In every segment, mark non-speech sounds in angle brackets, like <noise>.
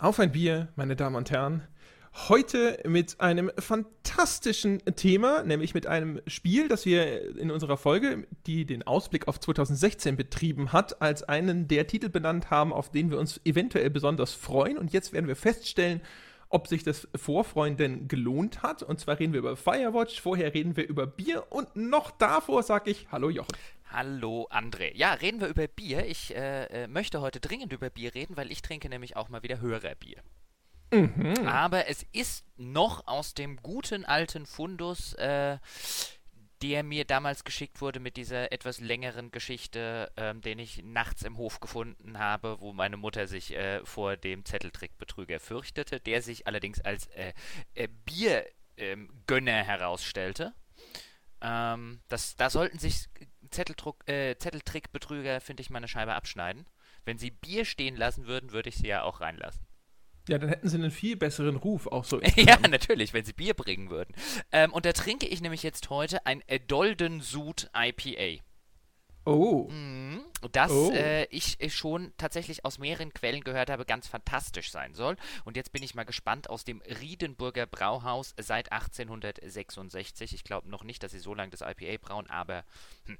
Auf ein Bier, meine Damen und Herren. Heute mit einem fantastischen Thema, nämlich mit einem Spiel, das wir in unserer Folge, die den Ausblick auf 2016 betrieben hat, als einen der Titel benannt haben, auf den wir uns eventuell besonders freuen. Und jetzt werden wir feststellen, ob sich das Vorfreuen denn gelohnt hat. Und zwar reden wir über Firewatch, vorher reden wir über Bier und noch davor sage ich Hallo Jochen. Hallo André. Ja, reden wir über Bier. Ich äh, äh, möchte heute dringend über Bier reden, weil ich trinke nämlich auch mal wieder Hörerbier. Mhm. Aber es ist noch aus dem guten alten Fundus, äh, der mir damals geschickt wurde mit dieser etwas längeren Geschichte, ähm, den ich nachts im Hof gefunden habe, wo meine Mutter sich äh, vor dem Zetteltrickbetrüger fürchtete, der sich allerdings als äh, äh, Biergönner ähm, herausstellte. Ähm, das, da sollten sich Zetteldruck, äh, Zetteltrickbetrüger, finde ich, mal eine Scheibe abschneiden. Wenn sie Bier stehen lassen würden, würde ich sie ja auch reinlassen. Ja, dann hätten sie einen viel besseren Ruf, auch so. <laughs> ja, natürlich, wenn sie Bier bringen würden. Ähm, und da trinke ich nämlich jetzt heute ein Dolden Sud IPA. Oh. Mhm, das oh. Äh, ich schon tatsächlich aus mehreren Quellen gehört habe, ganz fantastisch sein soll. Und jetzt bin ich mal gespannt aus dem Riedenburger Brauhaus seit 1866. Ich glaube noch nicht, dass sie so lange das IPA brauen, aber hm,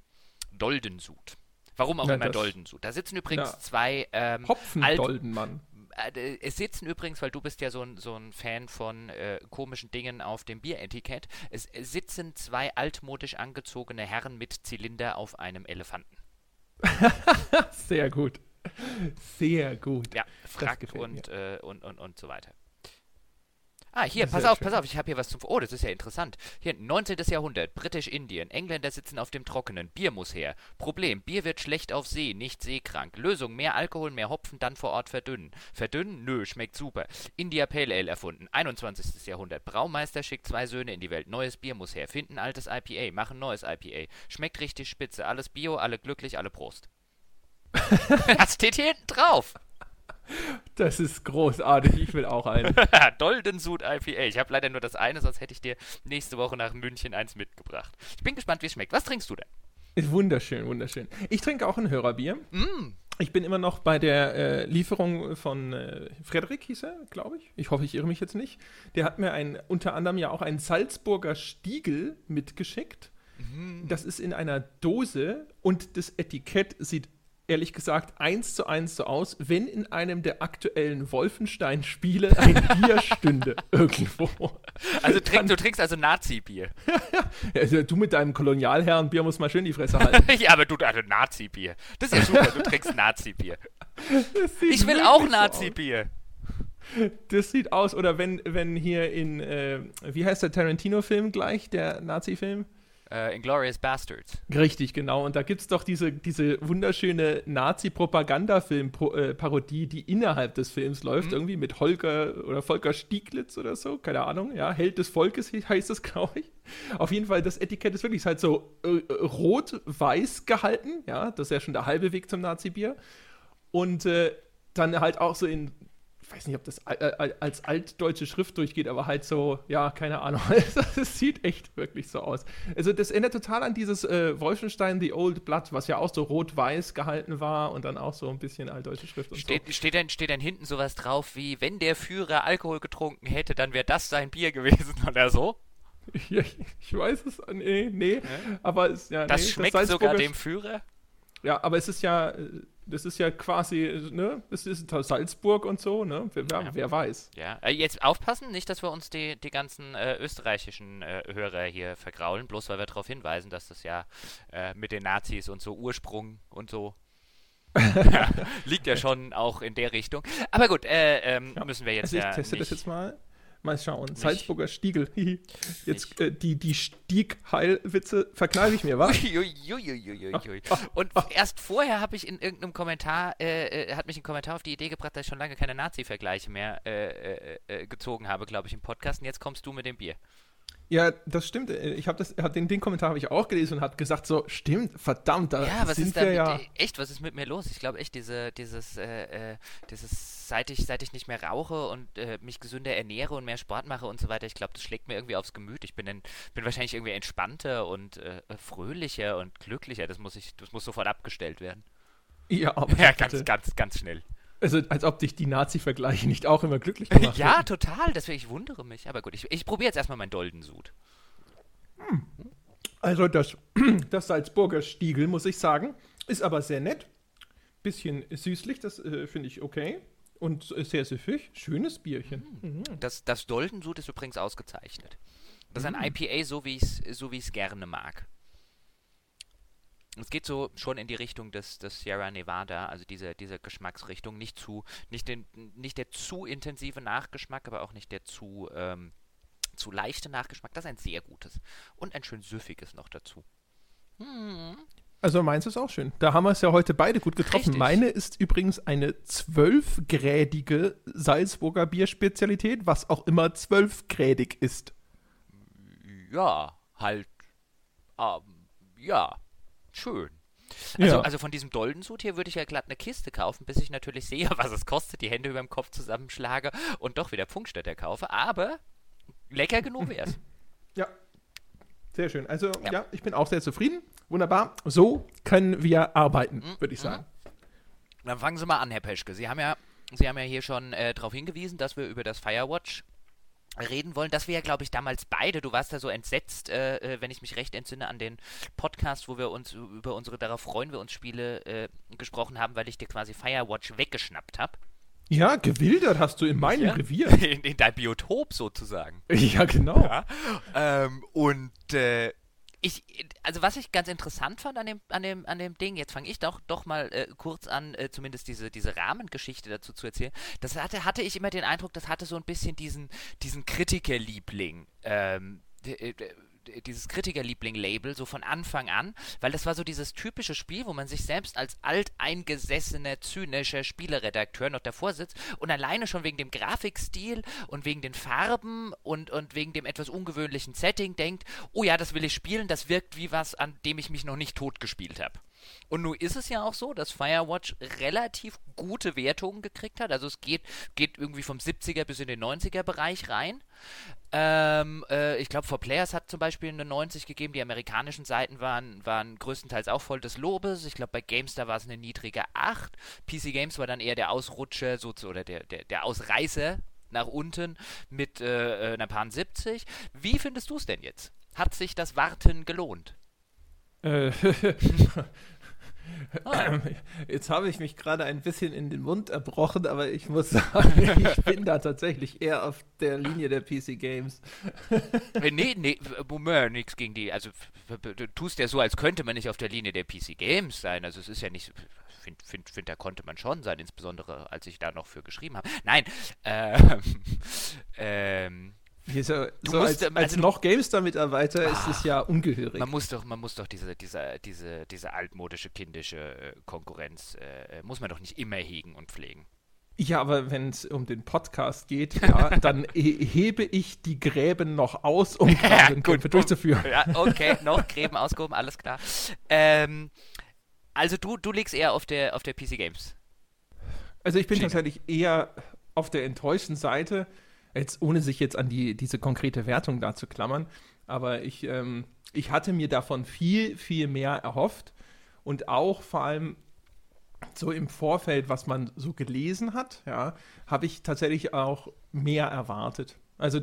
Doldensud. Warum auch ja, immer Doldensud? Da sitzen übrigens ja. zwei ähm, Hopfen-Doldenmann. Äh, es sitzen übrigens, weil du bist ja so ein, so ein Fan von äh, komischen Dingen auf dem Bieretikett, es sitzen zwei altmodisch angezogene Herren mit Zylinder auf einem Elefanten. <laughs> Sehr gut. Sehr gut. Ja, Frack und, äh, und, und, und so weiter. Ah, hier, pass auf, schön. pass auf, ich habe hier was zum. Oh, das ist ja interessant. Hier, 19. Jahrhundert, Britisch-Indien. Engländer sitzen auf dem Trockenen. Bier muss her. Problem: Bier wird schlecht auf See, nicht seekrank. Lösung: mehr Alkohol, mehr Hopfen, dann vor Ort verdünnen. Verdünnen? Nö, schmeckt super. India Pale Ale erfunden. 21. Jahrhundert. Braumeister schickt zwei Söhne in die Welt. Neues Bier muss her. Finden altes IPA, machen neues IPA. Schmeckt richtig spitze. Alles Bio, alle glücklich, alle Prost. <laughs> das steht hier hinten drauf. Das ist großartig. Ich will auch einen. <laughs> Dolden Sud IPA. Ich habe leider nur das eine, sonst hätte ich dir nächste Woche nach München eins mitgebracht. Ich bin gespannt, wie es schmeckt. Was trinkst du denn? Ist wunderschön, wunderschön. Ich trinke auch ein Hörerbier. Mm. Ich bin immer noch bei der äh, Lieferung von äh, Frederik, hieß er, glaube ich. Ich hoffe, ich irre mich jetzt nicht. Der hat mir ein, unter anderem ja auch einen Salzburger Stiegel mitgeschickt. Mm. Das ist in einer Dose und das Etikett sieht ehrlich gesagt eins zu eins so aus, wenn in einem der aktuellen Wolfenstein-Spiele <laughs> ein Bier stünde irgendwo. Also trink, du trinkst also Nazi-Bier. <laughs> also du mit deinem Kolonialherrenbier musst mal schön die Fresse halten. <laughs> ja, aber du, also Nazi-Bier. Das ist ja super, du trinkst Nazi-Bier. Ich will auch Nazi-Bier. Das sieht aus, oder wenn, wenn hier in, äh, wie heißt der Tarantino-Film gleich, der Nazi-Film? Uh, Inglourious Bastards. Richtig, genau. Und da gibt es doch diese, diese wunderschöne Nazi-Propaganda-Film-Parodie, die innerhalb des Films läuft, mhm. irgendwie mit Holger oder Volker Stieglitz oder so, keine Ahnung, ja, Held des Volkes heißt es, <laughs> glaube ich. Auf jeden Fall, das Etikett ist wirklich halt so äh, rot-weiß gehalten, ja, das ist ja schon der halbe Weg zum Nazi-Bier. Und äh, dann halt auch so in ich weiß nicht, ob das als altdeutsche Schrift durchgeht, aber halt so, ja, keine Ahnung. <laughs> Es sieht echt wirklich so aus. Also, das erinnert total an dieses äh, Wolfenstein The Old Blood, was ja auch so rot-weiß gehalten war und dann auch so ein bisschen altdeutsche Schrift und steht, so. Steht dann, steht dann hinten sowas drauf wie, wenn der Führer Alkohol getrunken hätte, dann wäre das sein Bier gewesen <laughs> oder so? Ja, ich weiß es, nee, nee, ja. aber es, ja, Das nee, schmeckt das sogar dem Führer? Ja, aber es ist ja, das ist ja quasi, ne, es ist Salzburg und so, ne, wer, ja. wer weiß. Ja, äh, jetzt aufpassen, nicht, dass wir uns die, die ganzen äh, österreichischen äh, Hörer hier vergraulen, bloß weil wir darauf hinweisen, dass das ja äh, mit den Nazis und so Ursprung und so ja, <laughs> <laughs> liegt ja schon auch in der Richtung. Aber gut, äh, ähm, müssen wir jetzt also ich ja teste das jetzt mal. Mal schauen. Salzburger Stiegel. <laughs> Jetzt äh, die, die Stiegheilwitze verkneife ich mir, wa? Und erst vorher habe ich in irgendeinem Kommentar, äh, äh, hat mich ein Kommentar auf die Idee gebracht, dass ich schon lange keine Nazi-Vergleiche mehr äh, äh, äh, gezogen habe, glaube ich, im Podcast. Und jetzt kommst du mit dem Bier. Ja, das stimmt. Ich habe das, den, den Kommentar habe ich auch gelesen und habe gesagt, so stimmt, verdammt, da ja, was sind ist wir da ja. Mit, echt, was ist mit mir los? Ich glaube echt, diese, dieses, äh, äh, dieses, seit ich, seit ich nicht mehr rauche und äh, mich gesünder ernähre und mehr Sport mache und so weiter, ich glaube, das schlägt mir irgendwie aufs Gemüt. Ich bin, in, bin wahrscheinlich irgendwie entspannter und äh, fröhlicher und glücklicher. Das muss ich, das muss sofort abgestellt werden. Ja, <laughs> aber ja, ganz, ganz, ganz schnell. Also, als ob dich die Nazi-Vergleiche nicht auch immer glücklich <laughs> gemacht ja, hätten. total. Deswegen, ich wundere mich. Aber gut, ich, ich probiere jetzt erstmal meinen Doldensud. Also, das, <clears throat> das Salzburger Stiegel, muss ich sagen, ist aber sehr nett. Bisschen süßlich, das äh, finde ich okay. Und äh, sehr süffig. Schönes Bierchen. Mhm. Das, das Doldensud ist übrigens ausgezeichnet. Das ist ein IPA, so wie ich es so gerne mag. Es geht so schon in die Richtung des, des Sierra Nevada, also diese, diese Geschmacksrichtung. Nicht zu, nicht, den, nicht der zu intensive Nachgeschmack, aber auch nicht der zu, ähm, zu leichte Nachgeschmack. Das ist ein sehr gutes. Und ein schön süffiges noch dazu. Hm. Also meins ist auch schön. Da haben wir es ja heute beide gut getroffen. Richtig. Meine ist übrigens eine zwölfgrädige Salzburger Bierspezialität, was auch immer zwölfgrädig ist. Ja, halt. Ähm, ja, schön. Also, Ja. also von diesem Doldensud hier würde ich ja glatt eine Kiste kaufen, bis ich natürlich sehe, <laughs> was es kostet, die Hände über dem Kopf zusammenschlage und doch wieder Funkstätter kaufe. Aber lecker genug <laughs> wär's. Ja. Sehr schön. Also, ja. Ja. ich bin auch sehr zufrieden. Wunderbar. So können wir arbeiten, Mhm. würde ich sagen. Dann fangen Sie mal an, Herr Peschke. Sie haben ja, Sie haben ja hier schon äh, darauf hingewiesen, dass wir über das Firewatch reden wollen, dass wir ja, glaube ich, damals beide, du warst da so entsetzt, äh, äh, wenn ich mich recht entsinne, an den Podcast, wo wir uns über unsere Darauf freuen wir uns Spiele äh, gesprochen haben, weil ich dir quasi Firewatch weggeschnappt habe. Ja, gewildert hast du in meinem Ja. Revier. <laughs> In, in dein Biotop sozusagen. Ja, genau. Ja. Ähm, und äh, ich, also was ich ganz interessant fand an dem, an dem, an dem Ding, jetzt fange ich doch, doch mal äh, kurz an, äh, zumindest diese, diese Rahmengeschichte dazu zu erzählen. Das hatte, hatte ich immer den Eindruck, das hatte so ein bisschen diesen, diesen Kritikerliebling. Ähm, äh, dieses Kritikerliebling-Label so von Anfang an, weil das war so dieses typische Spiel, wo man sich selbst als alteingesessener, zynischer Spieleredakteur noch davor sitzt und alleine schon wegen dem Grafikstil und wegen den Farben und, und wegen dem etwas ungewöhnlichen Setting denkt, oh ja, das will ich spielen, das wirkt wie was, an dem ich mich noch nicht tot gespielt habe. Und nun ist es ja auch so, dass Firewatch relativ gute Wertungen gekriegt hat. Also es geht, geht irgendwie vom 70er bis in den 90er Bereich rein. Ähm, äh, ich glaube, For Players hat zum Beispiel eine 90 gegeben. Die amerikanischen Seiten waren, waren größtenteils auch voll des Lobes. Ich glaube, bei GameStar war es eine niedrige 8. PC Games war dann eher der Ausrutscher so zu, oder der, der, der Ausreißer nach unten mit äh, äh, einer Pan 70. Wie findest du es denn jetzt? Hat sich das Warten gelohnt? Ah. <laughs> Jetzt habe ich mich gerade ein bisschen in den Mund erbrochen, aber ich muss sagen, <laughs> ich bin da tatsächlich eher auf der Linie der PC Games. Äh, nee, nee, Moment, nichts gegen die. Also, du tust ja so, als könnte man nicht auf der Linie der PC Games sein. Also, es ist ja nicht. Find, find, find, da konnte man schon sein, insbesondere als ich da noch für geschrieben habe. Nein, ähm, <laughs> ähm, Hier ist ja, Du so musst, als, ähm, als also noch GameStar-Mitarbeiter ist es ja ungehörig. man muss doch, man muss doch diese, diese, diese, diese altmodische, kindische äh, Konkurrenz, äh, äh, muss man doch nicht immer hegen und pflegen. Ja, aber wenn es um den Podcast geht, <laughs> ja, dann he- hebe ich die Gräben noch aus, um <laughs> Grabenkämpfe durchzuführen. Ja, okay, noch Gräben ausgehoben, alles klar. Ähm, also du, du liegst eher auf der, auf der PC Games. Also ich bin Schiene. tatsächlich eher auf der enttäuschten Seite, jetzt ohne sich jetzt an die, diese konkrete Wertung da zu klammern, aber ich, ähm, ich hatte mir davon viel, viel mehr erhofft und auch vor allem so im Vorfeld, was man so gelesen hat, ja, habe ich tatsächlich auch mehr erwartet. Also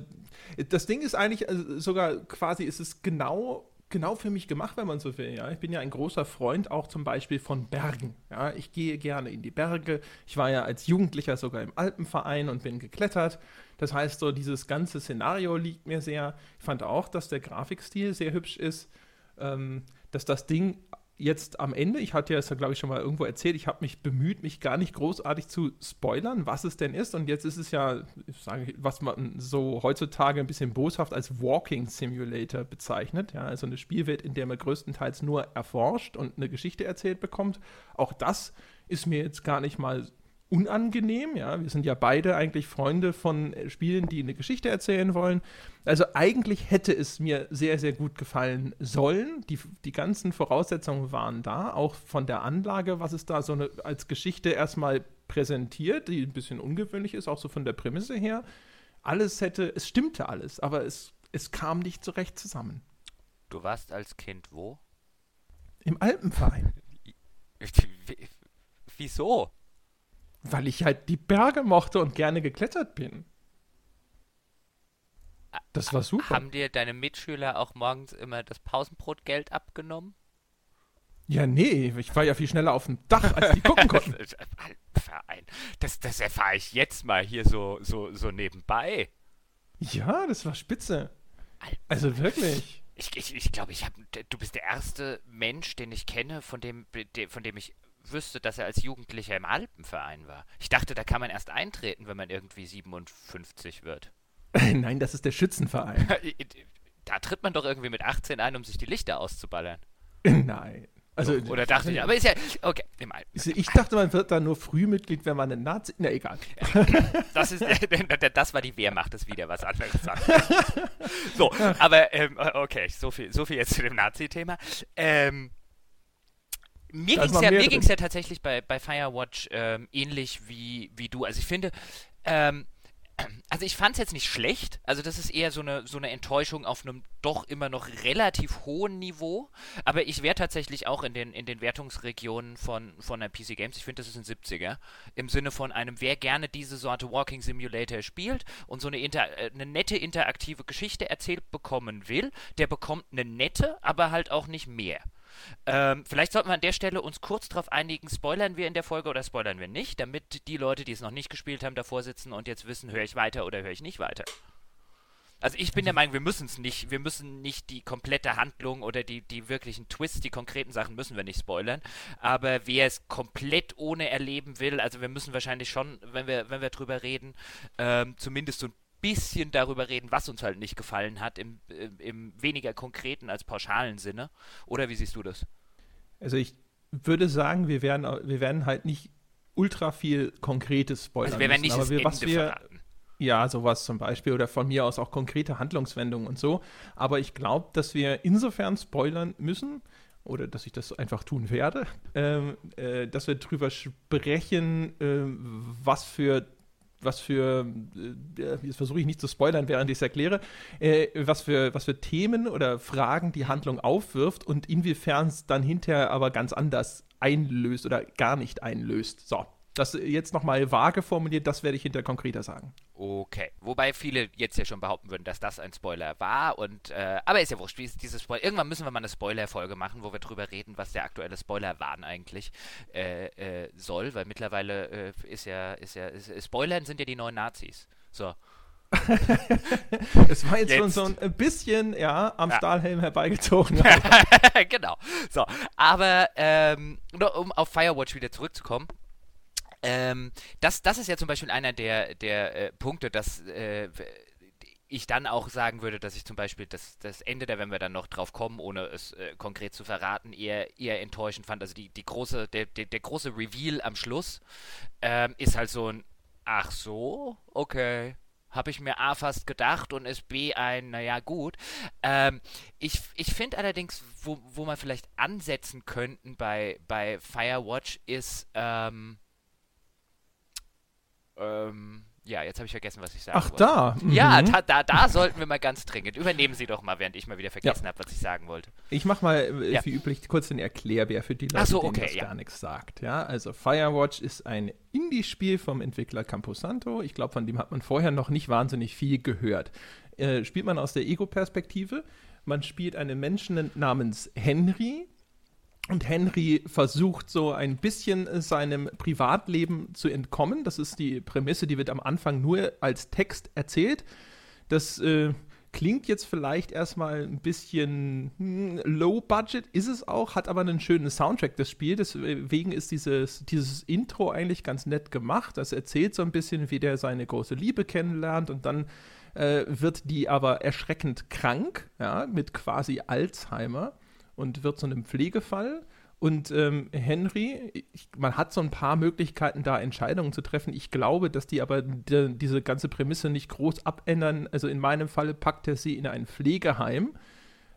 das Ding ist eigentlich also sogar quasi, ist es genau, genau für mich gemacht, wenn man so will. Ja, ich bin ja ein großer Freund auch zum Beispiel von Bergen. Ja, ich gehe gerne in die Berge. Ich war ja als Jugendlicher sogar im Alpenverein und bin geklettert. Das heißt, so dieses ganze Szenario liegt mir sehr. Ich fand auch, dass der Grafikstil sehr hübsch ist. Ähm, dass das Ding jetzt am Ende, ich hatte ja es ja, glaube ich, schon mal irgendwo erzählt, ich habe mich bemüht, mich gar nicht großartig zu spoilern, was es denn ist. Und jetzt ist es ja, ich sage, was man so heutzutage ein bisschen boshaft als Walking Simulator bezeichnet. Ja, also eine Spielwelt, in der man größtenteils nur erforscht und eine Geschichte erzählt bekommt. Auch das ist mir jetzt gar nicht mal unangenehm. Ja, wir sind ja beide eigentlich Freunde von Spielen, die eine Geschichte erzählen wollen. Also eigentlich hätte es mir sehr, sehr gut gefallen sollen. Die, die ganzen Voraussetzungen waren da, auch von der Anlage, was es da so eine, als Geschichte erstmal präsentiert, die ein bisschen ungewöhnlich ist, auch so von der Prämisse her. Alles hätte, es stimmte alles, aber es, es kam nicht so recht zusammen. Du warst als Kind wo? Im Alpenverein. <laughs> Wieso? Weil ich halt die Berge mochte und gerne geklettert bin. Das war super. Haben dir deine Mitschüler auch morgens immer das Pausenbrotgeld abgenommen? Ja, nee, ich war ja viel schneller auf dem Dach, als die gucken <laughs> konnten. Verein. Das, das erfahre ich jetzt mal hier so, so, so nebenbei. Ja, das war spitze. Also wirklich. Ich, ich, ich glaube, ich hab, du bist der erste Mensch, den ich kenne, von dem, von dem ich wüsste, dass er als Jugendlicher im Alpenverein war. Ich dachte, da kann man erst eintreten, wenn man irgendwie 57 wird. <laughs> Nein, das ist der Schützenverein. <laughs> da tritt man doch irgendwie mit 18 ein, um sich die Lichter auszuballern. <laughs> Nein. Also, Oder dachte ich, aber ist ja, okay, im Alten. Ich dachte, man wird da nur Frühmitglied, wenn man ein Nazi. Na, egal. Das, ist, das war die Wehrmacht, das ist wieder was anderes. so, aber, ähm, okay, so viel, so viel jetzt zu dem Nazi-Thema. Ähm, mir ging es ja, ja tatsächlich bei, bei Firewatch ähm, ähnlich wie, wie du. Also ich finde, ähm, <clears throat> also ich fand es jetzt nicht schlecht. Also das ist eher so eine, so eine Enttäuschung auf einem doch immer noch relativ hohen Niveau. Aber ich wäre tatsächlich auch in den, in den Wertungsregionen von, von der PC Games. Ich finde, das ist ein 70er. Im Sinne von einem, wer gerne diese Sorte Walking Simulator spielt und so eine, inter, äh, eine nette interaktive Geschichte erzählt bekommen will, der bekommt eine nette, aber halt auch nicht mehr. Ähm, vielleicht sollten wir an der Stelle uns kurz darauf einigen, spoilern wir in der Folge oder spoilern wir nicht, damit die Leute, die es noch nicht gespielt haben, davor sitzen und jetzt wissen, höre ich weiter oder höre ich nicht weiter. Also ich bin der Meinung, wir müssen es nicht, wir müssen nicht die komplette Handlung oder die, die wirklichen Twists, die konkreten Sachen müssen wir nicht spoilern. Aber wer es komplett ohne erleben will, also wir müssen wahrscheinlich schon, wenn wir, wenn wir drüber reden, ähm, zumindest so ein bisschen darüber reden, was uns halt nicht gefallen hat, im, im, weniger konkreten als pauschalen Sinne. Oder wie siehst du das? Also ich würde sagen, wir werden, wir werden halt nicht ultra viel konkretes spoilern. Also wir werden nicht müssen, aber wir, was wir, verraten. Ja, sowas zum Beispiel oder von mir aus auch konkrete Handlungswendungen und so. Aber ich glaube, dass wir insofern spoilern müssen oder dass ich das einfach tun werde, ähm, äh, dass wir drüber sprechen, äh, was für was für, äh, jetzt versuche ich nicht zu spoilern, während ich es erkläre, äh, was, für, was für Themen oder Fragen die Handlung aufwirft und inwiefern es dann hinterher aber ganz anders einlöst oder gar nicht einlöst. So, das jetzt nochmal vage formuliert, das werde ich hinter konkreter sagen. Okay. Wobei viele jetzt ja schon behaupten würden, dass das ein Spoiler war. Und äh, aber ist ja wurscht, dieses Spoiler. Irgendwann müssen wir mal eine Spoiler-Folge machen, wo wir drüber reden, was der aktuelle Spoiler-Wahn eigentlich äh, äh, soll, weil mittlerweile äh, ist ja, ist ja, ist, Spoilern sind ja die neuen Nazis. So. <laughs> es war jetzt, jetzt, schon so ein bisschen, ja, am ja. Stahlhelm herbeigezogen. <laughs> genau. So, aber ähm, um auf Firewatch wieder zurückzukommen, ähm, das, das ist ja zum Beispiel einer der, der äh, Punkte, dass äh, ich dann auch sagen würde, dass ich zum Beispiel das, das Ende, da wenn wir dann noch drauf kommen, ohne es äh, konkret zu verraten, eher, eher enttäuschend fand. Also die, die große, der, der, der große Reveal am Schluss ähm, ist halt so ein Ach so, okay. Habe ich mir A fast gedacht und ist B ein, naja, gut. Ähm, ich ich finde allerdings, wo, wo man vielleicht ansetzen könnten bei, bei Firewatch, ist, ähm, ähm, ja, jetzt habe ich vergessen, was ich sagen Ach, wollte. da. Mhm. Ja, da, da, da, sollten wir mal ganz dringend. Übernehmen Sie doch mal, während ich mal wieder vergessen ja. habe, was ich sagen wollte. Ich mache mal, äh, ja. wie üblich, kurz den Erklärbär für die Leute, so, okay, denen das ja. gar nichts sagt. Ja, also Firewatch ist ein Indie-Spiel vom Entwickler Camposanto. Ich glaube, von dem hat man vorher noch nicht wahnsinnig viel gehört. Äh, spielt man aus der Ego-Perspektive. Man spielt einen Menschen namens Henry, und Henry versucht so ein bisschen äh, seinem Privatleben zu entkommen. Das ist die Prämisse, die wird am Anfang nur als Text erzählt. Das äh, klingt jetzt vielleicht erstmal ein bisschen hm, low budget, ist es auch, hat aber einen schönen Soundtrack, das Spiel. Deswegen ist dieses, dieses Intro eigentlich ganz nett gemacht. Das erzählt so ein bisschen, wie der seine große Liebe kennenlernt und dann äh, wird die aber erschreckend krank, ja, mit quasi Alzheimer und wird zu einem Pflegefall. Und ähm, Henry, ich, man hat so ein paar Möglichkeiten, da Entscheidungen zu treffen. Ich glaube, dass die aber die, diese ganze Prämisse nicht groß abändern. Also in meinem Fall packt er sie in ein Pflegeheim.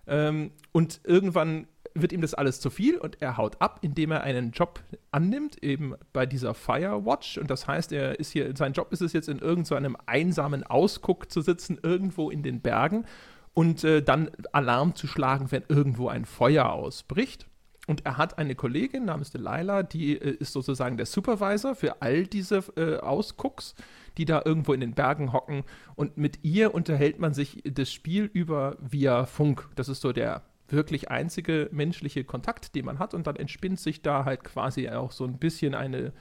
Ähm, und irgendwann wird ihm das alles zu viel und er haut ab, indem er einen Job annimmt, eben bei dieser Firewatch. Und das heißt, er ist hier, sein Job ist es jetzt in irgendeinem so einsamen Ausguck zu sitzen, irgendwo in den Bergen und äh, dann Alarm zu schlagen, wenn irgendwo ein Feuer ausbricht. Und er hat eine Kollegin namens Delilah, die äh, ist sozusagen der Supervisor für all diese äh, Ausgucks, die da irgendwo in den Bergen hocken. Und mit ihr unterhält man sich das Spiel über via Funk. Das ist so der wirklich einzige menschliche Kontakt, den man hat. Und dann entspinnt sich da halt quasi auch so ein bisschen eine,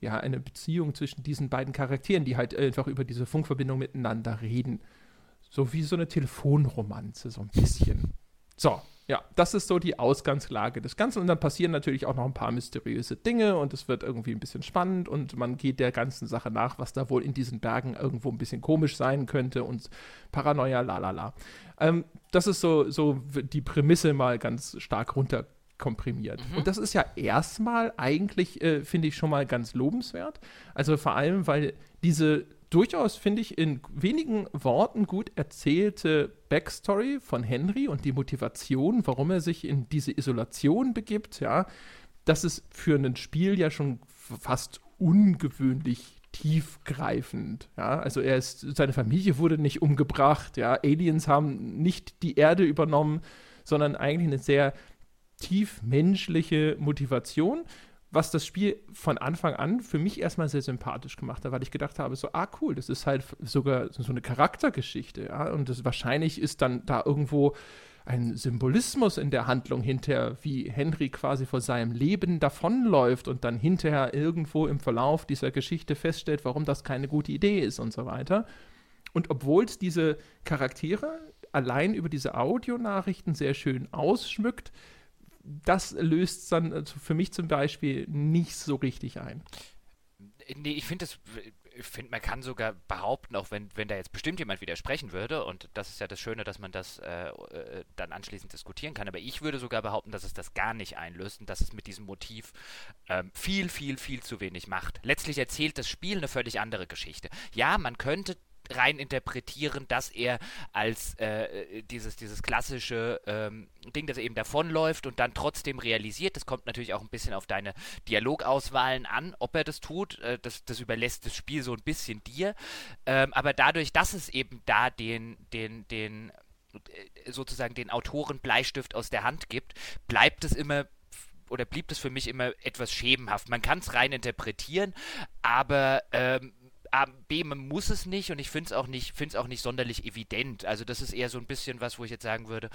ja, eine Beziehung zwischen diesen beiden Charakteren, die halt einfach über diese Funkverbindung miteinander reden. So wie so eine Telefonromanze, so ein bisschen. So, ja, das ist so die Ausgangslage des Ganzen. Und dann passieren natürlich auch noch ein paar mysteriöse Dinge und es wird irgendwie ein bisschen spannend und man geht der ganzen Sache nach, was da wohl in diesen Bergen irgendwo ein bisschen komisch sein könnte und Paranoia, lalala. Ähm, das ist so, so die Prämisse mal ganz stark runterkomprimiert. Mhm. Und das ist ja erstmal eigentlich, äh, finde ich, schon mal ganz lobenswert. Also vor allem, weil diese durchaus, finde ich, in wenigen Worten gut erzählte Backstory von Henry und die Motivation, warum er sich in diese Isolation begibt, ja, das ist für ein Spiel ja schon fast ungewöhnlich tiefgreifend. Ja, also er ist, seine Familie wurde nicht umgebracht, ja, Aliens haben nicht die Erde übernommen, sondern eigentlich eine sehr tief menschliche Motivation was das Spiel von Anfang an für mich erstmal sehr sympathisch gemacht hat, weil ich gedacht habe, so, ah, cool, das ist halt sogar so eine Charaktergeschichte, ja, und das, wahrscheinlich ist dann da irgendwo ein Symbolismus in der Handlung hinterher, wie Henry quasi vor seinem Leben davonläuft und dann hinterher irgendwo im Verlauf dieser Geschichte feststellt, warum das keine gute Idee ist und so weiter. Und obwohl es diese Charaktere allein über diese Audionachrichten sehr schön ausschmückt, das löst dann also für mich zum Beispiel nicht so richtig ein. Nee, ich finde das, man kann sogar behaupten, auch wenn, wenn da jetzt bestimmt jemand widersprechen würde, und das ist ja das Schöne, dass man das äh, äh, dann anschließend diskutieren kann, aber ich würde sogar behaupten, dass es das gar nicht einlöst und dass es mit diesem Motiv ähm, viel, viel, viel zu wenig macht. Letztlich erzählt das Spiel eine völlig andere Geschichte. Ja, man könnte rein interpretieren, dass er als äh, dieses, dieses klassische ähm, Ding, das eben davonläuft und dann trotzdem realisiert. Das kommt natürlich auch ein bisschen auf deine Dialogauswahlen an, ob er das tut. Äh, das, das überlässt das Spiel so ein bisschen dir. Ähm, aber dadurch, dass es eben da den, den, den äh, sozusagen den Autoren Bleistift aus der Hand gibt, bleibt es immer oder blieb es für mich immer etwas schemenhaft. Man kann es rein interpretieren, aber ähm, B, man muss es nicht und ich finde es auch nicht, auch nicht sonderlich evident. Also das ist eher so ein bisschen was, wo ich jetzt sagen würde,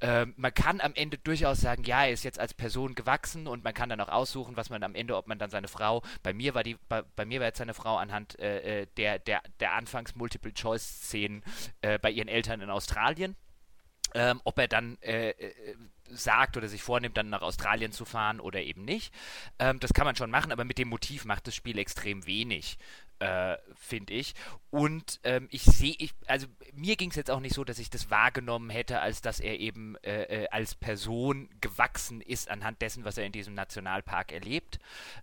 äh, man kann am Ende durchaus sagen, ja, er ist jetzt als Person gewachsen und man kann dann auch aussuchen, was man am Ende, ob man dann seine Frau, bei mir war die, bei, bei mir war jetzt seine Frau anhand äh, äh der, der, der Anfangs Multiple-Choice-Szenen äh, bei ihren Eltern in Australien. Ähm, ob er dann äh, äh, sagt oder sich vornimmt, dann nach Australien zu fahren oder eben nicht. Ähm, das kann man schon machen, aber mit dem Motiv macht das Spiel extrem wenig äh, finde ich. Und ähm, ich sehe, ich, also mir ging es jetzt auch nicht so, dass ich das wahrgenommen hätte, als dass er eben äh, äh, als Person gewachsen ist anhand dessen, was er in diesem Nationalpark erlebt.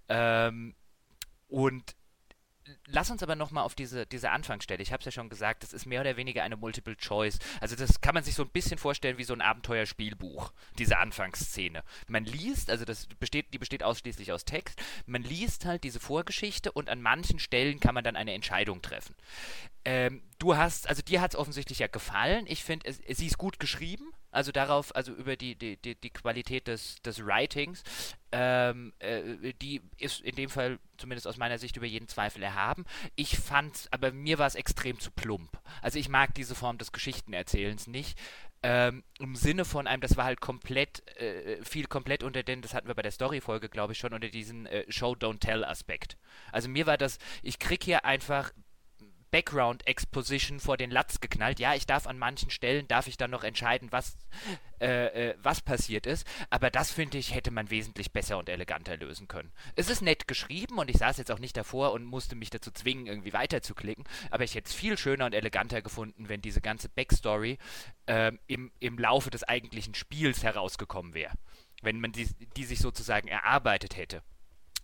Ähm, und lass uns aber nochmal auf diese, diese Anfangsstelle. Ich habe es ja schon gesagt, das ist mehr oder weniger eine Multiple Choice. Also das kann man sich so ein bisschen vorstellen wie so ein Abenteuerspielbuch, diese Anfangsszene. Man liest, also das besteht, die besteht ausschließlich aus Text, man liest halt diese Vorgeschichte und an manchen Stellen kann man dann eine Entscheidung treffen. Ähm, du hast, also dir hat es offensichtlich ja gefallen. Ich finde, sie ist gut geschrieben also darauf, also über die, die, die, die Qualität des, des Writings, ähm, äh, die ist in dem Fall zumindest aus meiner Sicht über jeden Zweifel erhaben. Ich fand, aber mir war es extrem zu plump. Also ich mag diese Form des Geschichtenerzählens nicht. Ähm, Im Sinne von einem, das war halt komplett, äh, viel komplett unter den, das hatten wir bei der Story-Folge, glaube ich, schon, unter diesen äh, Show-Don't-Tell-Aspekt. Also mir war das, ich krieg hier einfach Background Exposition vor den Latz geknallt. Ja, ich darf an manchen Stellen, darf ich dann noch entscheiden, was, äh, äh, was passiert ist. Aber das, finde ich, hätte man wesentlich besser und eleganter lösen können. Es ist nett geschrieben und ich saß jetzt auch nicht davor und musste mich dazu zwingen, irgendwie weiterzuklicken. Aber ich hätte es viel schöner und eleganter gefunden, wenn diese ganze Backstory äh, im, im Laufe des eigentlichen Spiels herausgekommen wäre. Wenn man die, die sich sozusagen erarbeitet hätte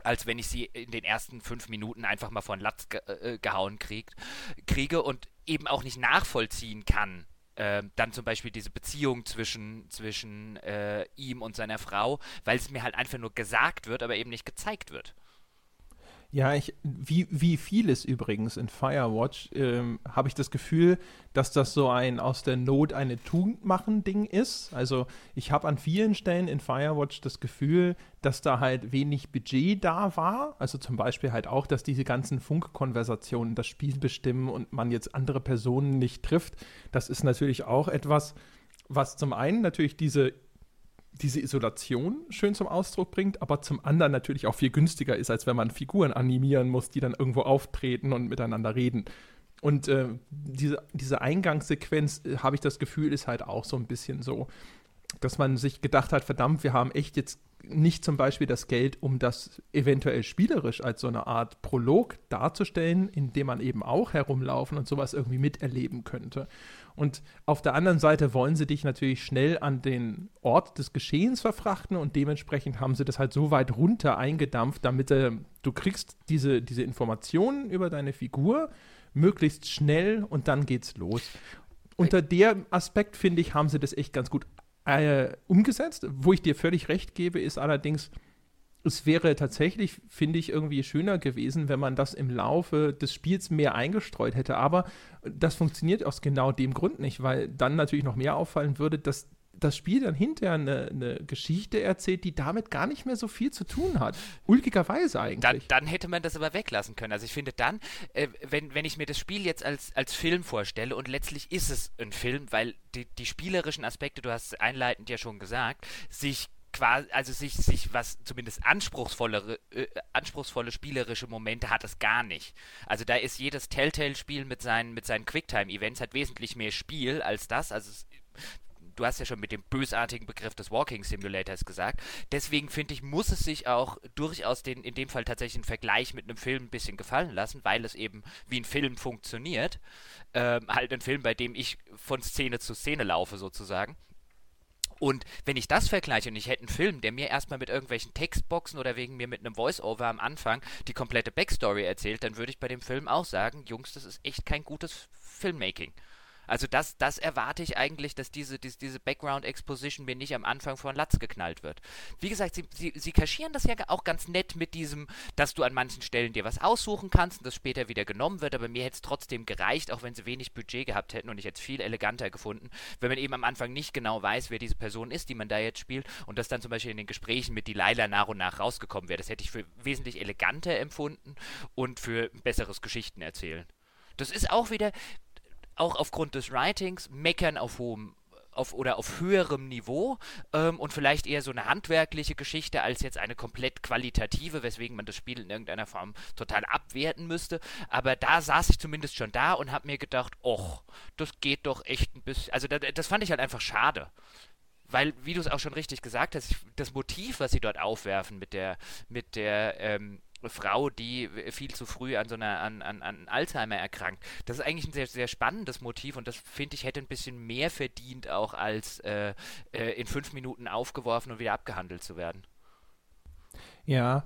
als wenn ich sie in den ersten fünf Minuten einfach mal von Latz ge äh, gehauen krieg, kriege und eben auch nicht nachvollziehen kann. Äh, dann zum Beispiel diese Beziehung zwischen, zwischen äh, ihm und seiner Frau, weil es mir halt einfach nur gesagt wird, aber eben nicht gezeigt wird. Ja, ich, wie, wie vieles übrigens in Firewatch ähm, habe ich das Gefühl, dass das so ein aus der Not eine Tugend machen Ding ist. Also ich habe an vielen Stellen in Firewatch das Gefühl, dass da halt wenig Budget da war. Also zum Beispiel halt auch, dass diese ganzen Funkkonversationen das Spiel bestimmen und man jetzt andere Personen nicht trifft. Das ist natürlich auch etwas, was zum einen natürlich diese diese Isolation schön zum Ausdruck bringt, aber zum anderen natürlich auch viel günstiger ist, als wenn man Figuren animieren muss, die dann irgendwo auftreten und miteinander reden. Und äh, diese, diese Eingangssequenz, äh, habe ich das Gefühl, ist halt auch so ein bisschen so, dass man sich gedacht hat, verdammt, wir haben echt jetzt nicht zum Beispiel das Geld, um das eventuell spielerisch als so eine Art Prolog darzustellen, in dem man eben auch herumlaufen und sowas irgendwie miterleben könnte. Und auf der anderen Seite wollen sie dich natürlich schnell an den Ort des Geschehens verfrachten und dementsprechend haben sie das halt so weit runter eingedampft, damit äh, du kriegst diese, diese Informationen über deine Figur möglichst schnell und dann geht's los. Unter dem Aspekt, finde ich, haben sie das echt ganz gut äh, umgesetzt. Wo ich dir völlig recht gebe, ist allerdings, es wäre tatsächlich, finde ich, irgendwie schöner gewesen, wenn man das im Laufe des Spiels mehr eingestreut hätte. Aber das funktioniert aus genau dem Grund nicht, weil dann natürlich noch mehr auffallen würde, dass das Spiel dann hinterher eine, eine, Geschichte erzählt, die damit gar nicht mehr so viel zu tun hat. Ulkigerweise eigentlich. Dann, dann hätte man das aber weglassen können. Also ich finde dann, äh, wenn, wenn ich mir das Spiel jetzt als, als Film vorstelle und letztlich ist es ein Film, weil die, die spielerischen Aspekte, du hast es einleitend ja schon gesagt, sich quasi, also sich, sich was zumindest anspruchsvollere, äh, anspruchsvolle spielerische Momente hat es gar nicht. Also da ist jedes Telltale-Spiel mit seinen, mit seinen Quicktime-Events hat wesentlich mehr Spiel als das. Also es, du hast ja schon mit dem bösartigen Begriff des Walking Simulators gesagt. Deswegen finde ich, muss es sich auch durchaus den, in dem Fall tatsächlich einen Vergleich mit einem Film ein bisschen gefallen lassen, weil es eben wie ein Film funktioniert. Ähm, halt ein Film, bei dem ich von Szene zu Szene laufe sozusagen. Und wenn ich das vergleiche und ich hätte einen Film, der mir erstmal mit irgendwelchen Textboxen oder wegen mir mit einem Voice-Over am Anfang die komplette Backstory erzählt, dann würde ich bei dem Film auch sagen, Jungs, das ist echt kein gutes Filmmaking. Also das, das erwarte ich eigentlich, dass diese, diese, diese Background-Exposition mir nicht am Anfang von Latz geknallt wird. Wie gesagt, sie, sie, sie kaschieren das ja auch ganz nett mit diesem, dass du an manchen Stellen dir was aussuchen kannst und das später wieder genommen wird, aber mir hätte es trotzdem gereicht, auch wenn sie wenig Budget gehabt hätten und ich hätte es viel eleganter gefunden, wenn man eben am Anfang nicht genau weiß, wer diese Person ist, die man da jetzt spielt und das dann zum Beispiel in den Gesprächen mit Delilah nach und nach rausgekommen wäre. Das hätte ich für wesentlich eleganter empfunden und für besseres Geschichten erzählen. Das ist auch wieder, auch aufgrund des Writings meckern auf hohem auf, oder auf höherem Niveau ähm, und vielleicht eher so eine handwerkliche Geschichte als jetzt eine komplett qualitative, weswegen man das Spiel in irgendeiner Form total abwerten müsste. Aber da saß ich zumindest schon da und habe mir gedacht, och, das geht doch echt ein bisschen. Also da, das fand ich halt einfach schade. Weil, wie du es auch schon richtig gesagt hast, das Motiv, was sie dort aufwerfen mit der, mit der ähm, Frau, die viel zu früh an so einer an, an, an Alzheimer erkrankt. Das ist eigentlich ein sehr, sehr spannendes Motiv und das finde ich hätte ein bisschen mehr verdient, auch als äh, äh, in fünf Minuten aufgeworfen und wieder abgehandelt zu werden. Ja,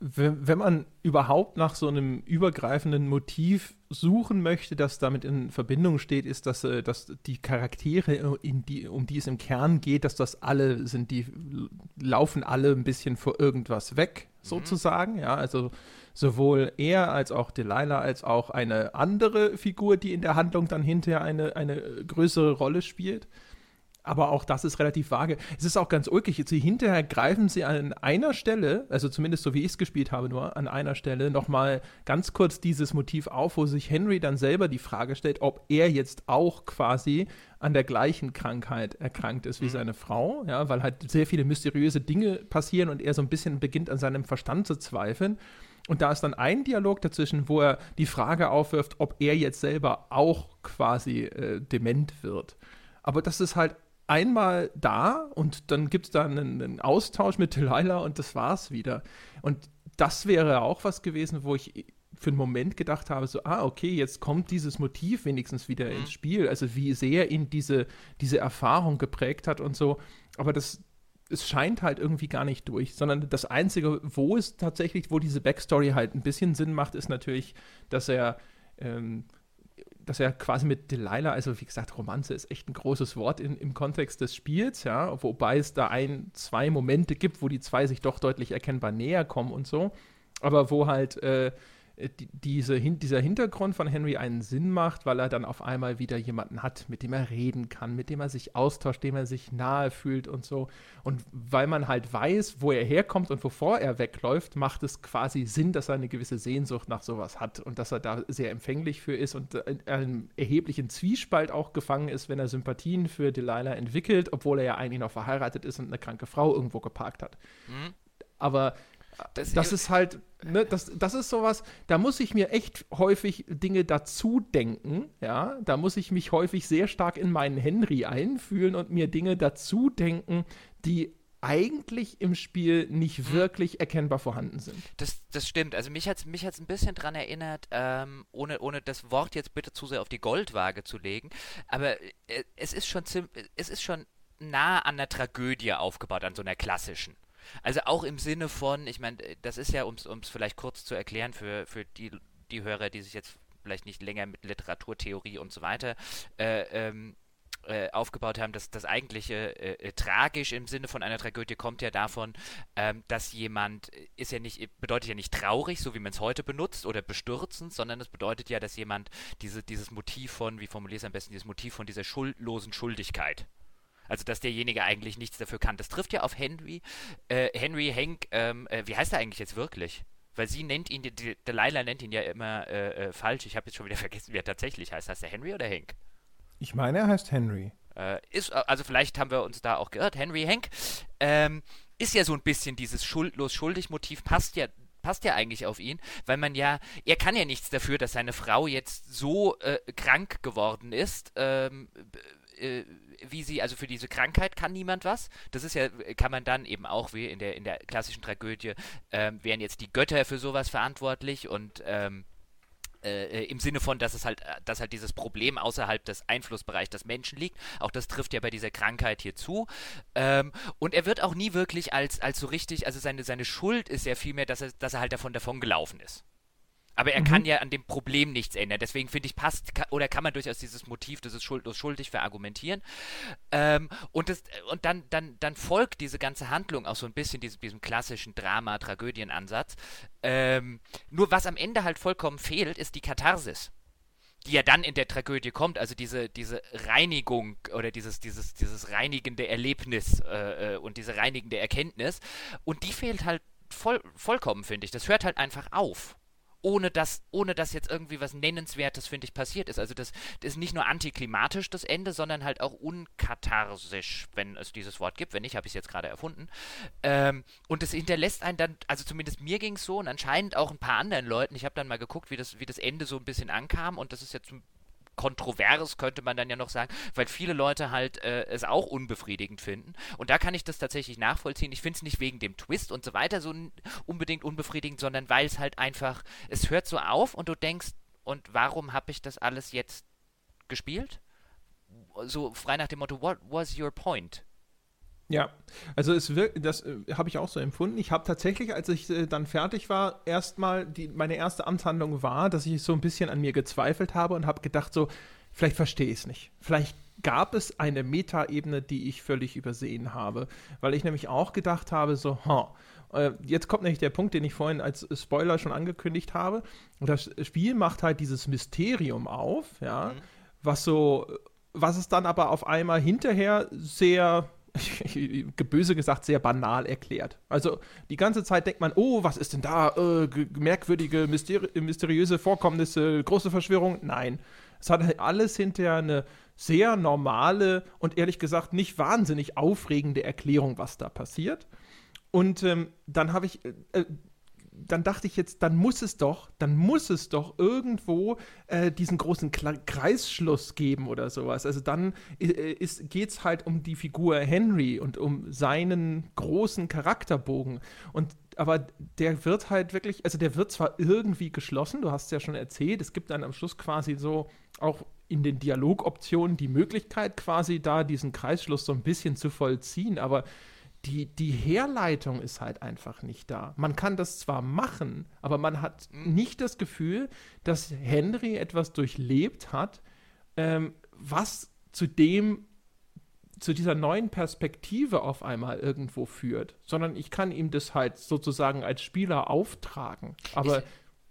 äh, wenn man überhaupt nach so einem übergreifenden Motiv suchen möchte, das damit in Verbindung steht, ist, dass, äh, dass die Charaktere, die, um die es im Kern geht, dass das alle sind, die laufen alle ein bisschen vor irgendwas weg, mhm. sozusagen. Ja, also sowohl er als auch Delilah als auch eine andere Figur, die in der Handlung dann hinterher eine, eine größere Rolle spielt aber auch das ist relativ vage. Es ist auch ganz ulkig. Sie hinterher greifen sie an einer Stelle, also zumindest so wie ich es gespielt habe, nur an einer Stelle nochmal ganz kurz dieses Motiv auf, wo sich Henry dann selber die Frage stellt, ob er jetzt auch quasi an der gleichen Krankheit erkrankt ist wie mhm. seine Frau, ja, weil halt sehr viele mysteriöse Dinge passieren und er so ein bisschen beginnt an seinem Verstand zu zweifeln. Und da ist dann ein Dialog dazwischen, wo er die Frage aufwirft, ob er jetzt selber auch quasi äh, dement wird. Aber das ist halt einmal da und dann gibt es da einen, einen, Austausch mit Delilah und das war's wieder. Und das wäre auch was gewesen, wo ich für einen Moment gedacht habe, so, ah, okay, jetzt kommt dieses Motiv wenigstens wieder mhm. ins Spiel. Also wie sehr ihn diese, diese Erfahrung geprägt hat und so. Aber das, es scheint halt irgendwie gar nicht durch, sondern das Einzige, wo es tatsächlich, wo diese Backstory halt ein bisschen Sinn macht, ist natürlich, dass er ähm, dass er quasi mit Delilah, also wie gesagt, Romanze ist echt ein großes Wort in, im Kontext des Spiels, ja, wobei es da ein, zwei Momente gibt, wo die zwei sich doch deutlich erkennbar näher kommen und so. aber wo halt äh, äh, diese, hin, dieser Hintergrund von Henry einen Sinn macht, weil er dann auf einmal wieder jemanden hat, mit dem er reden kann, mit dem er sich austauscht, dem er sich nahe fühlt und so. Und weil man halt weiß, wo er herkommt und wovor er wegläuft, macht es quasi Sinn, dass er eine gewisse Sehnsucht nach sowas hat und dass er da sehr empfänglich für ist und in einem erheblichen Zwiespalt auch gefangen ist, wenn er Sympathien für Delilah entwickelt, obwohl er ja eigentlich noch verheiratet ist und eine kranke Frau irgendwo geparkt hat. Mhm. Aber das, das ist halt, ne, das, das ist sowas, da muss ich mir echt häufig Dinge dazu denken, ja, da muss ich mich häufig sehr stark in meinen Henry einfühlen und mir Dinge dazu denken, die eigentlich im Spiel nicht hm. wirklich erkennbar vorhanden sind. Das, das stimmt. Also mich hat es mich hat's ein bisschen daran erinnert, ähm, ohne, ohne das Wort jetzt bitte zu sehr auf die Goldwaage zu legen, aber äh, es ist schon es ist schon nah an der Tragödie aufgebaut, an so einer klassischen. Also auch im Sinne von, ich meine, das ist ja, um es vielleicht kurz zu erklären für, für die, die Hörer, die sich jetzt vielleicht nicht länger mit Literaturtheorie und so weiter äh, ähm, äh, aufgebaut haben, dass das eigentliche äh, äh, tragisch im Sinne von einer Tragödie kommt ja davon, ähm, dass jemand ist ja nicht bedeutet ja nicht traurig, so wie man es heute benutzt oder bestürzend, sondern es bedeutet ja, dass jemand diese, dieses Motiv von, wie formuliere es am besten, dieses Motiv von dieser schuldlosen Schuldigkeit also, dass derjenige eigentlich nichts dafür kann. Das trifft ja auf Henry. Äh, Henry Hank, ähm, äh, wie heißt er eigentlich jetzt wirklich? Weil sie nennt ihn, die, Delilah nennt ihn ja immer äh, äh, falsch. Ich habe jetzt schon wieder <laughs> vergessen, wie er tatsächlich heißt. Heißt er Henry oder Hank? Ich meine, er heißt Henry. Äh, ist, also vielleicht haben wir uns da auch gehört. Henry Hank ähm, ist ja so ein bisschen dieses schuldlos-schuldig-Motiv, passt ja passt ja eigentlich auf ihn, weil man ja, er kann ja nichts dafür, dass seine Frau jetzt so äh, krank geworden ist, ähm, äh, wie sie, also für diese Krankheit kann niemand was. Das ist ja, kann man dann eben auch wie in der, in der klassischen Tragödie, ähm, wären jetzt die Götter für sowas verantwortlich und ähm, äh, im Sinne von, dass es halt, dass halt dieses Problem außerhalb des Einflussbereichs des Menschen liegt. Auch das trifft ja bei dieser Krankheit hier zu. Ähm, und er wird auch nie wirklich als, als so richtig, also seine, seine Schuld ist ja vielmehr, dass er, dass er halt davon davon gelaufen ist. Aber er mhm. kann ja an dem Problem nichts ändern. Deswegen finde ich, passt oder kann man durchaus dieses Motiv, dieses schuldlos schuldig verargumentieren. Ähm, und das, und dann, dann, dann folgt diese ganze Handlung auch so ein bisschen diesem, diesem klassischen Drama-Tragödienansatz. Ähm, nur was am Ende halt vollkommen fehlt, ist die Katharsis die ja dann in der Tragödie kommt, also diese, diese Reinigung oder dieses, dieses, dieses reinigende Erlebnis äh, äh und diese reinigende Erkenntnis. Und die fehlt halt voll, vollkommen, finde ich. Das hört halt einfach auf ohne dass, ohne dass jetzt irgendwie was Nennenswertes, finde ich, passiert ist. Also das, das, ist nicht nur antiklimatisch, das Ende, sondern halt auch unkatharsisch, wenn es dieses Wort gibt. Wenn nicht, habe ich es jetzt gerade erfunden. Ähm, und es hinterlässt einen dann, also zumindest mir ging es so und anscheinend auch ein paar anderen Leuten. Ich habe dann mal geguckt, wie das, wie das Ende so ein bisschen ankam und das ist jetzt kontrovers, könnte man dann ja noch sagen, weil viele Leute halt äh, es auch unbefriedigend finden. Und da kann ich das tatsächlich nachvollziehen. Ich finde es nicht wegen dem Twist und so weiter so unbedingt unbefriedigend, sondern weil es halt einfach, es hört so auf und du denkst, und warum habe ich das alles jetzt gespielt? So frei nach dem Motto, what was your point? Ja, also es wirkt, das äh, habe ich auch so empfunden. Ich habe tatsächlich, als ich äh, dann fertig war, erstmal die meine erste Amtshandlung war, dass ich so ein bisschen an mir gezweifelt habe und habe gedacht so, vielleicht verstehe ich es nicht. Vielleicht gab es eine Metaebene, die ich völlig übersehen habe, weil ich nämlich auch gedacht habe so, ha, äh, jetzt kommt nämlich der Punkt, den ich vorhin als Spoiler schon angekündigt habe. Das Spiel macht halt dieses Mysterium auf, ja, mhm. was so was es dann aber auf einmal hinterher sehr <laughs> böse gesagt, sehr banal erklärt. Also die ganze Zeit denkt man, oh, was ist denn da? Äh, merkwürdige, mysteri mysteriöse Vorkommnisse, große Verschwörung. Nein. Es hat alles hinterher eine sehr normale und ehrlich gesagt nicht wahnsinnig aufregende Erklärung, was da passiert. Und ähm, dann habe ich, äh, dann dachte ich jetzt, dann muss es doch, dann muss es doch irgendwo äh, diesen großen Kla Kreisschluss geben oder sowas. Also dann äh, geht es halt um die Figur Henry und um seinen großen Charakterbogen. Und aber der wird halt wirklich, also der wird zwar irgendwie geschlossen, du hast es ja schon erzählt, es gibt dann am Schluss quasi so auch in den Dialogoptionen die Möglichkeit, quasi da diesen Kreisschluss so ein bisschen zu vollziehen, aber die, die Herleitung ist halt einfach nicht da. Man kann das zwar machen, aber man hat mhm. nicht das Gefühl, dass Henry etwas durchlebt hat, ähm, was zu dem zu dieser neuen Perspektive auf einmal irgendwo führt, sondern ich kann ihm das halt sozusagen als Spieler auftragen. Aber ich,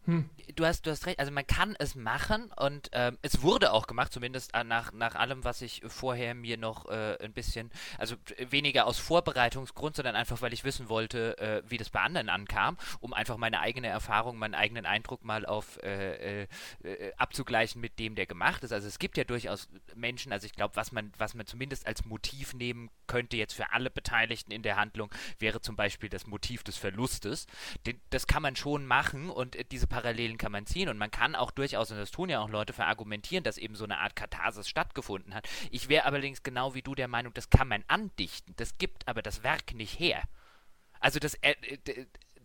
hm. Du hast, du hast recht, also man kann es machen und ähm, es wurde auch gemacht, zumindest äh, nach, nach allem, was ich vorher mir noch äh, ein bisschen, also weniger aus Vorbereitungsgrund, sondern einfach, weil ich wissen wollte, äh, wie das bei anderen ankam, um einfach meine eigene Erfahrung, meinen eigenen Eindruck mal auf äh, äh, äh abzugleichen mit dem, der gemacht ist. Also es gibt ja durchaus Menschen, also ich glaube, was man, was man zumindest als Motiv nehmen könnte jetzt für alle Beteiligten in der Handlung, wäre zum Beispiel das Motiv des Verlustes. Den, das kann man schon machen und diese Parallelen kann man ziehen und man kann auch durchaus, und das tun ja auch Leute, verargumentieren, dass eben so eine Art Katharsis stattgefunden hat. Ich wäre allerdings genau wie du der Meinung, das kann man andichten, das gibt aber das Werk nicht her. Also das, äh,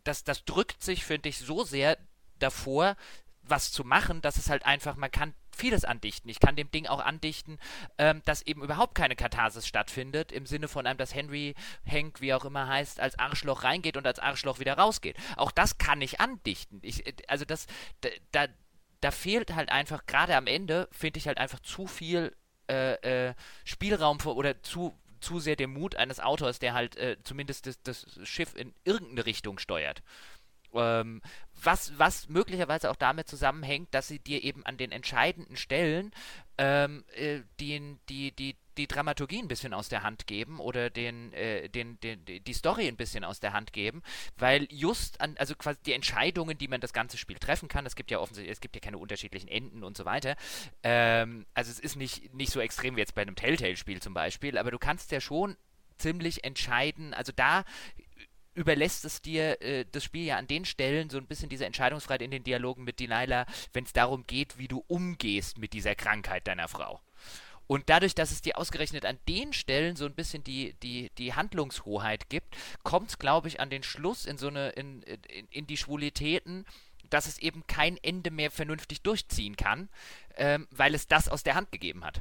das, das drückt sich, finde ich, so sehr davor, was zu machen, dass es halt einfach, man kann vieles andichten. Ich kann dem Ding auch andichten, ähm, dass eben überhaupt keine Katharsis stattfindet, im Sinne von einem, dass Henry, Hank, wie auch immer heißt, als Arschloch reingeht und als Arschloch wieder rausgeht. Auch das kann ich andichten. Ich, äh, also das, da, da fehlt halt einfach, gerade am Ende, finde ich halt einfach zu viel äh, äh, Spielraum für, oder zu zu sehr der Mut eines Autors, der halt äh, zumindest das, das Schiff in irgendeine Richtung steuert. Ähm, was, was möglicherweise auch damit zusammenhängt, dass sie dir eben an den entscheidenden Stellen ähm, äh, die, die, die, die Dramaturgie ein bisschen aus der Hand geben oder den, äh, den, den, die Story ein bisschen aus der Hand geben, weil just an, also quasi die Entscheidungen, die man das ganze Spiel treffen kann, es gibt ja offensichtlich, es gibt ja keine unterschiedlichen Enden und so weiter. Ähm, also es ist nicht, nicht so extrem wie jetzt bei einem Telltale-Spiel zum Beispiel, aber du kannst ja schon ziemlich entscheiden, also da überlässt es dir äh, das Spiel ja an den Stellen so ein bisschen diese Entscheidungsfreiheit in den Dialogen mit Delilah, wenn es darum geht, wie du umgehst mit dieser Krankheit deiner Frau. Und dadurch, dass es dir ausgerechnet an den Stellen so ein bisschen die, die, die Handlungshoheit gibt, kommt es, glaube ich, an den Schluss in so eine, in, in, in, die Schwulitäten, dass es eben kein Ende mehr vernünftig durchziehen kann, ähm, weil es das aus der Hand gegeben hat.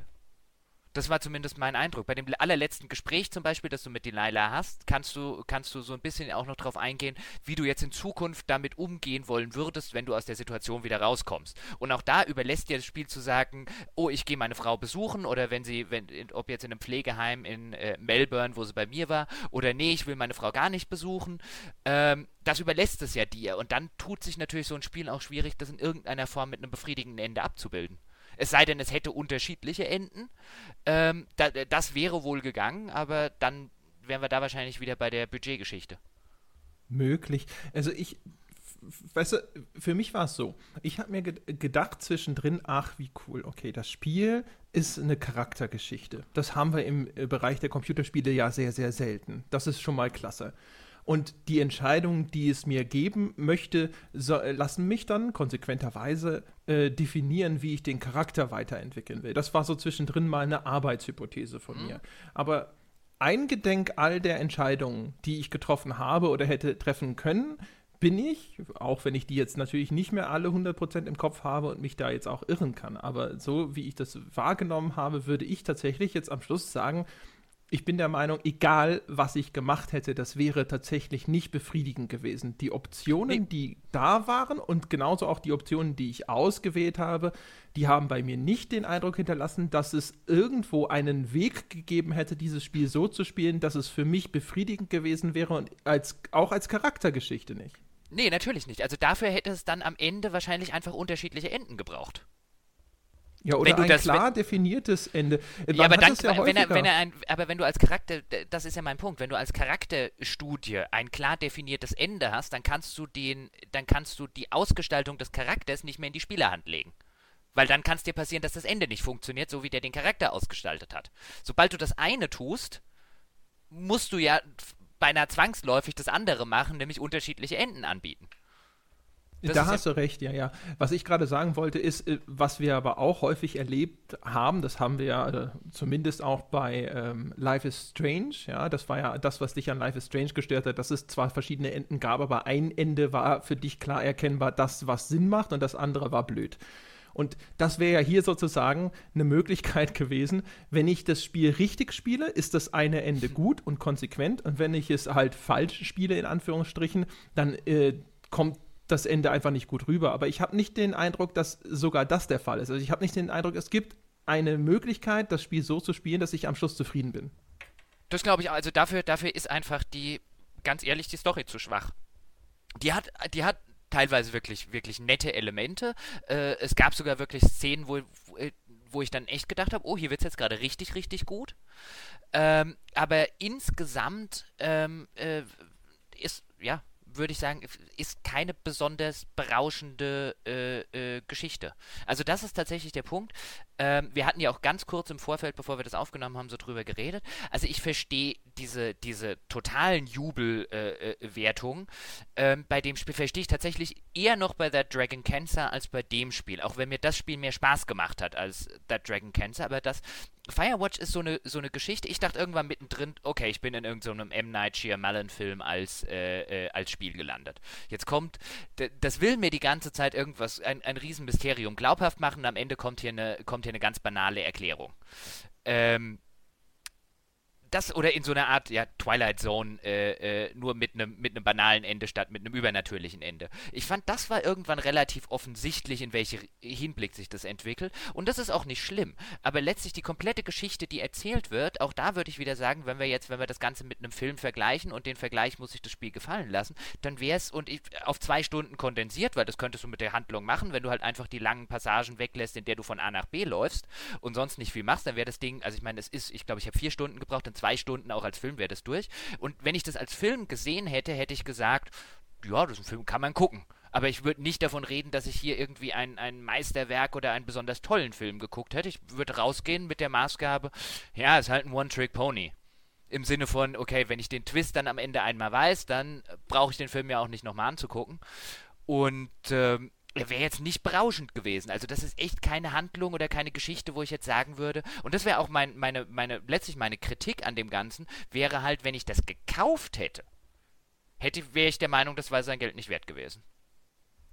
Das war zumindest mein Eindruck. Bei dem allerletzten Gespräch zum Beispiel, das du mit Delilah hast, kannst du, kannst du so ein bisschen auch noch darauf eingehen, wie du jetzt in Zukunft damit umgehen wollen würdest, wenn du aus der Situation wieder rauskommst. Und auch da überlässt dir das Spiel zu sagen, oh, ich gehe meine Frau besuchen oder wenn sie, wenn, ob jetzt in einem Pflegeheim in äh, Melbourne, wo sie bei mir war, oder nee, ich will meine Frau gar nicht besuchen. Ähm, das überlässt es ja dir. Und dann tut sich natürlich so ein Spiel auch schwierig, das in irgendeiner Form mit einem befriedigenden Ende abzubilden. Es sei denn, es hätte unterschiedliche Enden. Ähm, da, das wäre wohl gegangen, aber dann wären wir da wahrscheinlich wieder bei der Budgetgeschichte. Möglich. Also ich, weißt du, für mich war es so. Ich habe mir ge gedacht zwischendrin, ach, wie cool, okay, das Spiel ist eine Charaktergeschichte. Das haben wir im äh, Bereich der Computerspiele ja sehr, sehr selten. Das ist schon mal klasse. Und die Entscheidungen, die es mir geben möchte, so, äh, lassen mich dann konsequenterweise äh, definieren, wie ich den Charakter weiterentwickeln will. Das war so zwischendrin mal eine Arbeitshypothese von mhm. mir. Aber eingedenk all der Entscheidungen, die ich getroffen habe oder hätte treffen können, bin ich, auch wenn ich die jetzt natürlich nicht mehr alle 100% im Kopf habe und mich da jetzt auch irren kann, aber so wie ich das wahrgenommen habe, würde ich tatsächlich jetzt am Schluss sagen, ich bin der Meinung, egal was ich gemacht hätte, das wäre tatsächlich nicht befriedigend gewesen. Die Optionen, die da waren und genauso auch die Optionen, die ich ausgewählt habe, die haben bei mir nicht den Eindruck hinterlassen, dass es irgendwo einen Weg gegeben hätte, dieses Spiel so zu spielen, dass es für mich befriedigend gewesen wäre und als, auch als Charaktergeschichte nicht. Nee, natürlich nicht. Also dafür hätte es dann am Ende wahrscheinlich einfach unterschiedliche Enden gebraucht. Ja, oder ein das, klar wenn, definiertes Ende. Man ja, aber, dann, ja wenn er, wenn er ein, aber wenn du als Charakter, das ist ja mein Punkt, wenn du als Charakterstudie ein klar definiertes Ende hast, dann kannst du den, dann kannst du die Ausgestaltung des Charakters nicht mehr in die Spielerhand legen. Weil dann kann es dir passieren, dass das Ende nicht funktioniert, so wie der den Charakter ausgestaltet hat. Sobald du das eine tust, musst du ja beinahe zwangsläufig das andere machen, nämlich unterschiedliche Enden anbieten. Das da hast ja du recht, ja, ja. Was ich gerade sagen wollte, ist, äh, was wir aber auch häufig erlebt haben, das haben wir ja äh, zumindest auch bei ähm, Life is Strange, ja, das war ja das, was dich an Life is Strange gestört hat, dass es zwar verschiedene Enden gab, aber ein Ende war für dich klar erkennbar, das, was Sinn macht und das andere war blöd. Und das wäre ja hier sozusagen eine Möglichkeit <laughs> gewesen, wenn ich das Spiel richtig spiele, ist das eine Ende gut und konsequent und wenn ich es halt falsch spiele, in Anführungsstrichen, dann äh, kommt das Ende einfach nicht gut rüber. Aber ich habe nicht den Eindruck, dass sogar das der Fall ist. Also ich habe nicht den Eindruck, es gibt eine Möglichkeit, das Spiel so zu spielen, dass ich am Schluss zufrieden bin. Das glaube ich, also dafür, dafür ist einfach die, ganz ehrlich, die Story zu schwach. Die hat, die hat teilweise wirklich, wirklich nette Elemente. Äh, es gab sogar wirklich Szenen, wo, wo ich dann echt gedacht habe, oh, hier wird es jetzt gerade richtig, richtig gut. Ähm, aber insgesamt ähm, äh, ist, ja, würde ich sagen, ist keine besonders berauschende äh, äh, Geschichte. Also das ist tatsächlich der Punkt. Ähm, wir hatten ja auch ganz kurz im Vorfeld, bevor wir das aufgenommen haben, so drüber geredet. Also ich verstehe diese, diese totalen Jubelwertungen. Äh, äh ähm, bei dem Spiel verstehe ich tatsächlich eher noch bei That Dragon Cancer als bei dem Spiel. Auch wenn mir das Spiel mehr Spaß gemacht hat als That Dragon Cancer. Aber das Firewatch ist so eine, so eine Geschichte. Ich dachte irgendwann mittendrin, okay, ich bin in irgendeinem so M. Night Shyamalan-Film als, äh, äh, als Spiel gelandet. Jetzt kommt, das will mir die ganze Zeit irgendwas, ein, ein Riesenmysterium glaubhaft machen. Am Ende kommt hier eine, kommt hier eine ganz banale Erklärung. Ähm, das oder in so einer Art ja, Twilight Zone, äh, äh, nur mit einem mit banalen Ende statt mit einem übernatürlichen Ende. Ich fand, das war irgendwann relativ offensichtlich, in welche Hinblick sich das entwickelt. Und das ist auch nicht schlimm. Aber letztlich die komplette Geschichte, die erzählt wird, auch da würde ich wieder sagen, wenn wir jetzt, wenn wir das Ganze mit einem Film vergleichen und den Vergleich muss sich das Spiel gefallen lassen, dann wäre es und ich, auf zwei Stunden kondensiert, weil das könntest du mit der Handlung machen, wenn du halt einfach die langen Passagen weglässt, in der du von A nach B läufst und sonst nicht viel machst, dann wäre das Ding, also ich meine, es ist, ich glaube, ich habe vier Stunden gebraucht, dann zwei Stunden auch als Film wäre das durch. Und wenn ich das als Film gesehen hätte, hätte ich gesagt, ja, das ist ein Film, kann man gucken. Aber ich würde nicht davon reden, dass ich hier irgendwie ein, ein Meisterwerk oder einen besonders tollen Film geguckt hätte. Ich würde rausgehen mit der Maßgabe, ja, ist halt ein One-Trick-Pony. Im Sinne von, okay, wenn ich den Twist dann am Ende einmal weiß, dann brauche ich den Film ja auch nicht nochmal anzugucken. Und ähm, wäre jetzt nicht berauschend gewesen. Also das ist echt keine Handlung oder keine Geschichte, wo ich jetzt sagen würde. Und das wäre auch mein, meine, meine, letztlich meine Kritik an dem Ganzen, wäre halt, wenn ich das gekauft hätte, hätte wäre ich der Meinung, das war sein Geld nicht wert gewesen.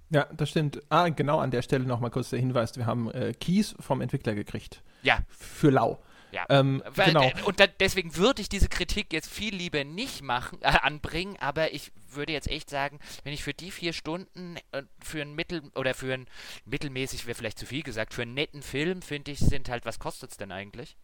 Ja, das stimmt. Ah, genau an der Stelle nochmal kurz der Hinweis, wir haben äh, Keys vom Entwickler gekriegt. Ja. Für Lau. Ja, ähm, weil, genau. Äh, und da, deswegen würde ich diese Kritik jetzt viel lieber nicht machen, äh, anbringen, aber ich würde jetzt echt sagen, wenn ich für die vier Stunden äh, für ein Mittel oder für ein mittelmäßig wäre vielleicht zu viel gesagt, für einen netten Film, finde ich, sind halt, was kostet es denn eigentlich?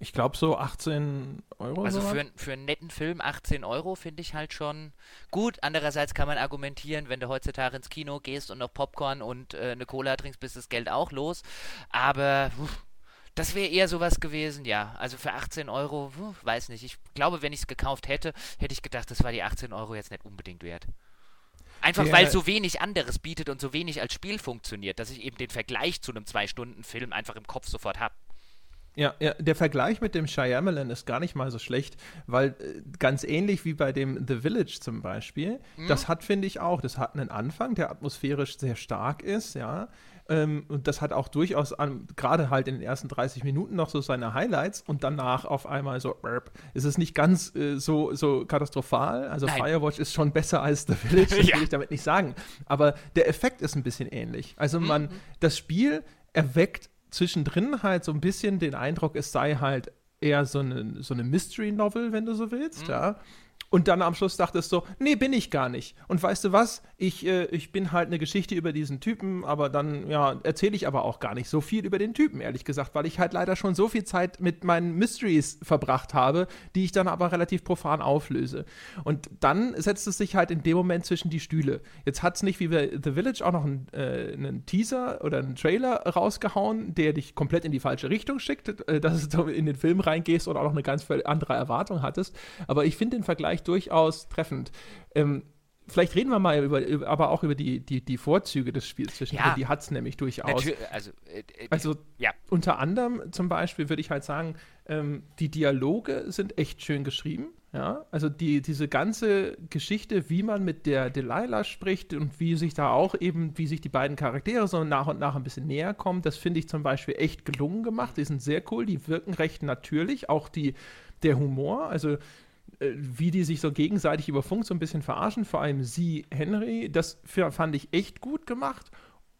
Ich glaube so 18 Euro. Also für, für einen netten Film 18 Euro finde ich halt schon gut. Andererseits kann man argumentieren, wenn du heutzutage ins Kino gehst und noch Popcorn und äh, eine Cola trinkst, bist das Geld auch los. Aber uff, das wäre eher sowas gewesen, ja. Also für 18 Euro, weiß nicht. Ich glaube, wenn ich es gekauft hätte, hätte ich gedacht, das war die 18 Euro jetzt nicht unbedingt wert. Einfach ja. weil so wenig anderes bietet und so wenig als Spiel funktioniert, dass ich eben den Vergleich zu einem Zwei-Stunden-Film einfach im Kopf sofort habe. Ja, ja, der Vergleich mit dem Shyamalan ist gar nicht mal so schlecht, weil äh, ganz ähnlich wie bei dem The Village zum Beispiel, mhm. das hat, finde ich auch, das hat einen Anfang, der atmosphärisch sehr stark ist, ja, ähm, und das hat auch durchaus gerade halt in den ersten 30 Minuten noch so seine Highlights und danach auf einmal so, burp, ist es nicht ganz äh, so, so katastrophal. Also Nein. Firewatch ist schon besser als The Village, das <laughs> ja. will ich damit nicht sagen. Aber der Effekt ist ein bisschen ähnlich. Also man, mhm. das Spiel erweckt zwischendrin halt so ein bisschen den Eindruck, es sei halt eher so eine, so eine Mystery-Novel, wenn du so willst, mhm. ja. Und dann am Schluss dachtest du nee, bin ich gar nicht. Und weißt du was? Ich, äh, ich bin halt eine Geschichte über diesen Typen, aber dann, ja, erzähle ich aber auch gar nicht so viel über den Typen, ehrlich gesagt, weil ich halt leider schon so viel Zeit mit meinen Mysteries verbracht habe, die ich dann aber relativ profan auflöse. Und dann setzt es sich halt in dem Moment zwischen die Stühle. Jetzt hat es nicht wie bei The Village auch noch einen, äh, einen Teaser oder einen Trailer rausgehauen, der dich komplett in die falsche Richtung schickt, äh, dass du in den Film reingehst oder auch noch eine ganz andere Erwartung hattest. Aber ich finde den Vergleich vielleicht durchaus treffend. Ähm, vielleicht reden wir mal über, über, aber auch über die, die, die Vorzüge des Spiels zwischen ja. Die hat es nämlich durchaus. also, äh, äh, also ja. unter anderem zum Beispiel würde ich halt sagen, ähm, die Dialoge sind echt schön geschrieben. Ja, also die, diese ganze Geschichte, wie man mit der Delilah spricht und wie sich da auch eben, wie sich die beiden Charaktere so nach und nach ein bisschen näher kommen, das finde ich zum Beispiel echt gelungen gemacht. Die sind sehr cool, die wirken recht natürlich. Auch die, der Humor, also wie die sich so gegenseitig über Funk so ein bisschen verarschen, vor allem sie, Henry, das fand ich echt gut gemacht.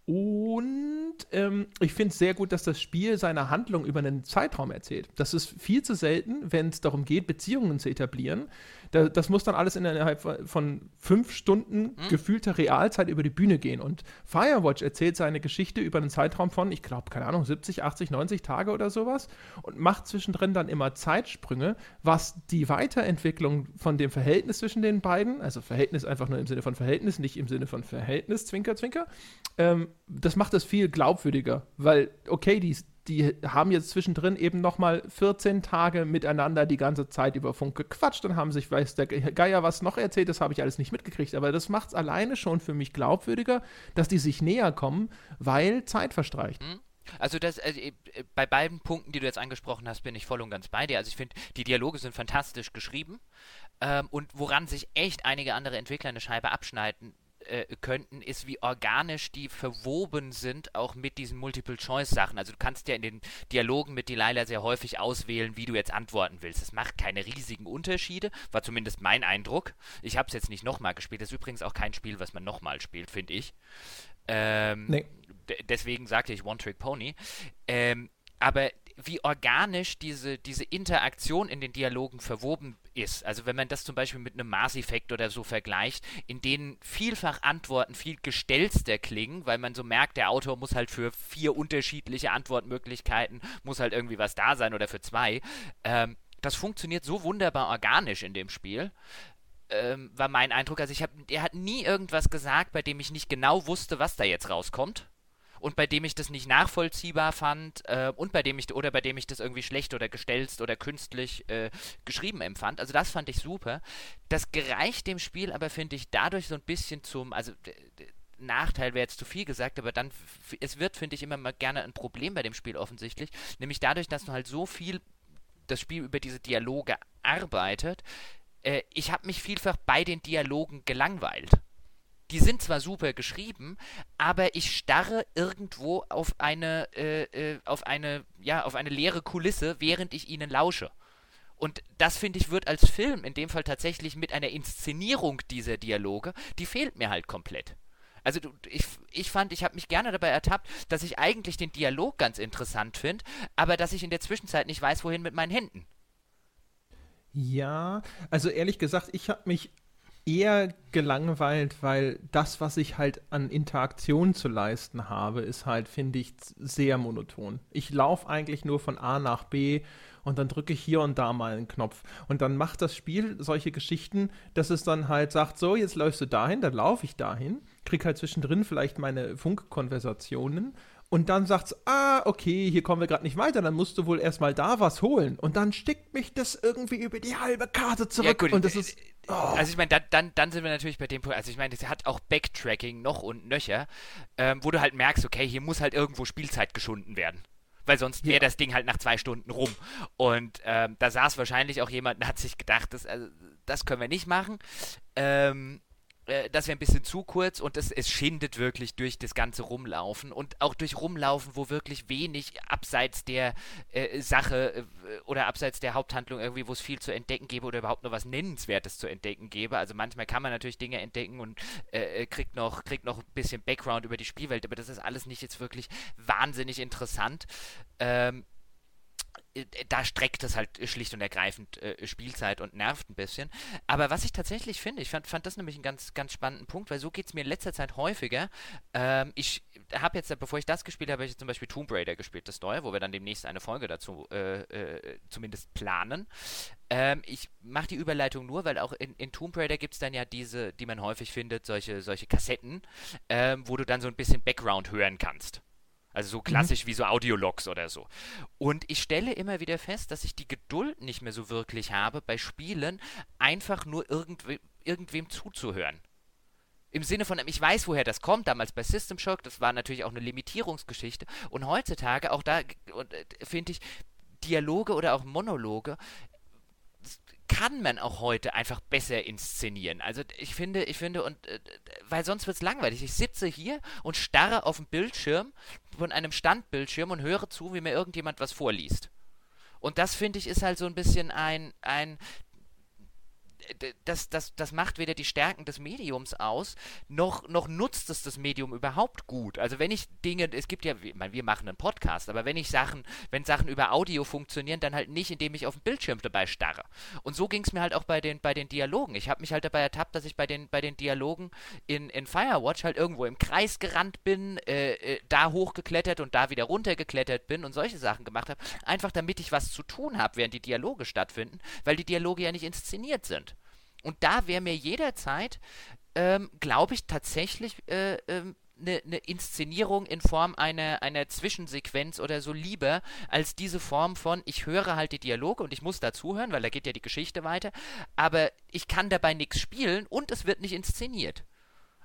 Und ähm, ich finde es sehr gut, dass das Spiel seine Handlung über einen Zeitraum erzählt. Das ist viel zu selten, wenn es darum geht, Beziehungen zu etablieren. Da, das muss dann alles innerhalb von fünf Stunden mhm. gefühlter Realzeit über die Bühne gehen. Und Firewatch erzählt seine Geschichte über einen Zeitraum von, ich glaube, keine Ahnung, 70, 80, 90 Tage oder sowas und macht zwischendrin dann immer Zeitsprünge, was die Weiterentwicklung von dem Verhältnis zwischen den beiden, also Verhältnis einfach nur im Sinne von Verhältnis, nicht im Sinne von Verhältnis, Zwinker, Zwinker, ähm, das macht es viel glaubwürdiger, weil, okay, die, die haben jetzt zwischendrin eben nochmal 14 Tage miteinander die ganze Zeit über Funk gequatscht und haben sich, weiß der Geier was noch erzählt, das habe ich alles nicht mitgekriegt, aber das macht es alleine schon für mich glaubwürdiger, dass die sich näher kommen, weil Zeit verstreicht. Mhm. Also das, also bei beiden Punkten, die du jetzt angesprochen hast, bin ich voll und ganz bei dir. Also ich finde, die Dialoge sind fantastisch geschrieben ähm, und woran sich echt einige andere Entwickler eine Scheibe abschneiden, äh, könnten, ist, wie organisch die verwoben sind, auch mit diesen Multiple-Choice-Sachen. Also du kannst ja in den Dialogen mit Delilah sehr häufig auswählen, wie du jetzt antworten willst. Das macht keine riesigen Unterschiede, war zumindest mein Eindruck. Ich habe es jetzt nicht nochmal gespielt. Das ist übrigens auch kein Spiel, was man nochmal spielt, finde ich. Ähm, nee. Deswegen sagte ich One-Trick-Pony. Ähm, aber wie organisch diese, diese Interaktion in den Dialogen verwoben ist. Also wenn man das zum Beispiel mit einem Maß-Effekt oder so vergleicht, in denen vielfach Antworten viel gestelzter klingen, weil man so merkt, der Autor muss halt für vier unterschiedliche Antwortmöglichkeiten, muss halt irgendwie was da sein oder für zwei. Ähm, das funktioniert so wunderbar organisch in dem Spiel. Ähm, war mein Eindruck. Also ich habe, er hat nie irgendwas gesagt, bei dem ich nicht genau wusste, was da jetzt rauskommt und bei dem ich das nicht nachvollziehbar fand äh, und bei dem ich oder bei dem ich das irgendwie schlecht oder gestelzt oder künstlich äh, geschrieben empfand. Also das fand ich super. Das gereicht dem Spiel aber finde ich dadurch so ein bisschen zum also Nachteil wäre jetzt zu viel gesagt, aber dann es wird finde ich immer mal gerne ein Problem bei dem Spiel offensichtlich, nämlich dadurch, dass du halt so viel das Spiel über diese Dialoge arbeitet. Äh, ich habe mich vielfach bei den Dialogen gelangweilt die sind zwar super geschrieben, aber ich starre irgendwo auf eine, äh, äh, auf eine, ja, auf eine leere Kulisse, während ich ihnen lausche. Und das finde ich wird als Film in dem Fall tatsächlich mit einer Inszenierung dieser Dialoge, die fehlt mir halt komplett. Also ich, ich fand, ich habe mich gerne dabei ertappt, dass ich eigentlich den Dialog ganz interessant finde, aber dass ich in der Zwischenzeit nicht weiß, wohin mit meinen Händen. Ja, also ehrlich gesagt, ich habe mich eher gelangweilt, weil das, was ich halt an Interaktion zu leisten habe, ist halt, finde ich, sehr monoton. Ich laufe eigentlich nur von A nach B und dann drücke ich hier und da mal einen Knopf. Und dann macht das Spiel solche Geschichten, dass es dann halt sagt, so, jetzt läufst du dahin, dann laufe ich dahin, krieg halt zwischendrin vielleicht meine Funkkonversationen und dann sagt's, ah, okay, hier kommen wir gerade nicht weiter, dann musst du wohl erstmal da was holen. Und dann stickt mich das irgendwie über die halbe Karte zurück. Ja, gut, und das äh, ist. Oh. Also ich meine, dann, dann, dann sind wir natürlich bei dem Punkt, also ich meine, das hat auch Backtracking noch und nöcher, ähm, wo du halt merkst, okay, hier muss halt irgendwo Spielzeit geschunden werden weil sonst wäre ja. das Ding halt nach zwei Stunden rum. Und ähm, da saß wahrscheinlich auch jemand und hat sich gedacht, das, also, das können wir nicht machen. Ähm, äh, das wäre ein bisschen zu kurz und es, es schindet wirklich durch das ganze Rumlaufen und auch durch Rumlaufen, wo wirklich wenig abseits der äh, Sache äh, oder abseits der Haupthandlung irgendwie, wo es viel zu entdecken gäbe oder überhaupt noch was Nennenswertes zu entdecken gäbe. Also manchmal kann man natürlich Dinge entdecken und äh, äh kriegt, noch, kriegt noch ein bisschen Background über die Spielwelt, aber das ist alles nicht jetzt wirklich wahnsinnig interessant. Ähm, äh, da streckt es halt schlicht und ergreifend äh, Spielzeit und nervt ein bisschen. Aber was ich tatsächlich finde, ich fand, fand das nämlich einen ganz, ganz spannenden Punkt, weil so geht es mir in letzter Zeit häufiger. Ähm, ich habe jetzt, bevor ich das gespielt habe, habe ich zum Beispiel Tomb Raider gespielt, das neue, wo wir dann demnächst eine Folge dazu äh, äh, zumindest planen. Ähm, ich mache die Überleitung nur, weil auch in, in Tomb Raider gibt es dann ja diese, die man häufig findet, solche, solche Kassetten, ähm, wo du dann so ein bisschen Background hören kannst. Also so klassisch mhm. wie so Audiologs oder so. Und ich stelle immer wieder fest, dass ich die Geduld nicht mehr so wirklich habe, bei Spielen einfach nur irgendwe irgendwem zuzuhören. Im Sinne von, ich weiß, woher das kommt, damals bei System Shock, das war natürlich auch eine Limitierungsgeschichte. Und heutzutage, auch da äh, finde ich, Dialoge oder auch Monologe kann man auch heute einfach besser inszenieren. Also ich finde, ich finde, und äh, weil sonst wird es langweilig. Ich sitze hier und starre auf dem Bildschirm von einem Standbildschirm und höre zu, wie mir irgendjemand was vorliest. Und das finde ich ist halt so ein bisschen ein, ein das, das, das macht weder die Stärken des Mediums aus, noch, noch nutzt es das Medium überhaupt gut. Also wenn ich Dinge, es gibt ja, ich meine, wir machen einen Podcast, aber wenn ich Sachen, wenn Sachen über Audio funktionieren, dann halt nicht, indem ich auf den Bildschirm dabei starre. Und so ging es mir halt auch bei den, bei den Dialogen. Ich habe mich halt dabei ertappt, dass ich bei den, bei den Dialogen in, in Firewatch halt irgendwo im Kreis gerannt bin, äh, äh, da hochgeklettert und da wieder runtergeklettert bin und solche Sachen gemacht habe, einfach damit ich was zu tun habe, während die Dialoge stattfinden, weil die Dialoge ja nicht inszeniert sind. Und da wäre mir jederzeit, ähm, glaube ich, tatsächlich äh, ähm, eine, eine, Inszenierung in Form einer, einer Zwischensequenz oder so lieber als diese Form von, ich höre halt die Dialoge und ich muss dazuhören, weil da geht ja die Geschichte weiter, aber ich kann dabei nichts spielen und es wird nicht inszeniert.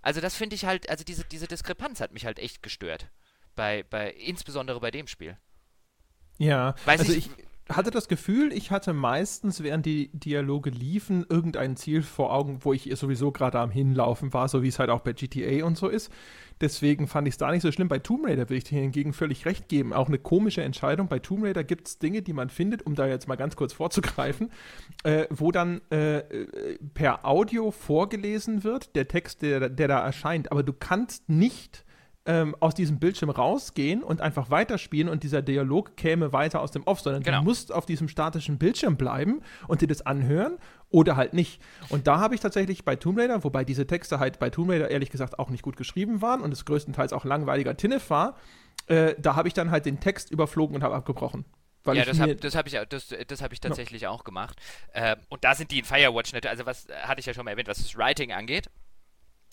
Also das finde ich halt, also diese, diese Diskrepanz hat mich halt echt gestört. Bei, bei, insbesondere bei dem Spiel. Ja, Weiß also ich, ich hatte das Gefühl, ich hatte meistens, während die Dialoge liefen, irgendein Ziel vor Augen, wo ich sowieso gerade am Hinlaufen war, so wie es halt auch bei GTA und so ist. Deswegen fand ich es da nicht so schlimm. Bei Tomb Raider will ich dir hingegen völlig recht geben. Auch eine komische Entscheidung. Bei Tomb Raider gibt es Dinge, die man findet, um da jetzt mal ganz kurz vorzugreifen, <laughs> äh, wo dann äh, äh per Audio vorgelesen wird, der Text, der, der da erscheint. Aber du kannst nicht ähm, aus diesem Bildschirm rausgehen und einfach weiterspielen und dieser Dialog käme weiter aus dem Off, sondern genau. du musst auf diesem statischen Bildschirm bleiben und dir das anhören oder halt nicht. Und da habe ich tatsächlich bei Tomb Raider, wobei diese Texte halt bei Tomb Raider ehrlich gesagt auch nicht gut geschrieben waren und es größtenteils auch langweiliger Tinnef war, äh, da habe ich dann halt den Text überflogen und habe abgebrochen. ja, das habe hab ich, das, das hab ich tatsächlich ja. auch gemacht. Äh, und da sind die in Firewatch nicht, also was hatte ich ja schon mal erwähnt, was das Writing angeht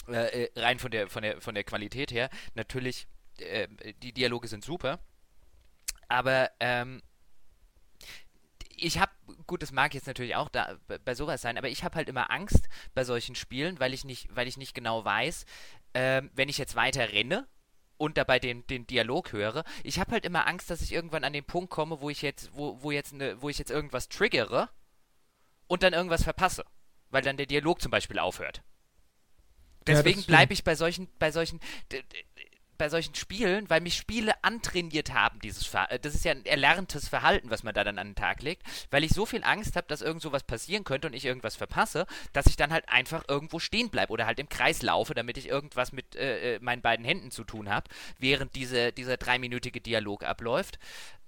äh, äh, rein von der, von, der, von der Qualität her, natürlich, äh, die Dialoge sind super, aber ähm, ich habe, gut, das mag jetzt natürlich auch da bei sowas sein, aber ich habe halt immer Angst bei solchen Spielen, weil ich nicht, weil ich nicht genau weiß, äh, wenn ich jetzt weiter renne und dabei den, den Dialog höre, ich habe halt immer Angst, dass ich irgendwann an den Punkt komme, wo ich jetzt, wo, wo jetzt ne, wo ich jetzt irgendwas triggere und dann irgendwas verpasse. Weil dann der Dialog zum Beispiel aufhört. Deswegen ja, bleibe ich bei solchen, bei solchen, bei solchen Spielen, weil mich Spiele antrainiert haben, dieses Ver das ist ja ein erlerntes Verhalten, was man da dann an den Tag legt, weil ich so viel Angst habe, dass irgend sowas passieren könnte und ich irgendwas verpasse, dass ich dann halt einfach irgendwo stehen bleibe oder halt im Kreis laufe, damit ich irgendwas mit äh, äh meinen beiden Händen zu tun habe, während diese, dieser dreiminütige Dialog abläuft.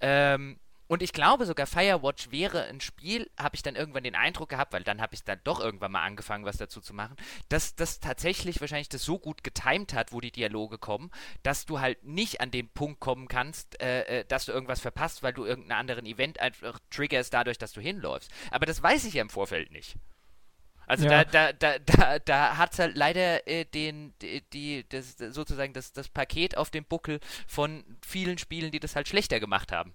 Ähm, und ich glaube sogar, Firewatch wäre ein Spiel, habe ich dann irgendwann den Eindruck gehabt, weil dann habe ich dann doch irgendwann mal angefangen, was dazu zu machen, dass das tatsächlich wahrscheinlich das so gut getimt hat, wo die Dialoge kommen, dass du halt nicht an den Punkt kommen kannst, äh, äh, dass du irgendwas verpasst, weil du irgendeinen anderen Event einfach triggerst dadurch, dass du hinläufst. Aber das weiß ich ja im Vorfeld nicht. Also ja. da, da, da, da, da hat es halt leider äh, den, die, die, das, sozusagen das, das Paket auf dem Buckel von vielen Spielen, die das halt schlechter gemacht haben.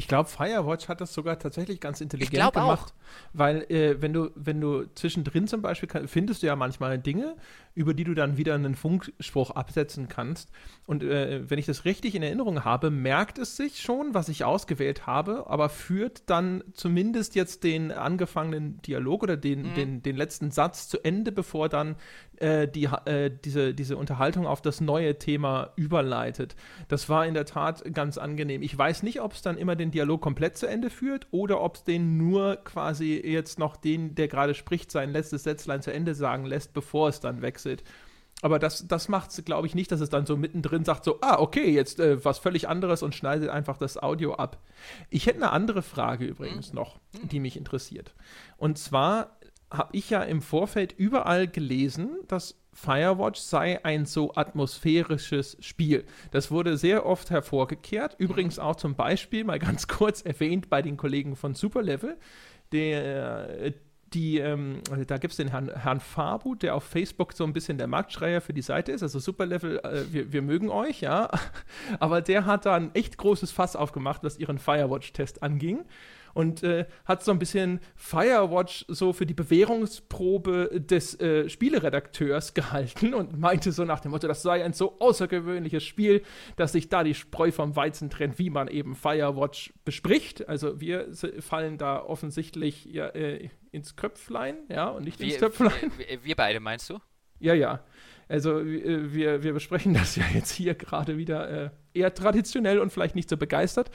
Ich glaube, Firewatch hat das sogar tatsächlich ganz intelligent gemacht. Auch. Weil, äh, wenn du, wenn du zwischendrin zum Beispiel kann, findest du ja manchmal Dinge, über die du dann wieder einen Funkspruch absetzen kannst. Und äh, wenn ich das richtig in Erinnerung habe, merkt es sich schon, was ich ausgewählt habe, aber führt dann zumindest jetzt den angefangenen Dialog oder den, mhm. den, den letzten Satz zu Ende, bevor dann äh, die, äh, diese, diese Unterhaltung auf das neue Thema überleitet. Das war in der Tat ganz angenehm. Ich weiß nicht, ob es dann immer den Dialog komplett zu Ende führt oder ob es den nur quasi jetzt noch den, der gerade spricht, sein letztes Sätzlein zu Ende sagen lässt, bevor es dann wechselt. Aber das, das macht es, glaube ich, nicht, dass es dann so mittendrin sagt, so, ah, okay, jetzt äh, was völlig anderes und schneidet einfach das Audio ab. Ich hätte eine andere Frage übrigens mhm. noch, die mich interessiert. Und zwar habe ich ja im Vorfeld überall gelesen, dass Firewatch sei ein so atmosphärisches Spiel. Das wurde sehr oft hervorgekehrt. Übrigens auch zum Beispiel mal ganz <laughs> kurz erwähnt bei den Kollegen von Superlevel. Der, die, ähm, da gibt es den Herrn, Herrn Fabu, der auf Facebook so ein bisschen der Marktschreier für die Seite ist. Also Superlevel, äh, wir, wir mögen euch, ja. <laughs> Aber der hat da ein echt großes Fass aufgemacht, was ihren Firewatch-Test anging und äh, hat so ein bisschen Firewatch so für die Bewährungsprobe des äh, Spieleredakteurs <laughs> gehalten und meinte so nach dem Motto, das sei ein so außergewöhnliches Spiel, dass sich da die Spreu vom Weizen trennt, wie man eben Firewatch bespricht. Also wir fallen da offensichtlich ja, äh, ins Köpflein, ja, und nicht wir, ins Töpflein. Wir, wir beide meinst du? Ja, ja. Also äh, wir, wir besprechen das ja jetzt hier gerade wieder äh, eher traditionell und vielleicht nicht so begeistert.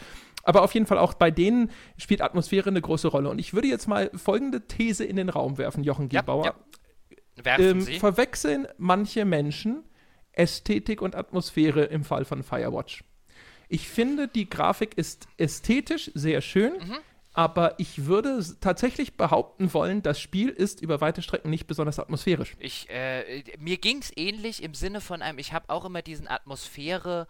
Aber auf jeden Fall auch bei denen spielt Atmosphäre eine große Rolle. Und ich würde jetzt mal folgende These in den Raum werfen, Jochen Gebauer. Ja, ja. Ähm, verwechseln manche Menschen Ästhetik und Atmosphäre im Fall von Firewatch. Ich finde, die Grafik ist ästhetisch sehr schön. Mhm. Aber ich würde tatsächlich behaupten wollen, das Spiel ist über weite Strecken nicht besonders atmosphärisch. Ich, äh, mir ging es ähnlich im Sinne von einem, ich habe auch immer diesen Atmosphäre,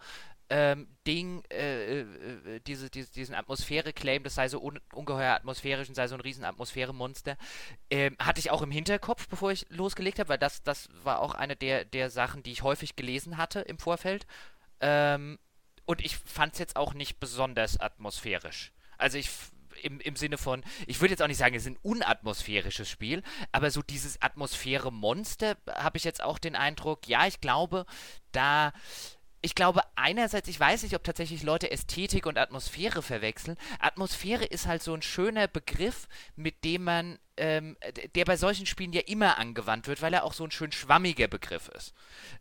ähm, Ding, äh, äh, diese, diese, diesen Atmosphäre-Claim, das sei so un ungeheuer atmosphärisch und sei so ein riesen Atmosphäre-Monster, ähm, hatte ich auch im Hinterkopf, bevor ich losgelegt habe, weil das, das war auch eine der, der Sachen, die ich häufig gelesen hatte im Vorfeld. Ähm, und ich fand es jetzt auch nicht besonders atmosphärisch. Also ich im, im Sinne von, ich würde jetzt auch nicht sagen, es ist ein unatmosphärisches Spiel, aber so dieses Atmosphäre-Monster habe ich jetzt auch den Eindruck, ja, ich glaube, da ich glaube einerseits, ich weiß nicht, ob tatsächlich Leute Ästhetik und Atmosphäre verwechseln. Atmosphäre ist halt so ein schöner Begriff, mit dem man, ähm, der bei solchen Spielen ja immer angewandt wird, weil er auch so ein schön schwammiger Begriff ist.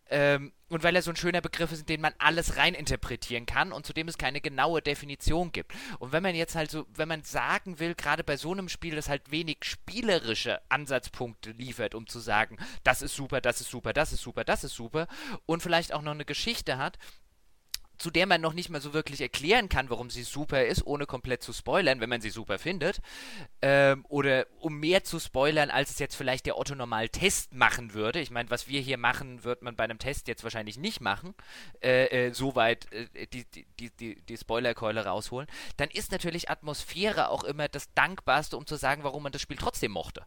Ähm, und weil er so ein schöner Begriff ist, in den man alles reininterpretieren kann und zu dem es keine genaue Definition gibt. Und wenn man jetzt halt so, wenn man sagen will, gerade bei so einem Spiel, das halt wenig spielerische Ansatzpunkte liefert, um zu sagen, das ist super, das ist super, das ist super, das ist super, und vielleicht auch noch eine Geschichte hat, zu der man noch nicht mal so wirklich erklären kann, warum sie super ist, ohne komplett zu spoilern, wenn man sie super findet. Ähm, oder um mehr zu spoilern, als es jetzt vielleicht der Otto normal Test machen würde. Ich meine, was wir hier machen, wird man bei einem Test jetzt wahrscheinlich nicht machen. Äh, äh, Soweit äh, die, die, die, die Spoilerkeule rausholen. Dann ist natürlich Atmosphäre auch immer das Dankbarste, um zu sagen, warum man das Spiel trotzdem mochte.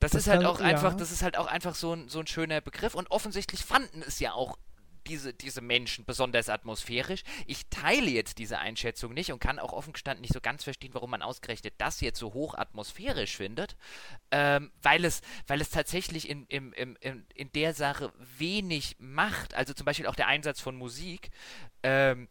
Das, das ist halt auch ja. einfach, das ist halt auch einfach so ein, so ein schöner Begriff und offensichtlich fanden es ja auch diese, diese Menschen besonders atmosphärisch. Ich teile jetzt diese Einschätzung nicht und kann auch offen gestanden nicht so ganz verstehen, warum man ausgerechnet das jetzt so hoch atmosphärisch findet, ähm, weil, es, weil es tatsächlich in, in, in, in der Sache wenig macht. Also zum Beispiel auch der Einsatz von Musik. Ähm,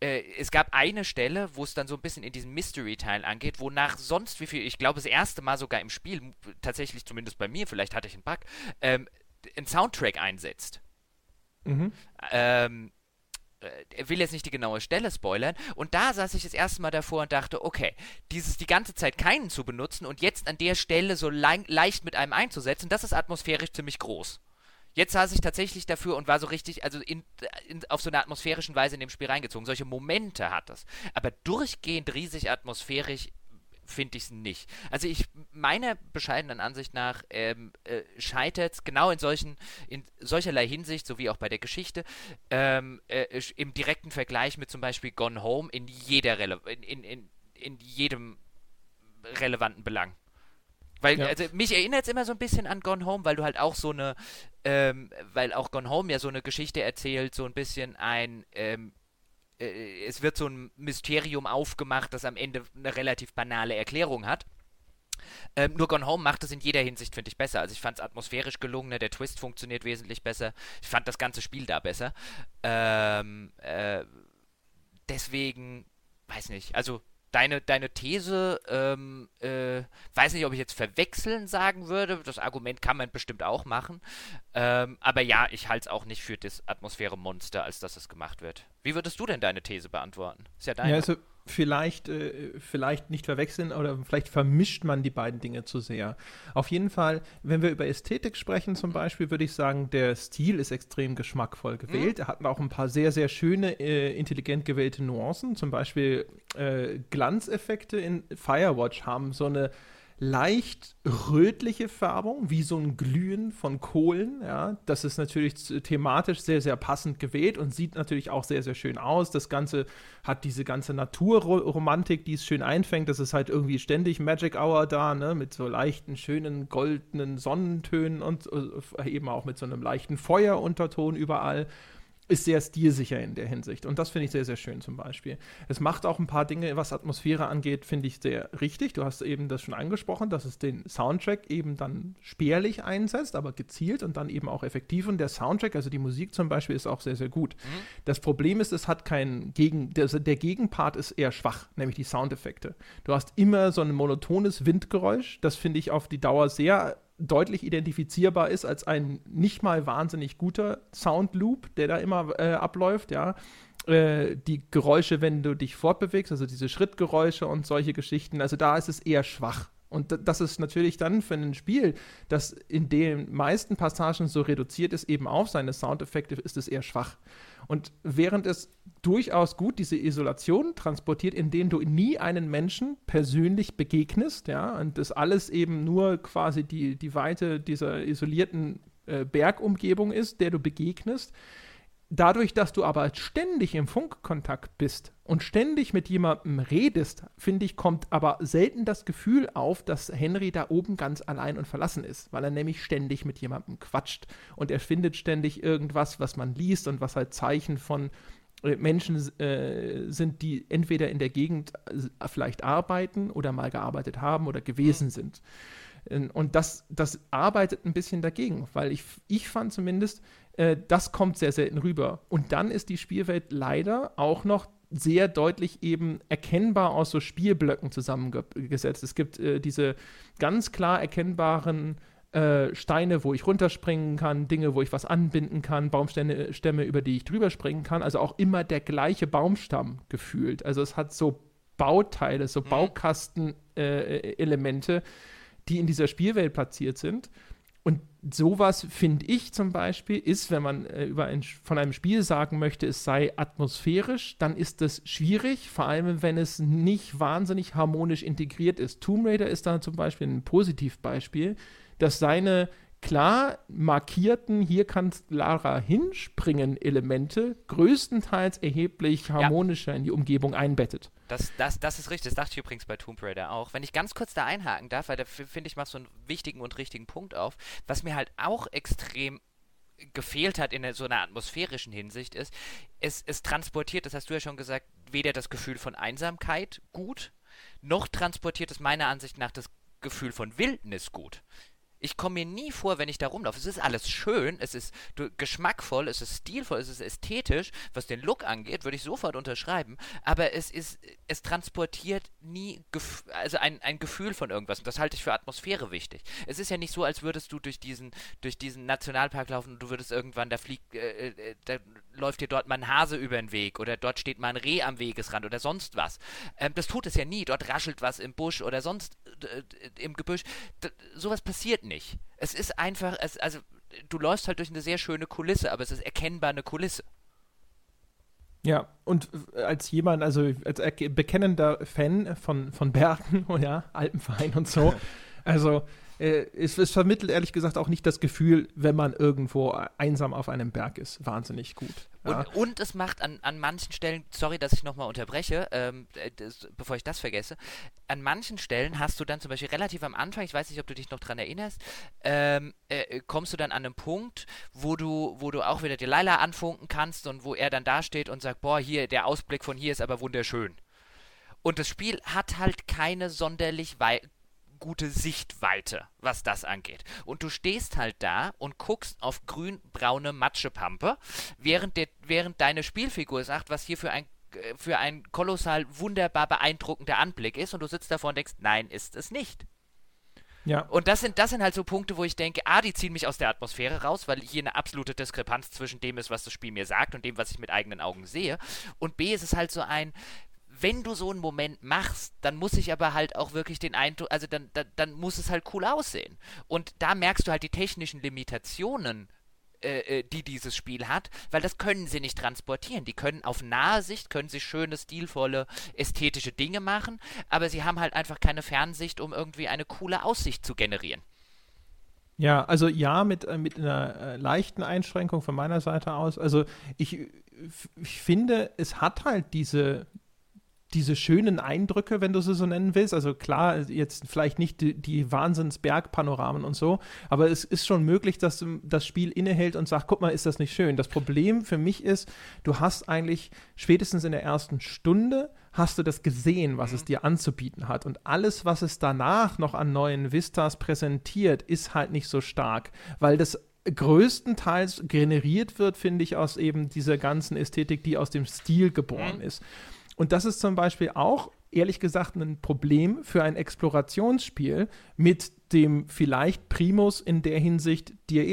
äh, es gab eine Stelle, wo es dann so ein bisschen in diesen Mystery-Teil angeht, wonach sonst wie viel, ich glaube das erste Mal sogar im Spiel, tatsächlich zumindest bei mir, vielleicht hatte ich einen Bug, ähm, ein Soundtrack einsetzt. Mhm. Ähm, er will jetzt nicht die genaue Stelle spoilern. Und da saß ich das erste Mal davor und dachte, okay, dieses die ganze Zeit keinen zu benutzen und jetzt an der Stelle so le leicht mit einem einzusetzen, das ist atmosphärisch ziemlich groß. Jetzt saß ich tatsächlich dafür und war so richtig, also in, in, auf so einer atmosphärischen Weise in dem Spiel reingezogen. Solche Momente hat es. Aber durchgehend riesig atmosphärisch finde ich es nicht. Also ich meiner bescheidenen Ansicht nach ähm, äh, scheitert es genau in solchen, in solcherlei Hinsicht, sowie auch bei der Geschichte, ähm, äh, im direkten Vergleich mit zum Beispiel Gone Home in jeder Rele in, in, in, in jedem relevanten Belang. Weil, ja. also mich erinnert es immer so ein bisschen an Gone Home, weil du halt auch so eine, ähm, weil auch Gone Home ja so eine Geschichte erzählt, so ein bisschen ein, ähm, äh, es wird so ein Mysterium aufgemacht, das am Ende eine relativ banale Erklärung hat. Ähm, nur Gone Home macht es in jeder Hinsicht, finde ich, besser. Also ich fand es atmosphärisch gelungener, der Twist funktioniert wesentlich besser. Ich fand das ganze Spiel da besser. Ähm, äh, deswegen, weiß nicht, also deine, deine These, ähm, äh, weiß nicht, ob ich jetzt verwechseln sagen würde. Das Argument kann man bestimmt auch machen. Ähm, aber ja, ich halte es auch nicht für das Atmosphäre-Monster, als dass es gemacht wird. Wie würdest du denn deine These beantworten? Ist ja deine. Ja, also vielleicht, äh, vielleicht nicht verwechseln oder vielleicht vermischt man die beiden Dinge zu sehr. Auf jeden Fall, wenn wir über Ästhetik sprechen zum Beispiel, würde ich sagen, der Stil ist extrem geschmackvoll gewählt. Mhm. Er hat auch ein paar sehr, sehr schöne, äh, intelligent gewählte Nuancen. Zum Beispiel äh, Glanzeffekte in Firewatch haben so eine leicht rötliche Färbung, wie so ein Glühen von Kohlen. Ja, das ist natürlich thematisch sehr, sehr passend gewählt und sieht natürlich auch sehr, sehr schön aus. Das Ganze hat diese ganze Naturromantik, die es schön einfängt. Das ist halt irgendwie ständig Magic Hour da, ne, mit so leichten, schönen, goldenen Sonnentönen und äh, eben auch mit so einem leichten Feuerunterton überall ist sehr stilsicher in der Hinsicht. Und das finde ich sehr, sehr schön zum Beispiel. Es macht auch ein paar Dinge, was Atmosphäre angeht, finde ich sehr richtig. Du hast eben das schon angesprochen, dass es den Soundtrack eben dann spärlich einsetzt, aber gezielt und dann eben auch effektiv. Und der Soundtrack, also die Musik zum Beispiel, ist auch sehr, sehr gut. Mhm. Das Problem ist, es hat keinen Gegen, der, der Gegenpart ist eher schwach, nämlich die Soundeffekte. Du hast immer so ein monotones Windgeräusch. Das finde ich auf die Dauer sehr deutlich identifizierbar ist als ein nicht mal wahnsinnig guter Soundloop, der da immer äh, abläuft, ja. äh, die Geräusche, wenn du dich fortbewegst, also diese Schrittgeräusche und solche Geschichten, also da ist es eher schwach. Und das ist natürlich dann für ein Spiel, das in den meisten Passagen so reduziert ist, eben auf seine Soundeffekte, ist es eher schwach. Und während es durchaus gut diese Isolation transportiert, in denen du nie einen Menschen persönlich begegnest, ja, und das alles eben nur quasi die, die Weite dieser isolierten äh, Bergumgebung ist, der du begegnest, Dadurch, dass du aber ständig im Funkkontakt bist und ständig mit jemandem redest, finde ich, kommt aber selten das Gefühl auf, dass Henry da oben ganz allein und verlassen ist, weil er nämlich ständig mit jemandem quatscht und er findet ständig irgendwas, was man liest und was halt Zeichen von äh, Menschen äh, sind, die entweder in der Gegend äh, vielleicht arbeiten oder mal gearbeitet haben oder gewesen mhm. sind. Und das, das arbeitet ein bisschen dagegen, weil ich, ich fand zumindest, äh, das kommt sehr selten rüber. Und dann ist die Spielwelt leider auch noch sehr deutlich eben erkennbar aus so Spielblöcken zusammengesetzt. Es gibt äh, diese ganz klar erkennbaren äh, Steine, wo ich runterspringen kann, Dinge, wo ich was anbinden kann, Baumstämme, Stämme, über die ich drüber springen kann. Also auch immer der gleiche Baumstamm gefühlt. Also es hat so Bauteile, so mhm. Baukastenelemente, äh, die in dieser Spielwelt platziert sind. Und sowas finde ich zum Beispiel ist, wenn man äh, über ein, von einem Spiel sagen möchte, es sei atmosphärisch, dann ist das schwierig, vor allem wenn es nicht wahnsinnig harmonisch integriert ist. Tomb Raider ist da zum Beispiel ein Positivbeispiel, dass seine klar markierten, hier kann Lara hinspringen Elemente größtenteils erheblich harmonischer ja. in die Umgebung einbettet. Das, das, das ist richtig, das dachte ich übrigens bei Tomb Raider auch. Wenn ich ganz kurz da einhaken darf, weil da finde ich, machst so einen wichtigen und richtigen Punkt auf, was mir halt auch extrem gefehlt hat in so einer atmosphärischen Hinsicht ist, es, es transportiert, das hast du ja schon gesagt, weder das Gefühl von Einsamkeit gut, noch transportiert es meiner Ansicht nach das Gefühl von Wildnis gut. Ich komme mir nie vor, wenn ich da rumlaufe. Es ist alles schön, es ist geschmackvoll, es ist stilvoll, es ist ästhetisch. Was den Look angeht, würde ich sofort unterschreiben. Aber es ist, es transportiert nie, also ein, ein Gefühl von irgendwas. Und das halte ich für Atmosphäre wichtig. Es ist ja nicht so, als würdest du durch diesen, durch diesen Nationalpark laufen und du würdest irgendwann, da fliegt, äh, äh, da läuft dir dort mal ein Hase über den Weg oder dort steht mal ein Reh am Wegesrand oder sonst was. Ähm, das tut es ja nie. Dort raschelt was im Busch oder sonst äh, im Gebüsch. D sowas passiert nicht. Es ist einfach, es, also du läufst halt durch eine sehr schöne Kulisse, aber es ist erkennbar eine Kulisse. Ja, und als jemand, also als bekennender Fan von, von Bergen, <laughs> ja, Alpenverein und so, <laughs> also äh, es, es, vermittelt ehrlich gesagt auch nicht das Gefühl, wenn man irgendwo einsam auf einem Berg ist, wahnsinnig gut. Ja. Und, und, es macht an, an manchen Stellen, sorry, dass ich nochmal unterbreche, ähm, äh, das, bevor ich das vergesse, an manchen Stellen hast du dann zum Beispiel relativ am Anfang, ich weiß nicht, ob du dich noch dran erinnerst, ähm, äh, kommst du dann an einen Punkt, wo du, wo du auch wieder Delilah anfunken kannst und wo er dann dasteht und sagt, boah, hier, der Ausblick von hier ist aber wunderschön. Und das Spiel hat halt keine sonderlich gute Sichtweite, was das angeht. Und du stehst halt da und guckst auf grün-braune Matschepampe, während, der, während deine Spielfigur sagt, was hier für ein äh, für ein kolossal wunderbar beeindruckender Anblick ist und du sitzt davor und denkst, nein, ist es nicht. Ja. Und das sind, das sind halt so Punkte, wo ich denke, A, die ziehen mich aus der Atmosphäre raus, weil hier eine absolute Diskrepanz zwischen dem ist, was das Spiel mir sagt und dem, was ich mit eigenen Augen sehe. Und B, ist es halt so ein, wenn du so einen Moment machst, dann muss ich aber halt auch wirklich den Eindruck, also dann, dann, dann muss es halt cool aussehen. Und da merkst du halt die technischen Limitationen äh, äh, die dieses Spiel hat, weil das können sie nicht transportieren. Die können auf nahe Sicht, können sie schöne, stilvolle, ästhetische Dinge machen, aber sie haben halt einfach keine Fernsicht, um irgendwie eine coole Aussicht zu generieren. Ja, also ja, mit, äh, mit einer leichten Einschränkung von meiner Seite aus. Also ich, ich finde, es hat halt diese, diese schönen Eindrücke, wenn du sie so nennen willst. Also klar, jetzt vielleicht nicht die, die Wahnsinnsbergpanoramen und so, aber es ist schon möglich, dass das Spiel innehält und sagt, guck mal, ist das nicht schön. Das Problem für mich ist, du hast eigentlich spätestens in der ersten Stunde hast du das gesehen, was es mhm. dir anzubieten hat. Und alles, was es danach noch an neuen Vistas präsentiert, ist halt nicht so stark, weil das größtenteils generiert wird, finde ich, aus eben dieser ganzen Ästhetik, die aus dem Stil geboren mhm. ist. Und das ist zum Beispiel auch ehrlich gesagt ein Problem für ein Explorationsspiel mit dem vielleicht Primus in der Hinsicht. Dear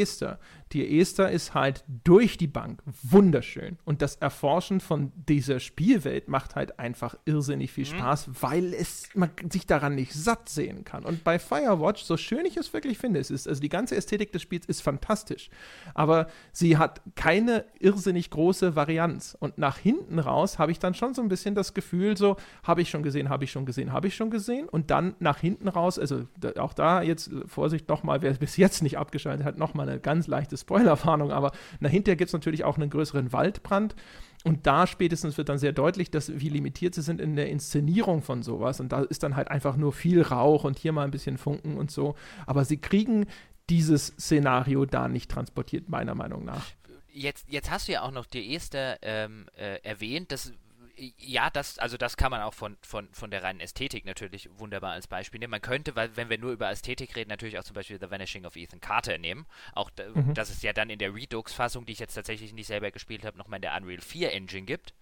Esther ist halt durch die Bank wunderschön. Und das Erforschen von dieser Spielwelt macht halt einfach irrsinnig viel mhm. Spaß, mhm. weil es, man sich daran nicht satt sehen kann. Und bei Firewatch, so schön ich es wirklich finde, es ist, also die ganze Ästhetik des Spiels ist fantastisch. Aber sie hat keine irrsinnig große Varianz. Und nach hinten raus habe ich dann schon so ein bisschen das Gefühl, so, habe ich schon gesehen, habe ich schon gesehen, habe ich schon gesehen. Und dann nach hinten raus, also auch da jetzt, Vorsicht nochmal, wer bis jetzt nicht abgeschaltet hat, nochmal eine ganz leichte Spoilerwarnung, aber dahinter gibt es natürlich auch einen größeren Waldbrand. Und da spätestens wird dann sehr deutlich, dass wie limitiert sie sind in der Inszenierung von sowas. Und da ist dann halt einfach nur viel Rauch und hier mal ein bisschen Funken und so. Aber sie kriegen dieses Szenario da nicht transportiert, meiner Meinung nach. Jetzt, jetzt hast du ja auch noch die Esther ähm, äh, erwähnt. Das ja, das, also das kann man auch von, von, von der reinen Ästhetik natürlich wunderbar als Beispiel nehmen. Man könnte, weil, wenn wir nur über Ästhetik reden, natürlich auch zum Beispiel The Vanishing of Ethan Carter nehmen. Auch mhm. dass es ja dann in der Redux-Fassung, die ich jetzt tatsächlich nicht selber gespielt habe, nochmal in der Unreal 4 Engine gibt.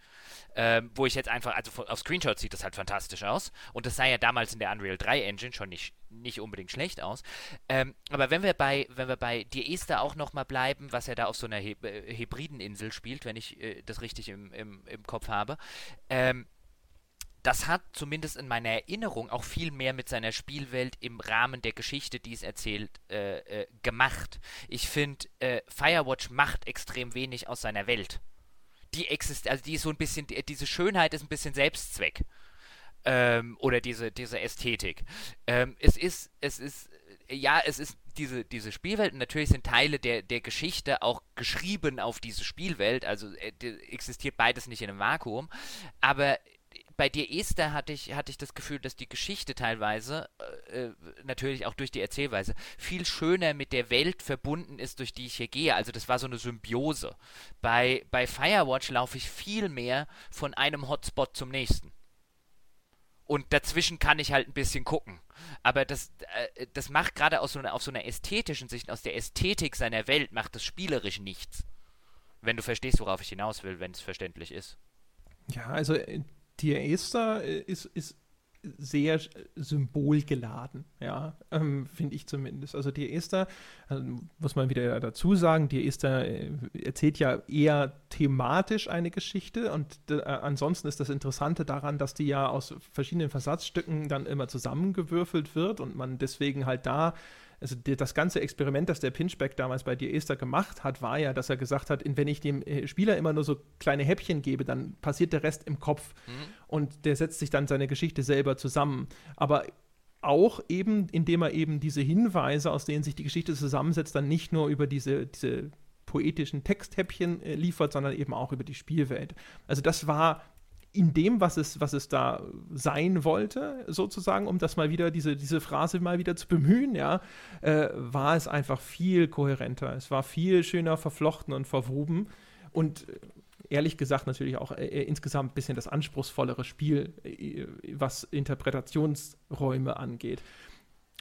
Ähm, wo ich jetzt einfach, also auf Screenshots sieht das halt fantastisch aus. Und das sah ja damals in der Unreal 3 Engine schon nicht, nicht unbedingt schlecht aus. Ähm, aber wenn wir bei, wenn wir bei Die Esther auch nochmal bleiben, was er da auf so einer He äh, Hebrideninsel spielt, wenn ich äh, das richtig im, im, im Kopf habe, ähm, das hat zumindest in meiner Erinnerung auch viel mehr mit seiner Spielwelt im Rahmen der Geschichte, die es erzählt, äh, äh, gemacht. Ich finde, äh, Firewatch macht extrem wenig aus seiner Welt die existiert, also die ist so ein bisschen, die, diese Schönheit ist ein bisschen Selbstzweck. Ähm, oder diese, diese Ästhetik. Ähm, es ist, es ist, ja, es ist diese, diese Spielwelt und natürlich sind Teile der, der Geschichte auch geschrieben auf diese Spielwelt, also äh, existiert beides nicht in einem Vakuum, aber bei dir Esther hatte ich, hatte ich das Gefühl, dass die Geschichte teilweise, äh, äh, natürlich auch durch die Erzählweise, viel schöner mit der Welt verbunden ist, durch die ich hier gehe. Also das war so eine Symbiose. Bei, bei Firewatch laufe ich viel mehr von einem Hotspot zum nächsten. Und dazwischen kann ich halt ein bisschen gucken. Aber das, äh, das macht gerade aus so einer, auf so einer ästhetischen Sicht, aus der Ästhetik seiner Welt, macht das spielerisch nichts. Wenn du verstehst, worauf ich hinaus will, wenn es verständlich ist. Ja, also äh, Dear Esther äh, ist, ist sehr symbolgeladen, ja, ähm, finde ich zumindest. Also Dear Esther, also muss man wieder dazu sagen, Dear Esther äh, erzählt ja eher thematisch eine Geschichte und äh, ansonsten ist das Interessante daran, dass die ja aus verschiedenen Versatzstücken dann immer zusammengewürfelt wird und man deswegen halt da also die, das ganze Experiment, das der Pinchback damals bei dir Esther gemacht hat, war ja, dass er gesagt hat, wenn ich dem äh, Spieler immer nur so kleine Häppchen gebe, dann passiert der Rest im Kopf mhm. und der setzt sich dann seine Geschichte selber zusammen. Aber auch eben, indem er eben diese Hinweise, aus denen sich die Geschichte zusammensetzt, dann nicht nur über diese, diese poetischen Texthäppchen äh, liefert, sondern eben auch über die Spielwelt. Also das war in dem, was es, was es da sein wollte, sozusagen, um das mal wieder, diese, diese Phrase mal wieder zu bemühen, ja, äh, war es einfach viel kohärenter. Es war viel schöner verflochten und verwoben. Und äh, ehrlich gesagt natürlich auch äh, insgesamt ein bisschen das anspruchsvollere Spiel, äh, was Interpretationsräume angeht.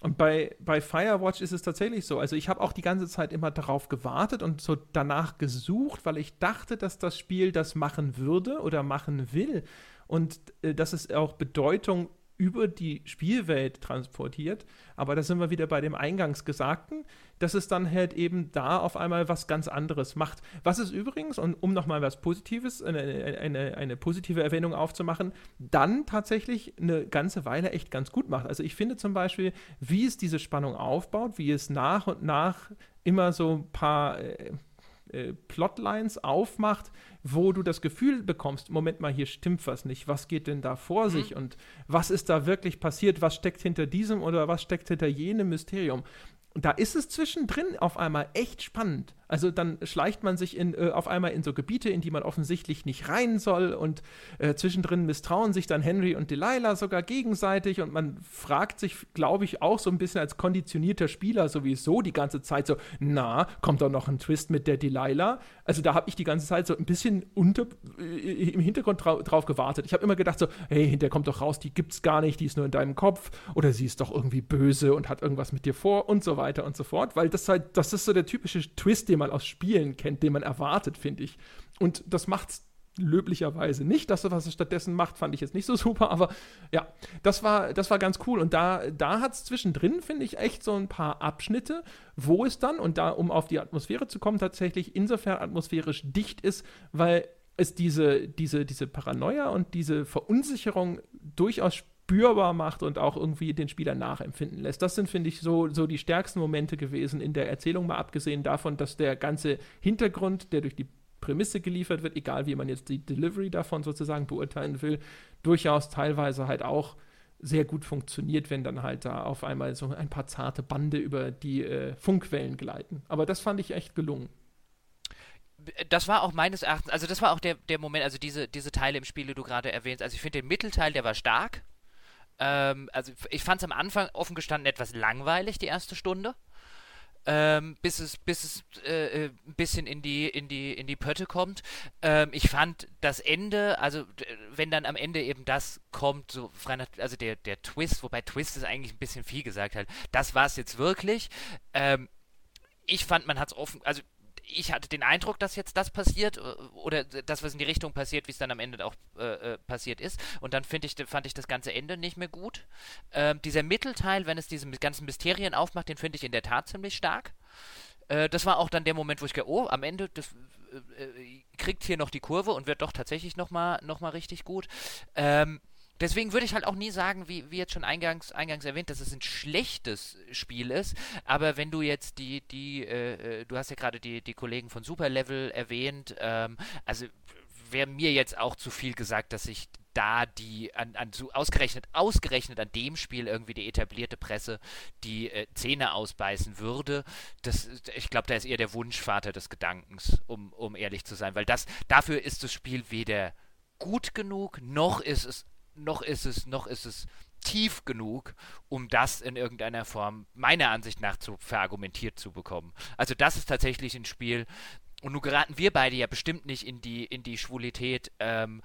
Und bei, bei Firewatch ist es tatsächlich so. Also ich habe auch die ganze Zeit immer darauf gewartet und so danach gesucht, weil ich dachte, dass das Spiel das machen würde oder machen will. Und äh, dass es auch Bedeutung über die Spielwelt transportiert. Aber da sind wir wieder bei dem Eingangsgesagten, dass es dann halt eben da auf einmal was ganz anderes macht. Was es übrigens, und um nochmal was Positives, eine, eine, eine positive Erwähnung aufzumachen, dann tatsächlich eine ganze Weile echt ganz gut macht. Also ich finde zum Beispiel, wie es diese Spannung aufbaut, wie es nach und nach immer so ein paar äh, äh, Plotlines aufmacht, wo du das Gefühl bekommst, Moment mal, hier stimmt was nicht, was geht denn da vor mhm. sich und was ist da wirklich passiert, was steckt hinter diesem oder was steckt hinter jenem Mysterium. Und da ist es zwischendrin auf einmal echt spannend. Also dann schleicht man sich in, äh, auf einmal in so Gebiete, in die man offensichtlich nicht rein soll und äh, zwischendrin misstrauen sich dann Henry und Delilah sogar gegenseitig und man fragt sich, glaube ich, auch so ein bisschen als konditionierter Spieler sowieso die ganze Zeit so, na, kommt da noch ein Twist mit der Delilah? Also da habe ich die ganze Zeit so ein bisschen unter, äh, im Hintergrund trau drauf gewartet. Ich habe immer gedacht so, hey, hinterher kommt doch raus, die gibt's gar nicht, die ist nur in deinem Kopf oder sie ist doch irgendwie böse und hat irgendwas mit dir vor und so weiter und so fort, weil das halt, das ist so der typische Twist, den man aus Spielen kennt, den man erwartet, finde ich. Und das macht's löblicherweise nicht. Das, was es stattdessen macht, fand ich jetzt nicht so super, aber ja, das war, das war ganz cool. Und da, da hat es zwischendrin, finde ich, echt so ein paar Abschnitte, wo es dann, und da, um auf die Atmosphäre zu kommen, tatsächlich insofern atmosphärisch dicht ist, weil es diese, diese, diese Paranoia und diese Verunsicherung durchaus spürbar macht und auch irgendwie den Spieler nachempfinden lässt. Das sind, finde ich, so, so die stärksten Momente gewesen in der Erzählung, mal abgesehen davon, dass der ganze Hintergrund, der durch die Prämisse geliefert wird, egal wie man jetzt die Delivery davon sozusagen beurteilen will, durchaus teilweise halt auch sehr gut funktioniert, wenn dann halt da auf einmal so ein paar zarte Bande über die äh, Funkwellen gleiten. Aber das fand ich echt gelungen. Das war auch meines Erachtens, also das war auch der, der Moment, also diese, diese Teile im Spiel, die du gerade erwähnst. Also ich finde den Mittelteil, der war stark. Ähm, also ich fand es am Anfang offen gestanden etwas langweilig, die erste Stunde ähm, bis es, bis es äh, äh, ein bisschen in die, in die, in die Pötte kommt. Ähm, ich fand das Ende, also wenn dann am Ende eben das kommt, so also der, der Twist, wobei Twist ist eigentlich ein bisschen viel gesagt halt, das war es jetzt wirklich. Ähm, ich fand, man hat es offen, also ich hatte den Eindruck, dass jetzt das passiert äh, oder das, was in die Richtung passiert, wie es dann am Ende auch äh, äh passiert ist. Und dann ich, fand ich das ganze Ende nicht mehr gut. Ähm, dieser Mittelteil, wenn es diese ganzen Mysterien aufmacht, den finde ich in der Tat ziemlich stark. Äh, das war auch dann der Moment, wo ich gedacht, oh, am Ende das, äh, kriegt hier noch die Kurve und wird doch tatsächlich nochmal noch mal richtig gut. Ähm, Deswegen würde ich halt auch nie sagen, wie, wie jetzt schon eingangs, eingangs erwähnt, dass es ein schlechtes Spiel ist. Aber wenn du jetzt die, die, äh, äh du hast ja gerade die, die Kollegen von Superlevel erwähnt, ähm, also wäre mir jetzt auch zu viel gesagt, dass ich da die an, an so ausgerechnet ausgerechnet an dem Spiel irgendwie die etablierte Presse die äh, Zähne ausbeißen würde. Das ich glaube, da ist eher der Wunschvater des Gedankens, um, um ehrlich zu sein, weil das dafür ist das Spiel weder gut genug noch ist es noch ist es, noch ist es tief genug, um das in irgendeiner Form meiner Ansicht nach zu verargumentiert zu bekommen. Also das ist tatsächlich ein Spiel, und nun geraten wir beide ja bestimmt nicht in die, in die Schwulität ähm,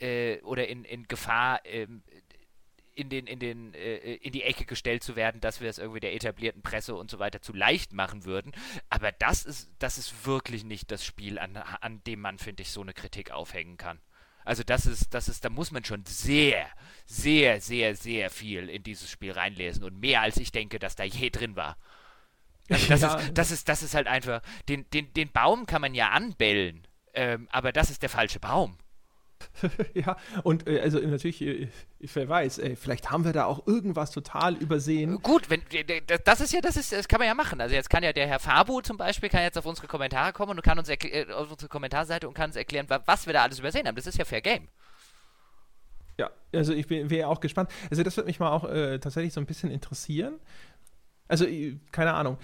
äh, oder in, in Gefahr, ähm, in, den, in, den, äh, in die Ecke gestellt zu werden, dass wir es irgendwie der etablierten Presse und so weiter zu leicht machen würden. Aber das ist, das ist wirklich nicht das Spiel, an, an dem man, finde ich, so eine Kritik aufhängen kann. Also das ist, das ist, da muss man schon sehr, sehr, sehr, sehr viel in dieses Spiel reinlesen und mehr als ich denke, dass da je drin war. Also das, ja. ist, das, ist, das ist halt einfach, den, den, den Baum kann man ja anbellen, ähm, aber das ist der falsche Baum. <laughs> ja, und äh, also natürlich, äh, wer weiß, ey, vielleicht haben wir da auch irgendwas total übersehen. Gut, wenn, das ist ja, das ist, das kann man ja machen. Also jetzt kann ja der Herr Fabu zum Beispiel, kann jetzt auf unsere Kommentare kommen und kann uns äh, auf unsere Kommentarseite und kann uns erklären, was wir da alles übersehen haben. Das ist ja Fair Game. Ja, also ich wäre auch gespannt. Also das würde mich mal auch äh, tatsächlich so ein bisschen interessieren. Also, keine Ahnung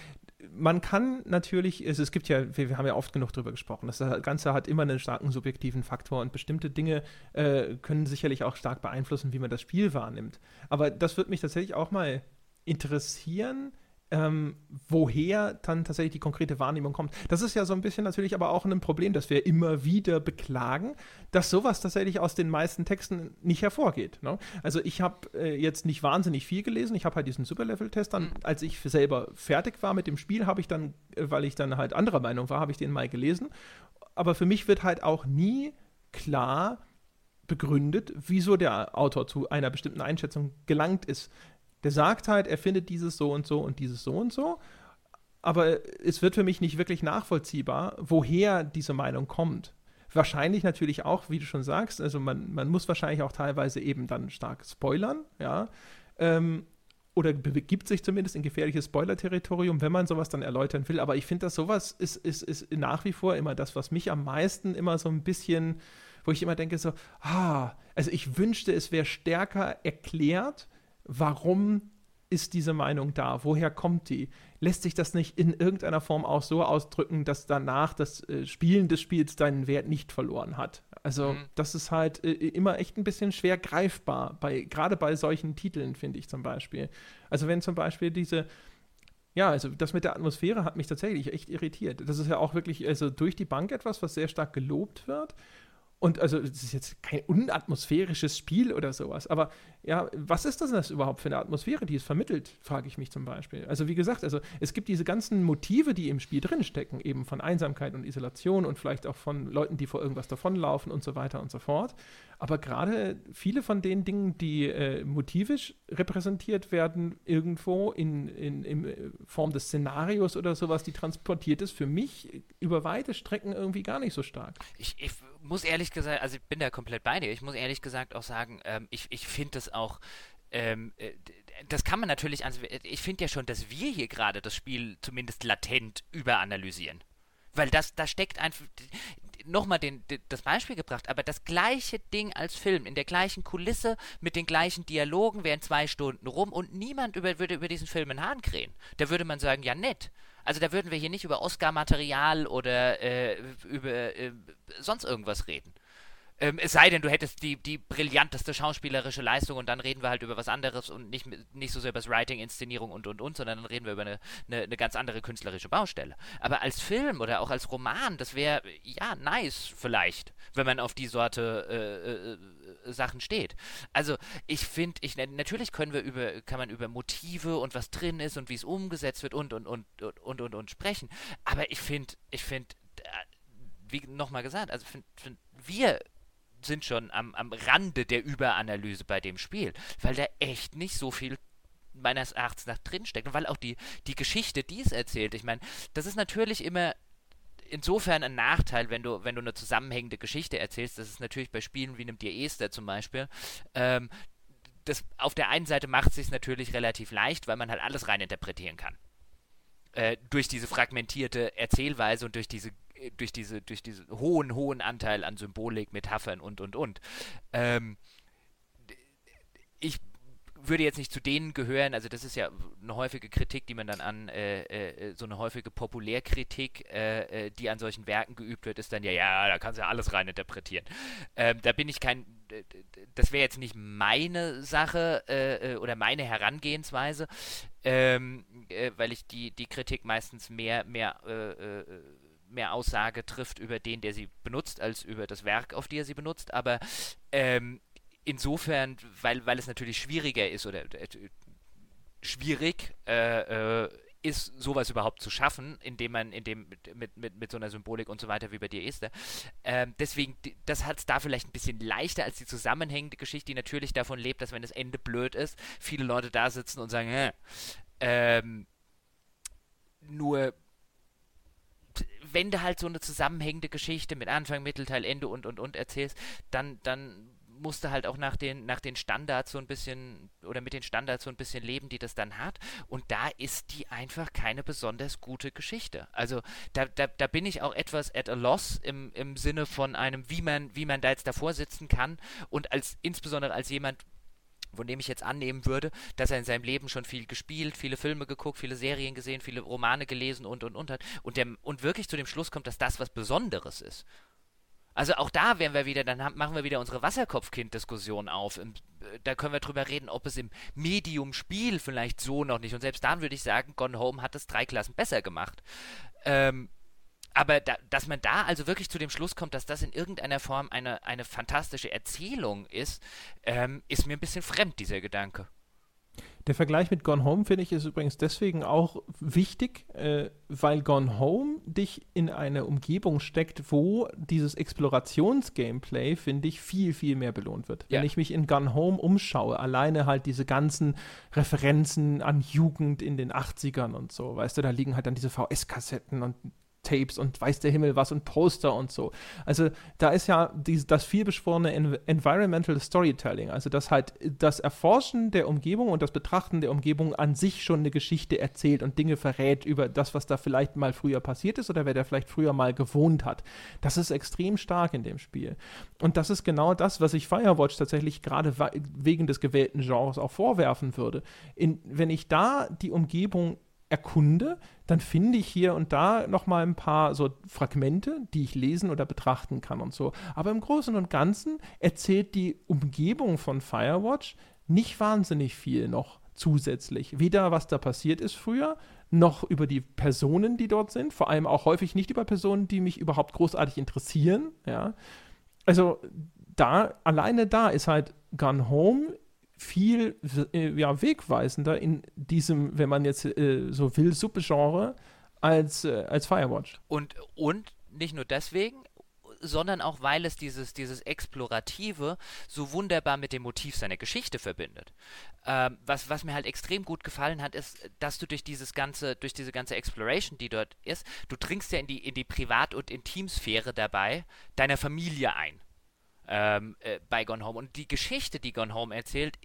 man kann natürlich, es, es gibt ja, wir, wir, haben ja oft genug darüber gesprochen, das Ganze hat immer einen starken subjektiven Faktor und bestimmte Dinge äh, können sicherlich auch stark beeinflussen, wie man das Spiel wahrnimmt. Aber das würde mich tatsächlich auch mal interessieren, ähm, woher dann tatsächlich die konkrete Wahrnehmung kommt. Das ist ja so ein bisschen natürlich aber auch ein Problem, das wir immer wieder beklagen, dass sowas tatsächlich aus den meisten Texten nicht hervorgeht. Ne? Also ich habe äh, jetzt nicht wahnsinnig viel gelesen, ich habe halt diesen Superlevel-Test dann, mhm. als ich selber fertig war mit dem Spiel, habe ich dann, äh, weil ich dann halt anderer Meinung war, habe ich den mal gelesen. Aber für mich wird halt auch nie klar begründet, wieso der Autor zu einer bestimmten Einschätzung gelangt ist. Der sagt halt, er findet dieses so und so und dieses so und so. Aber es wird für mich nicht wirklich nachvollziehbar, woher diese Meinung kommt. Wahrscheinlich natürlich auch, wie du schon sagst, also man, man muss wahrscheinlich auch teilweise eben dann stark spoilern, ja. Ähm, oder begibt sich zumindest in gefährliches Spoiler-Territorium, wenn man sowas dann erläutern will. Aber ich finde, dass sowas ist, ist, ist nach wie vor immer das, was mich am meisten immer so ein bisschen, wo ich immer denke, so, ah, also ich wünschte, es wäre stärker erklärt, warum ist diese Meinung da? Woher kommt die? Lässt sich das nicht in irgendeiner Form auch so ausdrücken, dass danach das äh, Spielen des Spiels seinen Wert nicht verloren hat? Also, mhm. das ist halt äh, immer echt ein bisschen schwer greifbar, bei, gerade bei solchen Titeln, finde ich zum Beispiel. Also, wenn zum Beispiel diese, ja, also das mit der Atmosphäre hat mich tatsächlich echt irritiert. Das ist ja auch wirklich also durch die Bank etwas, was sehr stark gelobt wird. Und also, es ist jetzt kein unatmosphärisches Spiel oder sowas. Aber ja, was ist das denn überhaupt für eine Atmosphäre, die es vermittelt, frage ich mich zum Beispiel. Also, wie gesagt, also es gibt diese ganzen Motive, die im Spiel drinstecken, eben von Einsamkeit und Isolation und vielleicht auch von Leuten, die vor irgendwas davonlaufen und so weiter und so fort. Aber gerade viele von den Dingen, die äh, motivisch repräsentiert werden, irgendwo in, in, in äh, Form des Szenarios oder sowas, die transportiert ist, für mich über weite Strecken irgendwie gar nicht so stark. Ich, ich muss ehrlich gesagt, also ich bin da komplett bei dir. Ich muss ehrlich gesagt auch sagen, ähm, ich, ich finde es auch. Ähm, äh, das kann man natürlich, also ich finde ja schon, dass wir hier gerade das Spiel zumindest latent überanalysieren. Weil das, da steckt einfach, nochmal das Beispiel gebracht, aber das gleiche Ding als Film, in der gleichen Kulisse, mit den gleichen Dialogen, wären zwei Stunden rum und niemand über, würde über diesen Film in Hahn krähen. Da würde man sagen, ja nett. Also da würden wir hier nicht über Oscar-Material oder äh, über äh, sonst irgendwas reden. Ähm, es sei denn, du hättest die, die brillanteste schauspielerische Leistung und dann reden wir halt über was anderes und nicht, nicht so sehr über das Writing, Inszenierung und und und, sondern dann reden wir über eine, eine, eine ganz andere künstlerische Baustelle. Aber als Film oder auch als Roman, das wäre ja nice vielleicht, wenn man auf die Sorte äh, äh, Sachen steht. Also ich finde, ich natürlich können wir über, kann man über Motive und was drin ist und wie es umgesetzt wird und und und und und und, und sprechen. Aber ich finde, ich finde, äh, wie nochmal gesagt, also find, find, wir sind schon am, am Rande der Überanalyse bei dem Spiel, weil da echt nicht so viel meines Erachtens nach drinsteckt und weil auch die, die Geschichte, die es erzählt, ich meine, das ist natürlich immer insofern ein Nachteil, wenn du, wenn du eine zusammenhängende Geschichte erzählst. Das ist natürlich bei Spielen wie einem Dir Esther zum Beispiel. Ähm, das, auf der einen Seite macht es sich natürlich relativ leicht, weil man halt alles reininterpretieren kann. Äh, durch diese fragmentierte Erzählweise und durch diese durch diese, durch diesen hohen, hohen Anteil an Symbolik, Metaphern und und und. Ähm, ich würde jetzt nicht zu denen gehören, also das ist ja eine häufige Kritik, die man dann an, äh, äh, so eine häufige Populärkritik, äh, äh die an solchen Werken geübt wird, ist dann ja, ja, da kannst du ja alles reininterpretieren. Ähm, da bin ich kein, das wäre jetzt nicht meine Sache äh, äh, oder meine Herangehensweise, ähm, weil ich die, die Kritik meistens mehr, mehr mehr Aussage trifft über den, der sie benutzt, als über das Werk, auf die er sie benutzt. Aber ähm, insofern, weil, weil es natürlich schwieriger ist oder äh, schwierig äh, äh, ist, sowas überhaupt zu schaffen, indem man, indem mit, mit, mit so einer Symbolik und so weiter wie bei dir ist. Ähm, deswegen, das hat es da vielleicht ein bisschen leichter als die zusammenhängende Geschichte, die natürlich davon lebt, dass wenn das Ende blöd ist, viele Leute da sitzen und sagen, Hä? ähm, nur wenn du halt so eine zusammenhängende Geschichte mit Anfang, Mittelteil, Ende und und und erzählst, dann, dann musst du halt auch nach den, nach den Standards so ein bisschen oder mit den Standards so ein bisschen leben, die das dann hat. Und da ist die einfach keine besonders gute Geschichte. Also da, da, da bin ich auch etwas at a loss im, im Sinne von einem, wie man, wie man da jetzt davor sitzen kann und als insbesondere als jemand, von dem ich jetzt annehmen würde, dass er in seinem Leben schon viel gespielt, viele Filme geguckt, viele Serien gesehen, viele Romane gelesen und und und hat und, der, und wirklich zu dem Schluss kommt, dass das was Besonderes ist. Also auch da wären wir wieder, dann haben, machen wir wieder unsere Wasserkopfkind-Diskussion auf. Im, da können wir drüber reden, ob es im Medium-Spiel vielleicht so noch nicht. Und selbst dann würde ich sagen, Gone Home hat es drei Klassen besser gemacht. Ähm, aber da, dass man da also wirklich zu dem Schluss kommt, dass das in irgendeiner Form eine, eine fantastische Erzählung ist, ähm, ist mir ein bisschen fremd, dieser Gedanke. Der Vergleich mit Gone Home finde ich ist übrigens deswegen auch wichtig, äh, weil Gone Home dich in eine Umgebung steckt, wo dieses Explorations-Gameplay, finde ich, viel, viel mehr belohnt wird. Ja. Wenn ich mich in Gone Home umschaue, alleine halt diese ganzen Referenzen an Jugend in den 80ern und so, weißt du, da liegen halt dann diese VS-Kassetten und Tapes und weiß der Himmel was und Poster und so. Also da ist ja die, das vielbeschworene en Environmental Storytelling, also das halt das Erforschen der Umgebung und das Betrachten der Umgebung an sich schon eine Geschichte erzählt und Dinge verrät über das, was da vielleicht mal früher passiert ist oder wer da vielleicht früher mal gewohnt hat. Das ist extrem stark in dem Spiel. Und das ist genau das, was ich Firewatch tatsächlich gerade wegen des gewählten Genres auch vorwerfen würde. In, wenn ich da die Umgebung erkunde, dann finde ich hier und da noch mal ein paar so Fragmente, die ich lesen oder betrachten kann und so. Aber im Großen und Ganzen erzählt die Umgebung von Firewatch nicht wahnsinnig viel noch zusätzlich. Weder was da passiert ist früher, noch über die Personen, die dort sind. Vor allem auch häufig nicht über Personen, die mich überhaupt großartig interessieren. Ja. also da, alleine da ist halt Gun Home viel äh, ja, wegweisender in diesem, wenn man jetzt äh, so will, Subgenre als, äh, als Firewatch. Und, und nicht nur deswegen, sondern auch weil es dieses, dieses Explorative so wunderbar mit dem Motiv seiner Geschichte verbindet. Ähm, was, was mir halt extrem gut gefallen hat, ist, dass du durch dieses ganze, durch diese ganze Exploration, die dort ist, du dringst ja in die, in die Privat- und Intimsphäre dabei deiner Familie ein. Ähm, äh, bei Gone Home. Und die Geschichte, die Gone Home erzählt,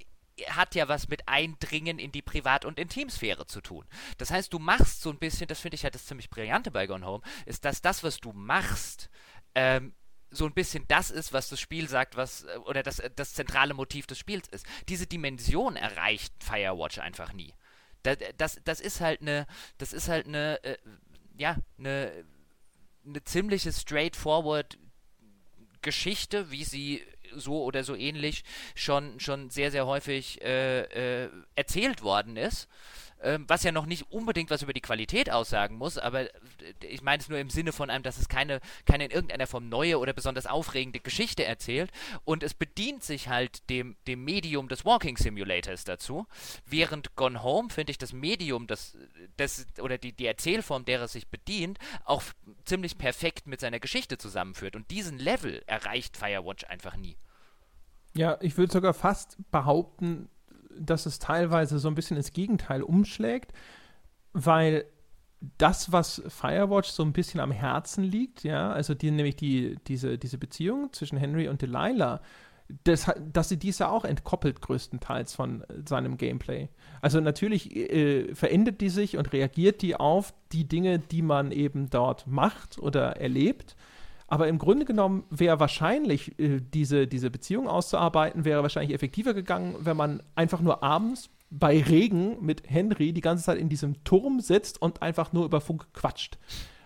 hat ja was mit Eindringen in die Privat- und Intimsphäre zu tun. Das heißt, du machst so ein bisschen, das finde ich halt das ziemlich Brillante bei Gone Home, ist, dass das, was du machst, ähm, so ein bisschen das ist, was das Spiel sagt, was äh, oder das, äh, das zentrale Motiv des Spiels ist. Diese Dimension erreicht Firewatch einfach nie. Das, das, das ist halt eine, das ist halt eine, äh, ja, eine, eine ziemliche straightforward Geschichte, wie sie so oder so ähnlich schon, schon sehr, sehr häufig äh, äh, erzählt worden ist ähm, was ja noch nicht unbedingt was über die Qualität aussagen muss, aber äh, ich meine es nur im Sinne von einem, dass es keine, keine in irgendeiner Form neue oder besonders aufregende Geschichte erzählt. Und es bedient sich halt dem, dem Medium des Walking Simulators dazu, während Gone Home, finde ich, das Medium, das, das oder die, die Erzählform, der es sich bedient, auch ziemlich perfekt mit seiner Geschichte zusammenführt. Und diesen Level erreicht Firewatch einfach nie. Ja, ich würde sogar fast behaupten, dass es teilweise so ein bisschen ins Gegenteil umschlägt, weil das, was Firewatch so ein bisschen am Herzen liegt, ja, also die, nämlich die, diese, diese Beziehung zwischen Henry und Delilah, das, dass sie diese auch entkoppelt größtenteils von seinem Gameplay. Also natürlich äh, verändert die sich und reagiert die auf die Dinge, die man eben dort macht oder erlebt. Aber im Grunde genommen wäre wahrscheinlich äh, diese, diese Beziehung auszuarbeiten, wäre wahrscheinlich effektiver gegangen, wenn man einfach nur abends bei Regen mit Henry die ganze Zeit in diesem Turm sitzt und einfach nur über Funk quatscht.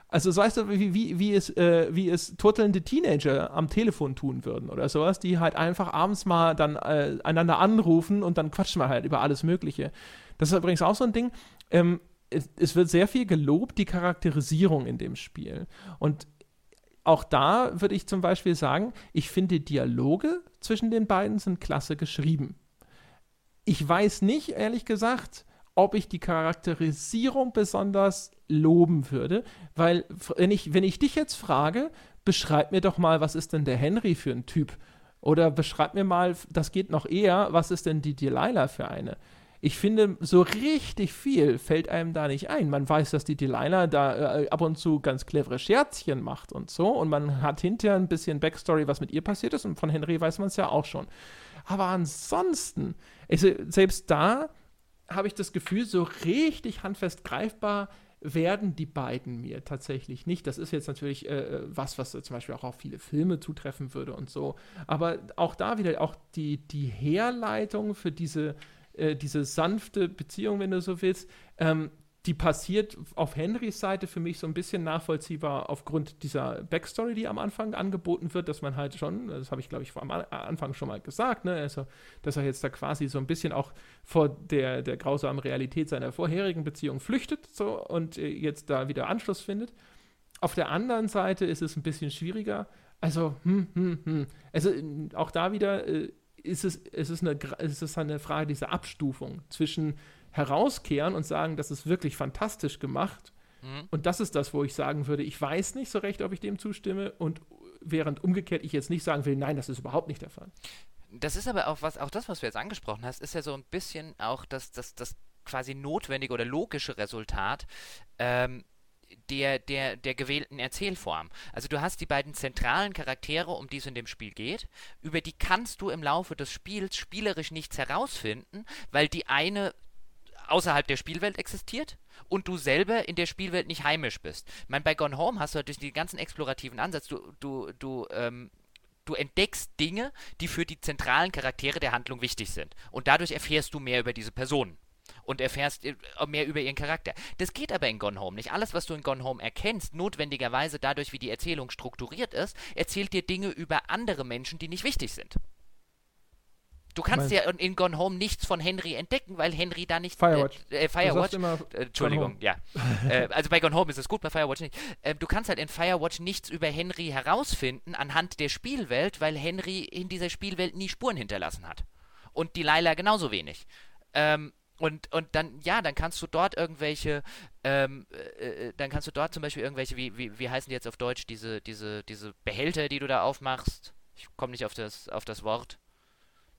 Also so weißt du, wie, wie, wie, es, äh, wie es turtelnde Teenager am Telefon tun würden oder sowas, die halt einfach abends mal dann äh, einander anrufen und dann quatschen wir halt über alles Mögliche. Das ist übrigens auch so ein Ding. Ähm, es, es, wird sehr viel gelobt, die Charakterisierung in dem Spiel. Und auch da würde ich zum Beispiel sagen, ich finde Dialoge zwischen den beiden sind klasse geschrieben. Ich weiß nicht, ehrlich gesagt, ob ich die Charakterisierung besonders loben würde, weil wenn ich, wenn ich dich jetzt frage, beschreib mir doch mal, was ist denn der Henry für ein Typ? Oder beschreib mir mal, das geht noch eher, was ist denn die Delilah für eine? Ich finde, so richtig viel fällt einem da nicht ein. Man weiß, dass die Delilah da äh, ab und zu ganz clevere Scherzchen macht und so. Und man hat hinterher ein bisschen Backstory, was mit ihr passiert ist. Und von Henry weiß man es ja auch schon. Aber ansonsten, also selbst da habe ich das Gefühl, so richtig handfest greifbar werden die beiden mir tatsächlich nicht. Das ist jetzt natürlich äh, was, was zum Beispiel auch auf viele Filme zutreffen würde und so. Aber auch da wieder auch die, die Herleitung für diese äh, diese sanfte Beziehung, wenn du so willst, ähm, die passiert auf Henrys Seite für mich so ein bisschen nachvollziehbar aufgrund dieser Backstory, die am Anfang angeboten wird, dass man halt schon, das habe ich glaube ich am Anfang schon mal gesagt, ne, also, dass er jetzt da quasi so ein bisschen auch vor der, der grausamen Realität seiner vorherigen Beziehung flüchtet so, und äh, jetzt da wieder Anschluss findet. Auf der anderen Seite ist es ein bisschen schwieriger. Also, hm, hm, hm. Also auch da wieder, äh, ist es, es ist eine, es ist eine Frage dieser Abstufung zwischen herauskehren und sagen, das ist wirklich fantastisch gemacht. Mhm. Und das ist das, wo ich sagen würde, ich weiß nicht so recht, ob ich dem zustimme und während umgekehrt ich jetzt nicht sagen will, nein, das ist überhaupt nicht der Fall. Das ist aber auch was, auch das, was du jetzt angesprochen hast, ist ja so ein bisschen auch das, das, das quasi notwendige oder logische Resultat ähm, der, der, der gewählten Erzählform. Also du hast die beiden zentralen Charaktere, um die es in dem Spiel geht, über die kannst du im Laufe des Spiels spielerisch nichts herausfinden, weil die eine außerhalb der Spielwelt existiert und du selber in der Spielwelt nicht heimisch bist. Ich meine, bei Gone Home hast du durch den ganzen explorativen Ansatz, du, du, du, ähm, du entdeckst Dinge, die für die zentralen Charaktere der Handlung wichtig sind. Und dadurch erfährst du mehr über diese Personen und erfährst äh, mehr über ihren Charakter. Das geht aber in Gone Home nicht. Alles, was du in Gone Home erkennst, notwendigerweise dadurch, wie die Erzählung strukturiert ist, erzählt dir Dinge über andere Menschen, die nicht wichtig sind. Du kannst ja in Gone Home nichts von Henry entdecken, weil Henry da nicht. Firewatch. Äh, äh, Firewatch. Äh, Entschuldigung, ja. <laughs> äh, also bei Gone Home ist es gut, bei Firewatch nicht. Ähm, du kannst halt in Firewatch nichts über Henry herausfinden anhand der Spielwelt, weil Henry in dieser Spielwelt nie Spuren hinterlassen hat. Und die Laila genauso wenig. Ähm, und, und dann, ja, dann kannst du dort irgendwelche, ähm, äh, äh dann kannst du dort zum Beispiel irgendwelche, wie, wie, wie heißen die jetzt auf Deutsch, diese, diese, diese Behälter, die du da aufmachst? Ich komme nicht auf das, auf das Wort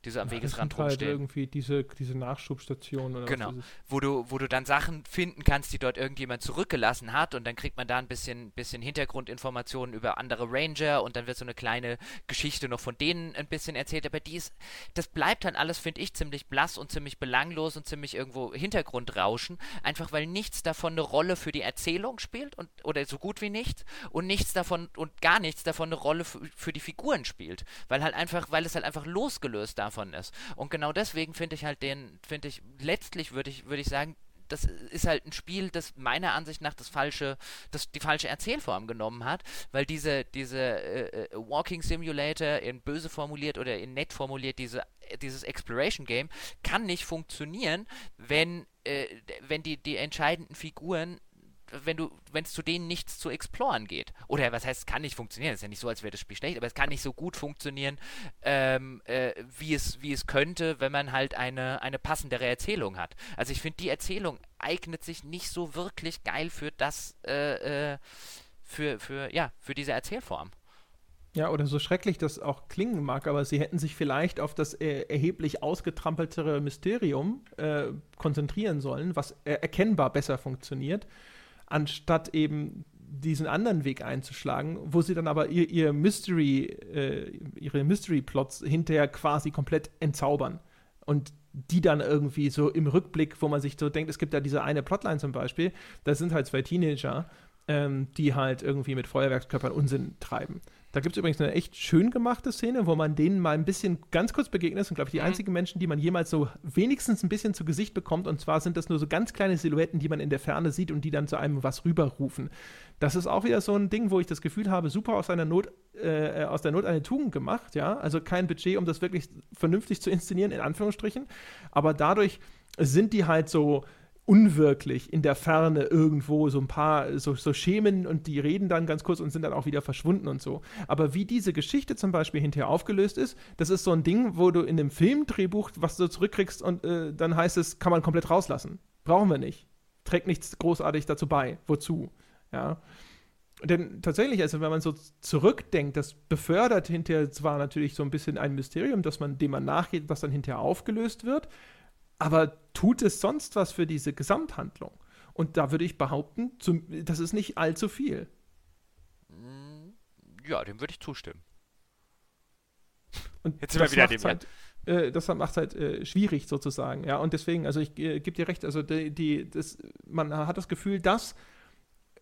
die so am ja, Wegesrand halt rumstehen. irgendwie diese, diese Nachschubstation oder Genau, wo du, wo du dann Sachen finden kannst, die dort irgendjemand zurückgelassen hat und dann kriegt man da ein bisschen, bisschen Hintergrundinformationen über andere Ranger und dann wird so eine kleine Geschichte noch von denen ein bisschen erzählt, aber dies, das bleibt dann alles, finde ich, ziemlich blass und ziemlich belanglos und ziemlich irgendwo Hintergrundrauschen, einfach weil nichts davon eine Rolle für die Erzählung spielt und oder so gut wie nichts und nichts davon und gar nichts davon eine Rolle für die Figuren spielt, weil halt einfach, weil es halt einfach losgelöst davon davon ist. Und genau deswegen finde ich halt den, finde ich, letztlich würde ich, würde ich sagen, das ist halt ein Spiel, das meiner Ansicht nach das falsche, das die falsche Erzählform genommen hat, weil diese, diese äh, äh Walking Simulator in böse formuliert oder in nett formuliert, diese, dieses Exploration Game kann nicht funktionieren, wenn, äh, wenn die, die entscheidenden Figuren wenn du, wenn es zu denen nichts zu exploren geht. Oder was heißt, es kann nicht funktionieren. Es ist ja nicht so, als wäre das Spiel schlecht, aber es kann nicht so gut funktionieren, ähm, äh, wie, es, wie es könnte, wenn man halt eine, eine passendere Erzählung hat. Also ich finde, die Erzählung eignet sich nicht so wirklich geil für das, äh, äh, für, für, ja, für diese Erzählform. Ja, oder so schrecklich das auch klingen mag, aber sie hätten sich vielleicht auf das äh, erheblich ausgetrampeltere Mysterium äh, konzentrieren sollen, was äh, erkennbar besser funktioniert anstatt eben diesen anderen Weg einzuschlagen, wo sie dann aber ihr, ihr Mystery, äh, ihre Mystery-Plots hinterher quasi komplett entzaubern. Und die dann irgendwie so im Rückblick, wo man sich so denkt, es gibt ja diese eine Plotline zum Beispiel, da sind halt zwei Teenager, ähm, die halt irgendwie mit Feuerwerkskörpern Unsinn treiben. Da gibt es übrigens eine echt schön gemachte Szene, wo man denen mal ein bisschen ganz kurz begegnet ist und, glaube ich, die mhm. einzigen Menschen, die man jemals so wenigstens ein bisschen zu Gesicht bekommt. Und zwar sind das nur so ganz kleine Silhouetten, die man in der Ferne sieht und die dann zu einem was rüberrufen. Das ist auch wieder so ein Ding, wo ich das Gefühl habe, super aus einer Not, äh, aus der Not eine Tugend gemacht, ja. Also kein Budget, um das wirklich vernünftig zu inszenieren, in Anführungsstrichen. Aber dadurch sind die halt so unwirklich in der Ferne irgendwo so ein paar so, so Schemen und die reden dann ganz kurz und sind dann auch wieder verschwunden und so. Aber wie diese Geschichte zum Beispiel hinterher aufgelöst ist, das ist so ein Ding, wo du in einem Filmdrehbuch was du zurückkriegst und äh, dann heißt es, kann man komplett rauslassen. Brauchen wir nicht. Trägt nichts großartig dazu bei. Wozu? Ja. Denn tatsächlich, also wenn man so zurückdenkt, das befördert hinterher zwar natürlich so ein bisschen ein Mysterium, dass man, dem man nachgeht, was dann hinterher aufgelöst wird, aber tut es sonst was für diese Gesamthandlung? Und da würde ich behaupten, zum, das ist nicht allzu viel. Mm, ja, dem würde ich zustimmen. Und Jetzt sind wir wieder dem halt, äh, Das macht es halt äh, schwierig sozusagen, ja. Und deswegen, also ich äh, gebe dir recht, also die, die, das, man hat das Gefühl, dass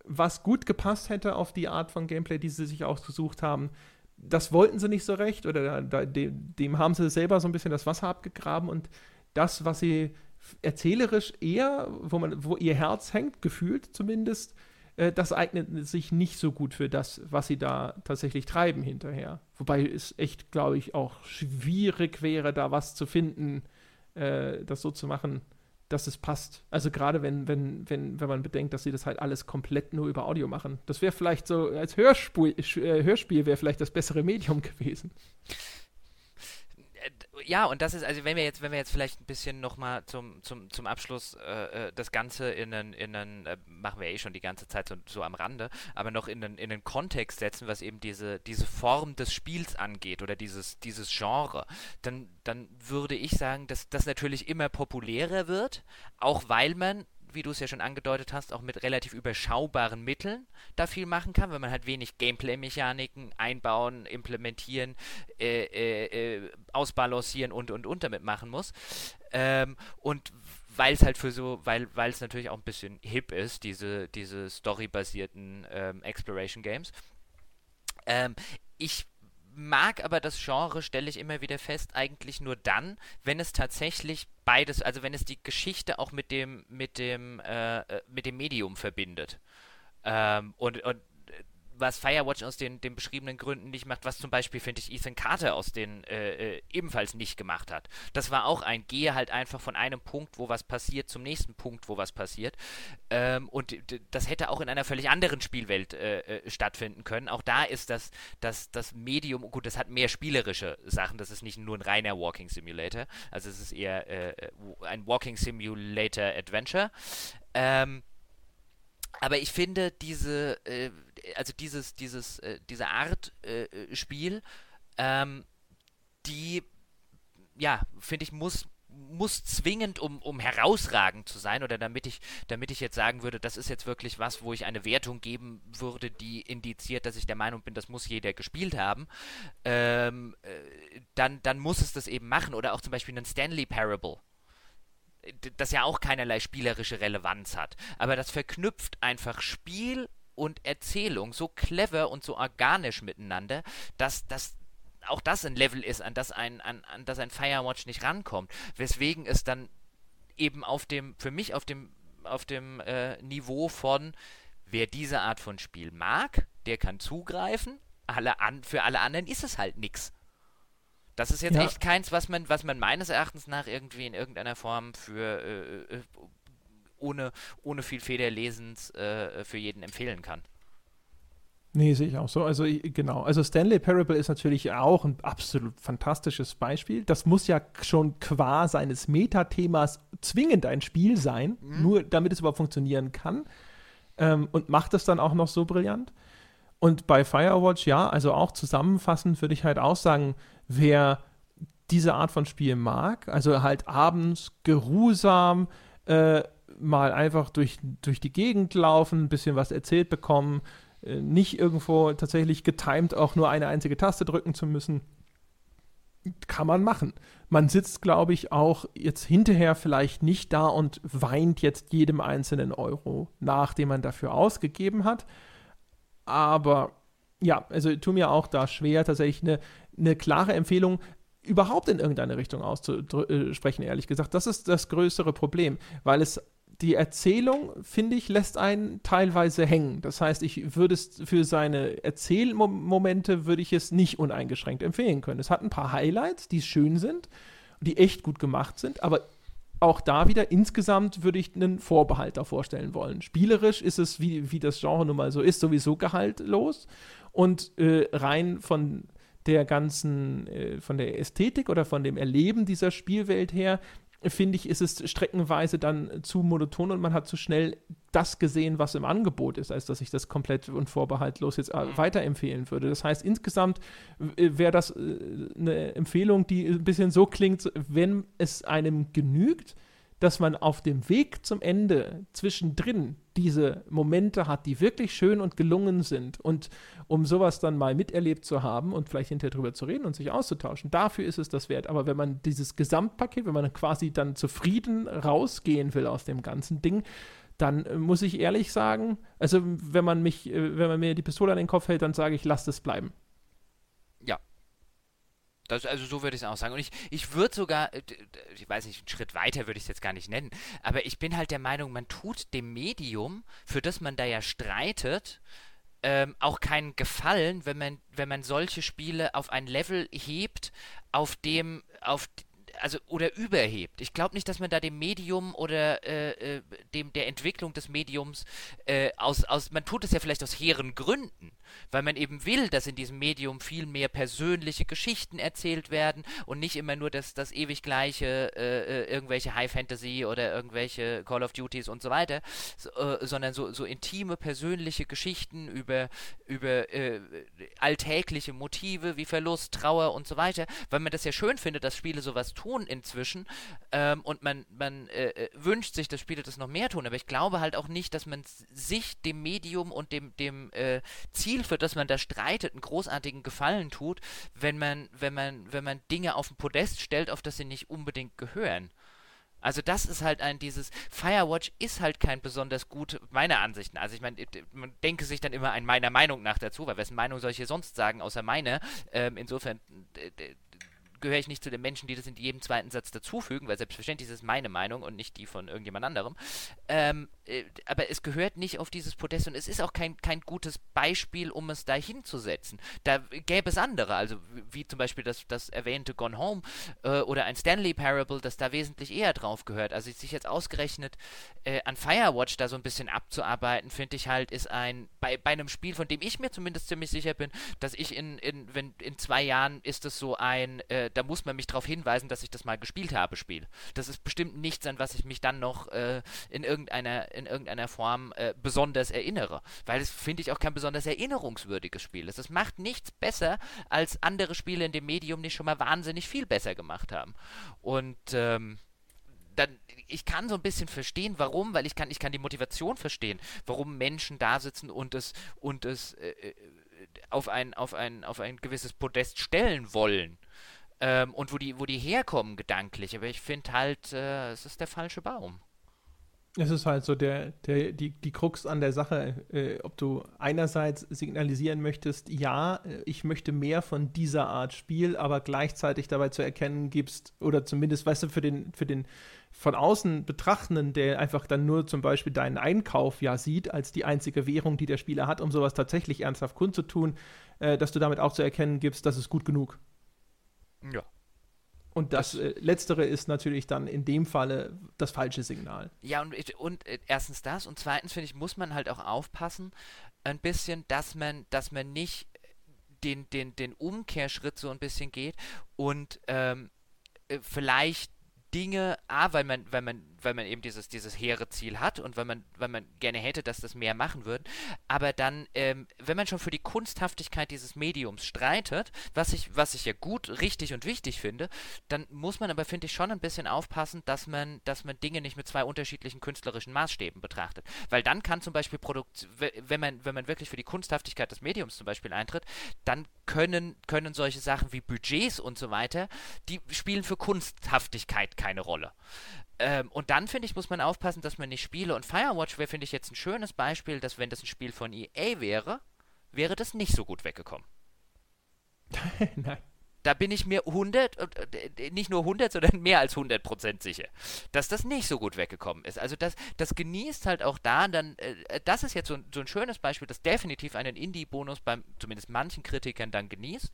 was gut gepasst hätte auf die Art von Gameplay, die sie sich ausgesucht haben, das wollten sie nicht so recht oder da, dem, dem haben sie selber so ein bisschen das Wasser abgegraben und das, was sie erzählerisch eher, wo, man, wo ihr Herz hängt, gefühlt zumindest, äh, das eignet sich nicht so gut für das, was sie da tatsächlich treiben hinterher. Wobei es echt, glaube ich, auch schwierig wäre, da was zu finden, äh, das so zu machen, dass es passt. Also gerade wenn, wenn, wenn, wenn man bedenkt, dass sie das halt alles komplett nur über Audio machen. Das wäre vielleicht so, als Hörspiel, äh, Hörspiel wäre vielleicht das bessere Medium <laughs> gewesen ja, und das ist, also wenn wir jetzt, wenn wir jetzt vielleicht ein bisschen nochmal zum, zum, zum Abschluss äh, äh, das Ganze in einen, in einen äh, machen wir eh schon die ganze Zeit so, so am Rande, aber noch in einen, in einen Kontext setzen, was eben diese, diese Form des Spiels angeht oder dieses, dieses Genre, dann, dann würde ich sagen, dass das natürlich immer populärer wird, auch weil man wie du es ja schon angedeutet hast, auch mit relativ überschaubaren Mitteln da viel machen kann, wenn man halt wenig Gameplay-Mechaniken einbauen, implementieren, äh, äh, äh, ausbalancieren und und und damit machen muss. Ähm, und weil es halt für so, weil weil es natürlich auch ein bisschen hip ist, diese diese storybasierten ähm, Exploration Games. Ähm, ich mag aber das Genre, stelle ich immer wieder fest, eigentlich nur dann, wenn es tatsächlich beides, also wenn es die Geschichte auch mit dem, mit dem, äh, äh mit dem Medium verbindet. Ähm, und, und was Firewatch aus den, den beschriebenen Gründen nicht macht, was zum Beispiel, finde ich, Ethan Carter aus den äh, äh, ebenfalls nicht gemacht hat. Das war auch ein Gehe halt einfach von einem Punkt, wo was passiert, zum nächsten Punkt, wo was passiert. Ähm, und das hätte auch in einer völlig anderen Spielwelt äh, äh, stattfinden können. Auch da ist das, das, das Medium, gut, das hat mehr spielerische Sachen, das ist nicht nur ein reiner Walking Simulator, also es ist eher äh, ein Walking Simulator Adventure. Ähm, aber ich finde diese, äh, also dieses, dieses, äh, diese Art äh, Spiel, ähm, die, ja, finde ich, muss muss zwingend, um, um herausragend zu sein, oder damit ich, damit ich jetzt sagen würde, das ist jetzt wirklich was, wo ich eine Wertung geben würde, die indiziert, dass ich der Meinung bin, das muss jeder gespielt haben, ähm, äh, dann, dann muss es das eben machen. Oder auch zum Beispiel einen Stanley Parable das ja auch keinerlei spielerische Relevanz hat. Aber das verknüpft einfach Spiel und Erzählung so clever und so organisch miteinander, dass das auch das ein Level ist, an das ein, an, an das ein Firewatch nicht rankommt. Weswegen es dann eben auf dem, für mich auf dem, auf dem äh, Niveau von, wer diese Art von Spiel mag, der kann zugreifen, alle an, für alle anderen ist es halt nichts. Das ist jetzt ja. echt keins, was man, was man meines Erachtens nach irgendwie in irgendeiner Form für äh, äh, ohne, ohne viel Federlesens äh, für jeden empfehlen kann. Nee, sehe ich auch so. Also genau. Also Stanley Parable ist natürlich auch ein absolut fantastisches Beispiel. Das muss ja schon qua seines Metathemas zwingend ein Spiel sein, mhm. nur damit es überhaupt funktionieren kann. Ähm, und macht es dann auch noch so brillant. Und bei Firewatch, ja, also auch zusammenfassend würde ich halt auch sagen, wer diese Art von Spiel mag, also halt abends geruhsam äh, mal einfach durch, durch die Gegend laufen, ein bisschen was erzählt bekommen, äh, nicht irgendwo tatsächlich getimed auch nur eine einzige Taste drücken zu müssen, kann man machen. Man sitzt, glaube ich, auch jetzt hinterher vielleicht nicht da und weint jetzt jedem einzelnen Euro nach, den man dafür ausgegeben hat. Aber ja, also tu mir auch da schwer, tatsächlich eine, eine klare Empfehlung überhaupt in irgendeine Richtung auszusprechen, ehrlich gesagt. Das ist das größere Problem, weil es die Erzählung, finde ich, lässt einen teilweise hängen. Das heißt, ich würde es für seine Erzählmomente würde ich es nicht uneingeschränkt empfehlen können. Es hat ein paar Highlights, die schön sind, die echt gut gemacht sind, aber auch da wieder insgesamt würde ich einen Vorbehalt davor stellen wollen. Spielerisch ist es, wie, wie das Genre nun mal so ist, sowieso gehaltlos und äh, rein von der ganzen, äh, von der Ästhetik oder von dem Erleben dieser Spielwelt her, finde ich, ist es streckenweise dann zu monoton und man hat zu schnell das gesehen, was im Angebot ist, als dass ich das komplett und vorbehaltlos jetzt äh, mhm. weiterempfehlen würde. Das heißt, insgesamt äh, wäre das äh, eine Empfehlung, die ein bisschen so klingt, wenn es einem genügt, dass man auf dem Weg zum Ende zwischendrin diese Momente hat, die wirklich schön und gelungen sind. Und um sowas dann mal miterlebt zu haben und vielleicht hinterher drüber zu reden und sich auszutauschen, dafür ist es das wert. Aber wenn man dieses Gesamtpaket, wenn man quasi dann zufrieden rausgehen will aus dem ganzen Ding, dann äh, muss ich ehrlich sagen, also wenn man mich, äh, wenn man mir die Pistole an den Kopf hält, dann sage ich, lasst es bleiben. Das, also so würde ich es auch sagen. Und ich, ich würde sogar, äh, ich weiß nicht, einen Schritt weiter würde ich es jetzt gar nicht nennen, aber ich bin halt der Meinung, man tut dem Medium, für das man da ja streitet, ähm, auch keinen Gefallen, wenn man, wenn man solche Spiele auf ein Level hebt, auf dem, auf also oder überhebt. Ich glaube nicht, dass man da dem Medium oder äh, äh, dem der Entwicklung des Mediums äh, aus, aus, man tut es ja vielleicht aus hehren Gründen, weil man eben will, dass in diesem Medium viel mehr persönliche Geschichten erzählt werden und nicht immer nur das, das ewig gleiche, äh, äh irgendwelche High Fantasy oder irgendwelche Call of Duties und so weiter, so, sondern so, so intime persönliche Geschichten über, über alltägliche Motive wie Verlust, Trauer und so weiter, weil man das ja schön findet, dass Spiele sowas tun tun inzwischen ähm, und man, man äh, äh, wünscht sich, dass Spiele das noch mehr tun, aber ich glaube halt auch nicht, dass man sich dem Medium und dem, dem äh, Ziel, für das man da streitet, einen großartigen Gefallen tut, wenn man, wenn man, wenn man Dinge auf den Podest stellt, auf das sie nicht unbedingt gehören. Also das ist halt ein dieses Firewatch ist halt kein besonders gut meiner Ansicht nach. Also ich meine, man denke sich dann immer ein meiner Meinung nach dazu, weil wessen Meinung soll ich hier sonst sagen außer meine. Ähm, insofern gehöre ich nicht zu den Menschen, die das in jedem zweiten Satz dazufügen, weil selbstverständlich ist es meine Meinung und nicht die von irgendjemand anderem. Ähm, äh, aber es gehört nicht auf dieses Podest und es ist auch kein, kein gutes Beispiel, um es da hinzusetzen. Da gäbe es andere, also wie zum Beispiel das, das erwähnte Gone Home äh, oder ein Stanley Parable, das da wesentlich eher drauf gehört. Also sich jetzt ausgerechnet äh, an Firewatch da so ein bisschen abzuarbeiten, finde ich halt, ist ein, bei, bei einem Spiel, von dem ich mir zumindest ziemlich sicher bin, dass ich in, in, wenn, in zwei Jahren ist es so ein, äh, da muss man mich darauf hinweisen, dass ich das mal gespielt habe, Spiel. Das ist bestimmt nichts, an was ich mich dann noch äh, in irgendeiner, in irgendeiner Form äh, besonders erinnere. Weil es, finde ich, auch kein besonders erinnerungswürdiges Spiel ist. Es macht nichts besser, als andere Spiele in dem Medium nicht schon mal wahnsinnig viel besser gemacht haben. Und ähm, dann, ich kann so ein bisschen verstehen, warum, weil ich kann, ich kann die Motivation verstehen, warum Menschen da sitzen und es, und es äh, äh auf, ein, auf, ein, auf ein gewisses Podest stellen wollen. Ähm, und wo die, wo die herkommen gedanklich. Aber ich finde halt, äh, es ist der falsche Baum. Es ist halt so der, der, die, die Krux an der Sache, äh, ob du einerseits signalisieren möchtest, ja, ich möchte mehr von dieser Art Spiel, aber gleichzeitig dabei zu erkennen gibst, oder zumindest, weißt du, für den, für den von außen Betrachtenden, der einfach dann nur zum Beispiel deinen Einkauf ja sieht, als die einzige Währung, die der Spieler hat, um sowas tatsächlich ernsthaft kundzutun, äh, dass du damit auch zu erkennen gibst, das ist gut genug. Ja. Und das, das äh, Letztere ist natürlich dann in dem Falle das falsche Signal. Ja, und, und äh, erstens das und zweitens finde ich, muss man halt auch aufpassen, ein bisschen, dass man, dass man nicht den, den, den Umkehrschritt so ein bisschen geht und ähm, äh, vielleicht Dinge, A, weil man, weil man, weil man eben dieses, dieses hehre Ziel hat und weil man, weil man gerne hätte, dass das mehr machen würden, aber dann, ähm, wenn man schon für die Kunsthaftigkeit dieses Mediums streitet, was ich, was ich ja gut, richtig und wichtig finde, dann muss man aber, finde ich, schon ein bisschen aufpassen, dass man, dass man Dinge nicht mit zwei unterschiedlichen künstlerischen Maßstäben betrachtet. Weil dann kann zum Beispiel Produkt, wenn man, wenn man wirklich für die Kunsthaftigkeit des Mediums zum Beispiel eintritt, dann können, können solche Sachen wie Budgets und so weiter, die spielen für Kunsthaftigkeit keine Rolle. Ähm, und dann, finde ich, muss man aufpassen, dass man nicht Spiele und Firewatch wäre, finde ich, jetzt ein schönes Beispiel, dass wenn das ein Spiel von EA wäre, wäre das nicht so gut weggekommen. <laughs> Nein da bin ich mir 100, äh, nicht nur 100, sondern mehr als 100 Prozent sicher, dass das nicht so gut weggekommen ist. Also das, das genießt halt auch da, dann, äh, das ist jetzt so, so ein schönes Beispiel, das definitiv einen Indie-Bonus beim zumindest manchen Kritikern dann genießt,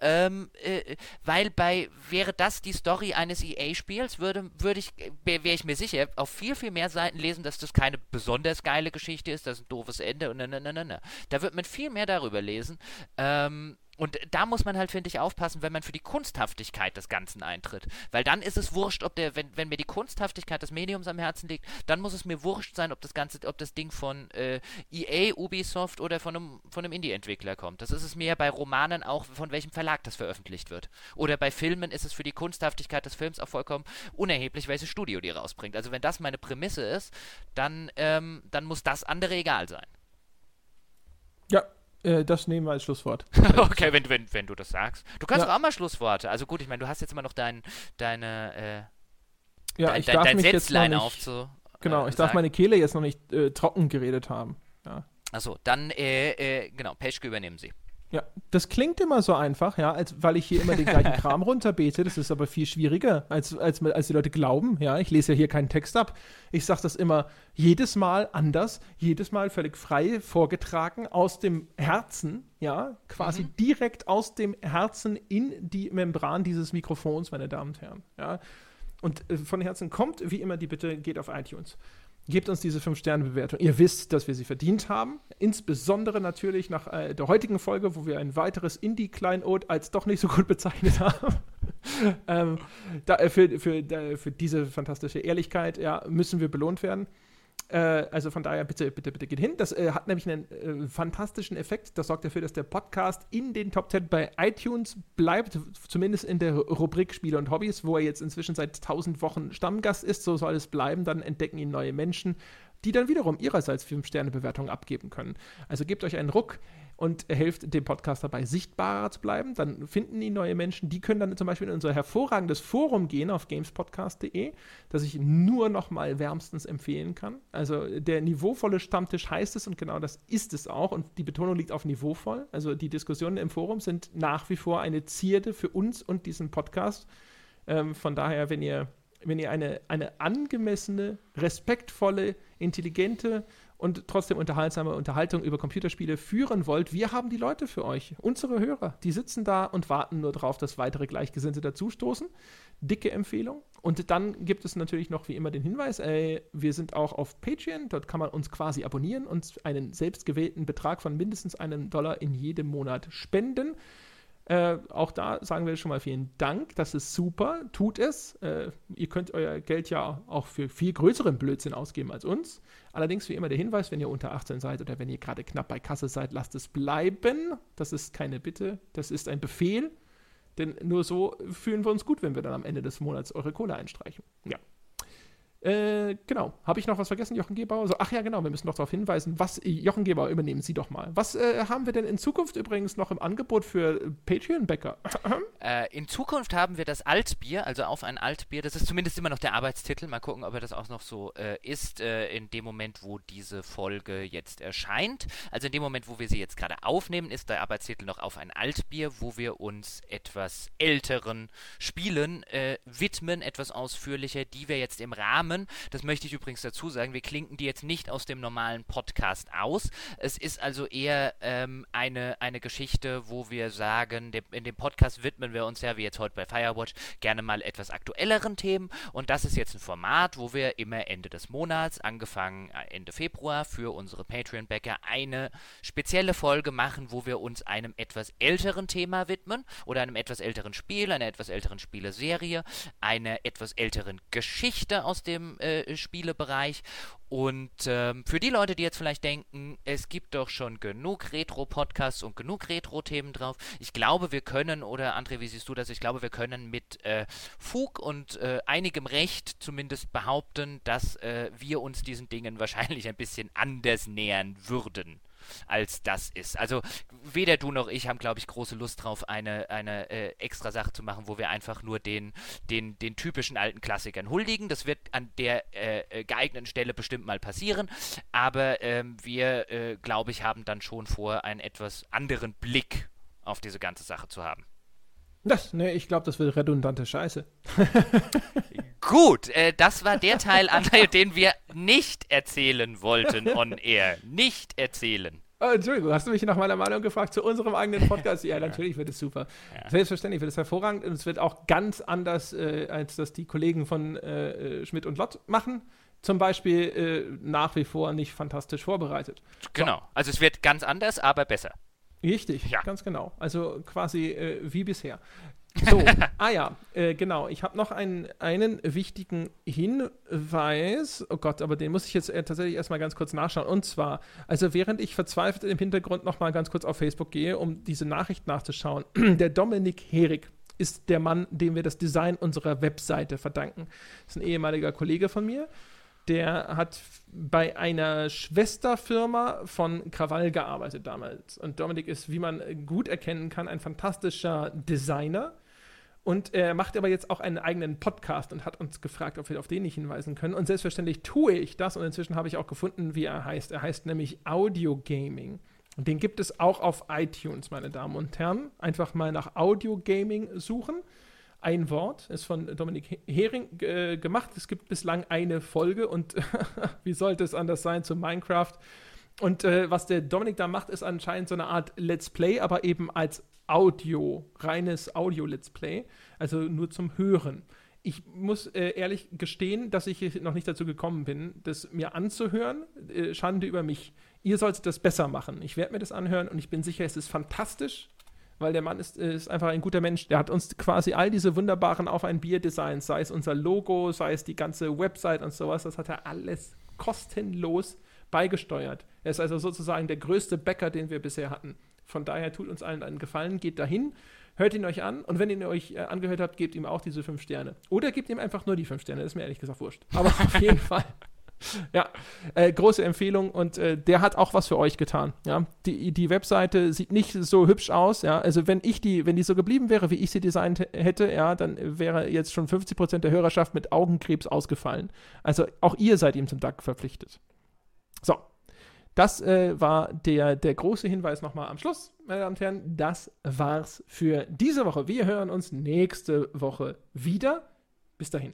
ähm, äh, weil bei, wäre das die Story eines EA-Spiels, würde, würde ich, wäre ich mir sicher, auf viel, viel mehr Seiten lesen, dass das keine besonders geile Geschichte ist, das ist ein doofes Ende und ne, ne, ne, ne, ne. Da wird man viel mehr darüber lesen, ähm, und da muss man halt, finde ich, aufpassen, wenn man für die Kunsthaftigkeit des Ganzen eintritt. Weil dann ist es wurscht, ob der, wenn, wenn mir die Kunsthaftigkeit des Mediums am Herzen liegt, dann muss es mir wurscht sein, ob das Ganze, ob das Ding von äh, EA, Ubisoft oder von einem, von einem Indie-Entwickler kommt. Das ist es mir bei Romanen auch, von welchem Verlag das veröffentlicht wird. Oder bei Filmen ist es für die Kunsthaftigkeit des Films auch vollkommen unerheblich, welches Studio die rausbringt. Also wenn das meine Prämisse ist, dann, ähm, dann muss das andere egal sein. Ja, äh, das nehmen wir als Schlusswort. <laughs> okay, wenn, wenn, wenn du das sagst. Du kannst ja. auch mal Schlussworte. Also gut, ich meine, du hast jetzt immer noch dein, deine, äh, ja, dein, ich dein, darf dein mich Sätzlein jetzt noch nicht, aufzu. Genau, äh, ich darf meine Kehle jetzt noch nicht äh, trocken geredet haben. Ja. Achso, dann, äh, äh, genau, Peschke übernehmen Sie. Ja, das klingt immer so einfach, ja, als weil ich hier immer den gleichen <laughs> Kram runterbete. Das ist aber viel schwieriger, als, als, als die Leute glauben. Ja, ich lese ja hier keinen Text ab. Ich sage das immer jedes Mal anders, jedes Mal völlig frei vorgetragen aus dem Herzen, ja, quasi mhm. direkt aus dem Herzen in die Membran dieses Mikrofons, meine Damen und Herren. Ja. Und äh, von Herzen kommt, wie immer, die Bitte, geht auf iTunes. Gebt uns diese 5-Sterne-Bewertung. Ihr wisst, dass wir sie verdient haben. Insbesondere natürlich nach äh, der heutigen Folge, wo wir ein weiteres Indie-Kleinod als doch nicht so gut bezeichnet <laughs> haben. ähm, da, äh, für, für, da, für diese fantastische Ehrlichkeit ja, müssen wir belohnt werden. Äh, also von daher bitte, bitte, bitte geht hin. Das äh, hat nämlich einen äh, fantastischen Effekt. Das sorgt dafür, dass der Podcast in den Top 10 bei iTunes bleibt, zumindest in der Rubrik Spiele und Hobbys, wo er jetzt inzwischen seit 1000 Wochen Stammgast ist. So soll es bleiben. Dann entdecken ihn neue Menschen, die dann wiederum ihrerseits 5-Sterne-Bewertungen abgeben können. Also gebt euch einen Ruck und helft dem Podcast dabei, sichtbarer zu bleiben. Dann finden die neue Menschen, die können dann zum Beispiel in unser hervorragendes Forum gehen auf gamespodcast.de, das ich nur noch mal wärmstens empfehlen kann. Also der niveauvolle Stammtisch heißt es und genau das ist es auch und die Betonung liegt auf niveauvoll. Also die Diskussionen im Forum sind nach wie vor eine Zierde für uns und diesen Podcast. Ähm, von daher, wenn ihr, wenn ihr eine, eine angemessene, respektvolle, intelligente und trotzdem unterhaltsame Unterhaltung über Computerspiele führen wollt, wir haben die Leute für euch, unsere Hörer. Die sitzen da und warten nur darauf, dass weitere Gleichgesinnte dazustoßen. Dicke Empfehlung. Und dann gibt es natürlich noch wie immer den Hinweis, ey, wir sind auch auf Patreon, dort kann man uns quasi abonnieren und einen selbstgewählten Betrag von mindestens einem Dollar in jedem Monat spenden. Äh, auch da sagen wir schon mal vielen Dank. Das ist super. Tut es. Äh, ihr könnt euer Geld ja auch für viel größeren Blödsinn ausgeben als uns. Allerdings wie immer der Hinweis, wenn ihr unter 18 seid oder wenn ihr gerade knapp bei Kasse seid, lasst es bleiben. Das ist keine Bitte, das ist ein Befehl. Denn nur so fühlen wir uns gut, wenn wir dann am Ende des Monats eure Kohle einstreichen. Ja. Äh, genau. Habe ich noch was vergessen, Jochen Gebauer? So, ach ja, genau, wir müssen noch darauf hinweisen. Was, Jochen Gebauer, übernehmen Sie doch mal. Was äh, haben wir denn in Zukunft übrigens noch im Angebot für Patreon-Bäcker? <clears throat> äh, in Zukunft haben wir das Altbier, also auf ein Altbier. Das ist zumindest immer noch der Arbeitstitel. Mal gucken, ob er das auch noch so äh, ist, äh, in dem Moment, wo diese Folge jetzt erscheint. Also in dem Moment, wo wir sie jetzt gerade aufnehmen, ist der Arbeitstitel noch auf ein Altbier, wo wir uns etwas älteren Spielen äh, widmen, etwas ausführlicher, die wir jetzt im Rahmen Namen. Das möchte ich übrigens dazu sagen. Wir klinken die jetzt nicht aus dem normalen Podcast aus. Es ist also eher ähm, eine, eine Geschichte, wo wir sagen, de in dem Podcast widmen wir uns ja, wie jetzt heute bei Firewatch, gerne mal etwas aktuelleren Themen. Und das ist jetzt ein Format, wo wir immer Ende des Monats, angefangen äh, Ende Februar, für unsere Patreon-Bäcker eine spezielle Folge machen, wo wir uns einem etwas älteren Thema widmen oder einem etwas älteren Spiel, einer etwas älteren Spieleserie, einer etwas älteren Geschichte aus dem dem äh, Spielebereich. Und ähm, für die Leute, die jetzt vielleicht denken, es gibt doch schon genug Retro-Podcasts und genug Retro-Themen drauf, ich glaube, wir können, oder André, wie siehst du das? Ich glaube, wir können mit äh, Fug und äh, einigem Recht zumindest behaupten, dass äh, wir uns diesen Dingen <laughs> wahrscheinlich ein bisschen anders nähern würden als das ist. Also weder du noch ich haben, glaube ich, große Lust drauf, eine, eine äh, extra Sache zu machen, wo wir einfach nur den, den, den typischen alten Klassikern huldigen. Das wird an der äh, geeigneten Stelle bestimmt mal passieren, aber ähm, wir, äh, glaube ich, haben dann schon vor, einen etwas anderen Blick auf diese ganze Sache zu haben. Das, ne, ich glaube, das wird redundante Scheiße. <laughs> Gut, äh, das war der Teil, den wir nicht erzählen wollten on air. Nicht erzählen. Oh, Entschuldigung, hast du mich nach meiner Meinung gefragt zu unserem eigenen <laughs> Podcast? Ja, natürlich wird es super. Ja. Selbstverständlich wird es hervorragend und es wird auch ganz anders, äh, als das die Kollegen von äh, Schmidt und Lott machen. Zum Beispiel äh, nach wie vor nicht fantastisch vorbereitet. Genau, so. also es wird ganz anders, aber besser. Richtig, ja. ganz genau. Also quasi äh, wie bisher. <laughs> So, ah ja, äh, genau. Ich habe noch einen, einen wichtigen Hinweis. Oh Gott, aber den muss ich jetzt äh, tatsächlich erstmal ganz kurz nachschauen. Und zwar, also während ich verzweifelt im Hintergrund nochmal ganz kurz auf Facebook gehe, um diese Nachricht nachzuschauen, <clears throat> der Dominik Herig ist der Mann, dem wir das Design unserer Webseite verdanken. Das ist ein ehemaliger Kollege von mir der hat bei einer Schwesterfirma von Krawall gearbeitet damals. Und Dominik ist, wie man gut erkennen kann, ein fantastischer Designer. Und er macht aber jetzt auch einen eigenen Podcast und hat uns gefragt, ob wir auf den nicht hinweisen können. Und selbstverständlich tue ich das. Und inzwischen habe ich auch gefunden, wie er heißt. Er heißt nämlich Audio Gaming. Und den gibt es auch auf iTunes, meine Damen und Herren. Einfach mal nach Audio Gaming suchen ein Wort, ist von Dominik Hering äh, gemacht. Es gibt bislang eine Folge und <laughs> wie sollte es anders sein zu Minecraft? Und äh, was der Dominik da macht, ist anscheinend so eine Art Let's Play, aber eben als Audio, reines Audio-Let's Play, also nur zum Hören. Ich muss äh, ehrlich gestehen, dass ich noch nicht dazu gekommen bin, das mir anzuhören. Äh, Schande über mich. Ihr solltet das besser machen. Ich werde mir das anhören und ich bin sicher, es ist fantastisch weil der Mann ist, ist einfach ein guter Mensch. Der hat uns quasi all diese wunderbaren Auf ein Bier-Designs, sei es unser Logo, sei es die ganze Website und sowas, das hat er alles kostenlos beigesteuert. Er ist also sozusagen der größte Bäcker, den wir bisher hatten. Von daher tut uns allen einen Gefallen, geht dahin, hört ihn euch an und wenn ihr euch äh, angehört habt, gebt ihm auch diese fünf Sterne. Oder gebt ihm einfach nur die fünf Sterne, das ist mir ehrlich gesagt wurscht. Aber <laughs> auf jeden Fall <laughs> ja, äh, große Empfehlung und äh, der hat auch was für euch getan. Ja, die, die Webseite sieht nicht so hübsch aus. Ja, also wenn ich die, wenn die so geblieben wäre, wie ich sie designt hätte, ja, dann wäre jetzt schon 50 Prozent der Hörerschaft mit Augenkrebs ausgefallen. Also auch ihr seid ihm zum Dank verpflichtet. So, das äh, war der, der große Hinweis nochmal am Schluss, meine Damen und Herren. Das war's für diese Woche. Wir hören uns nächste Woche wieder. Bis dahin.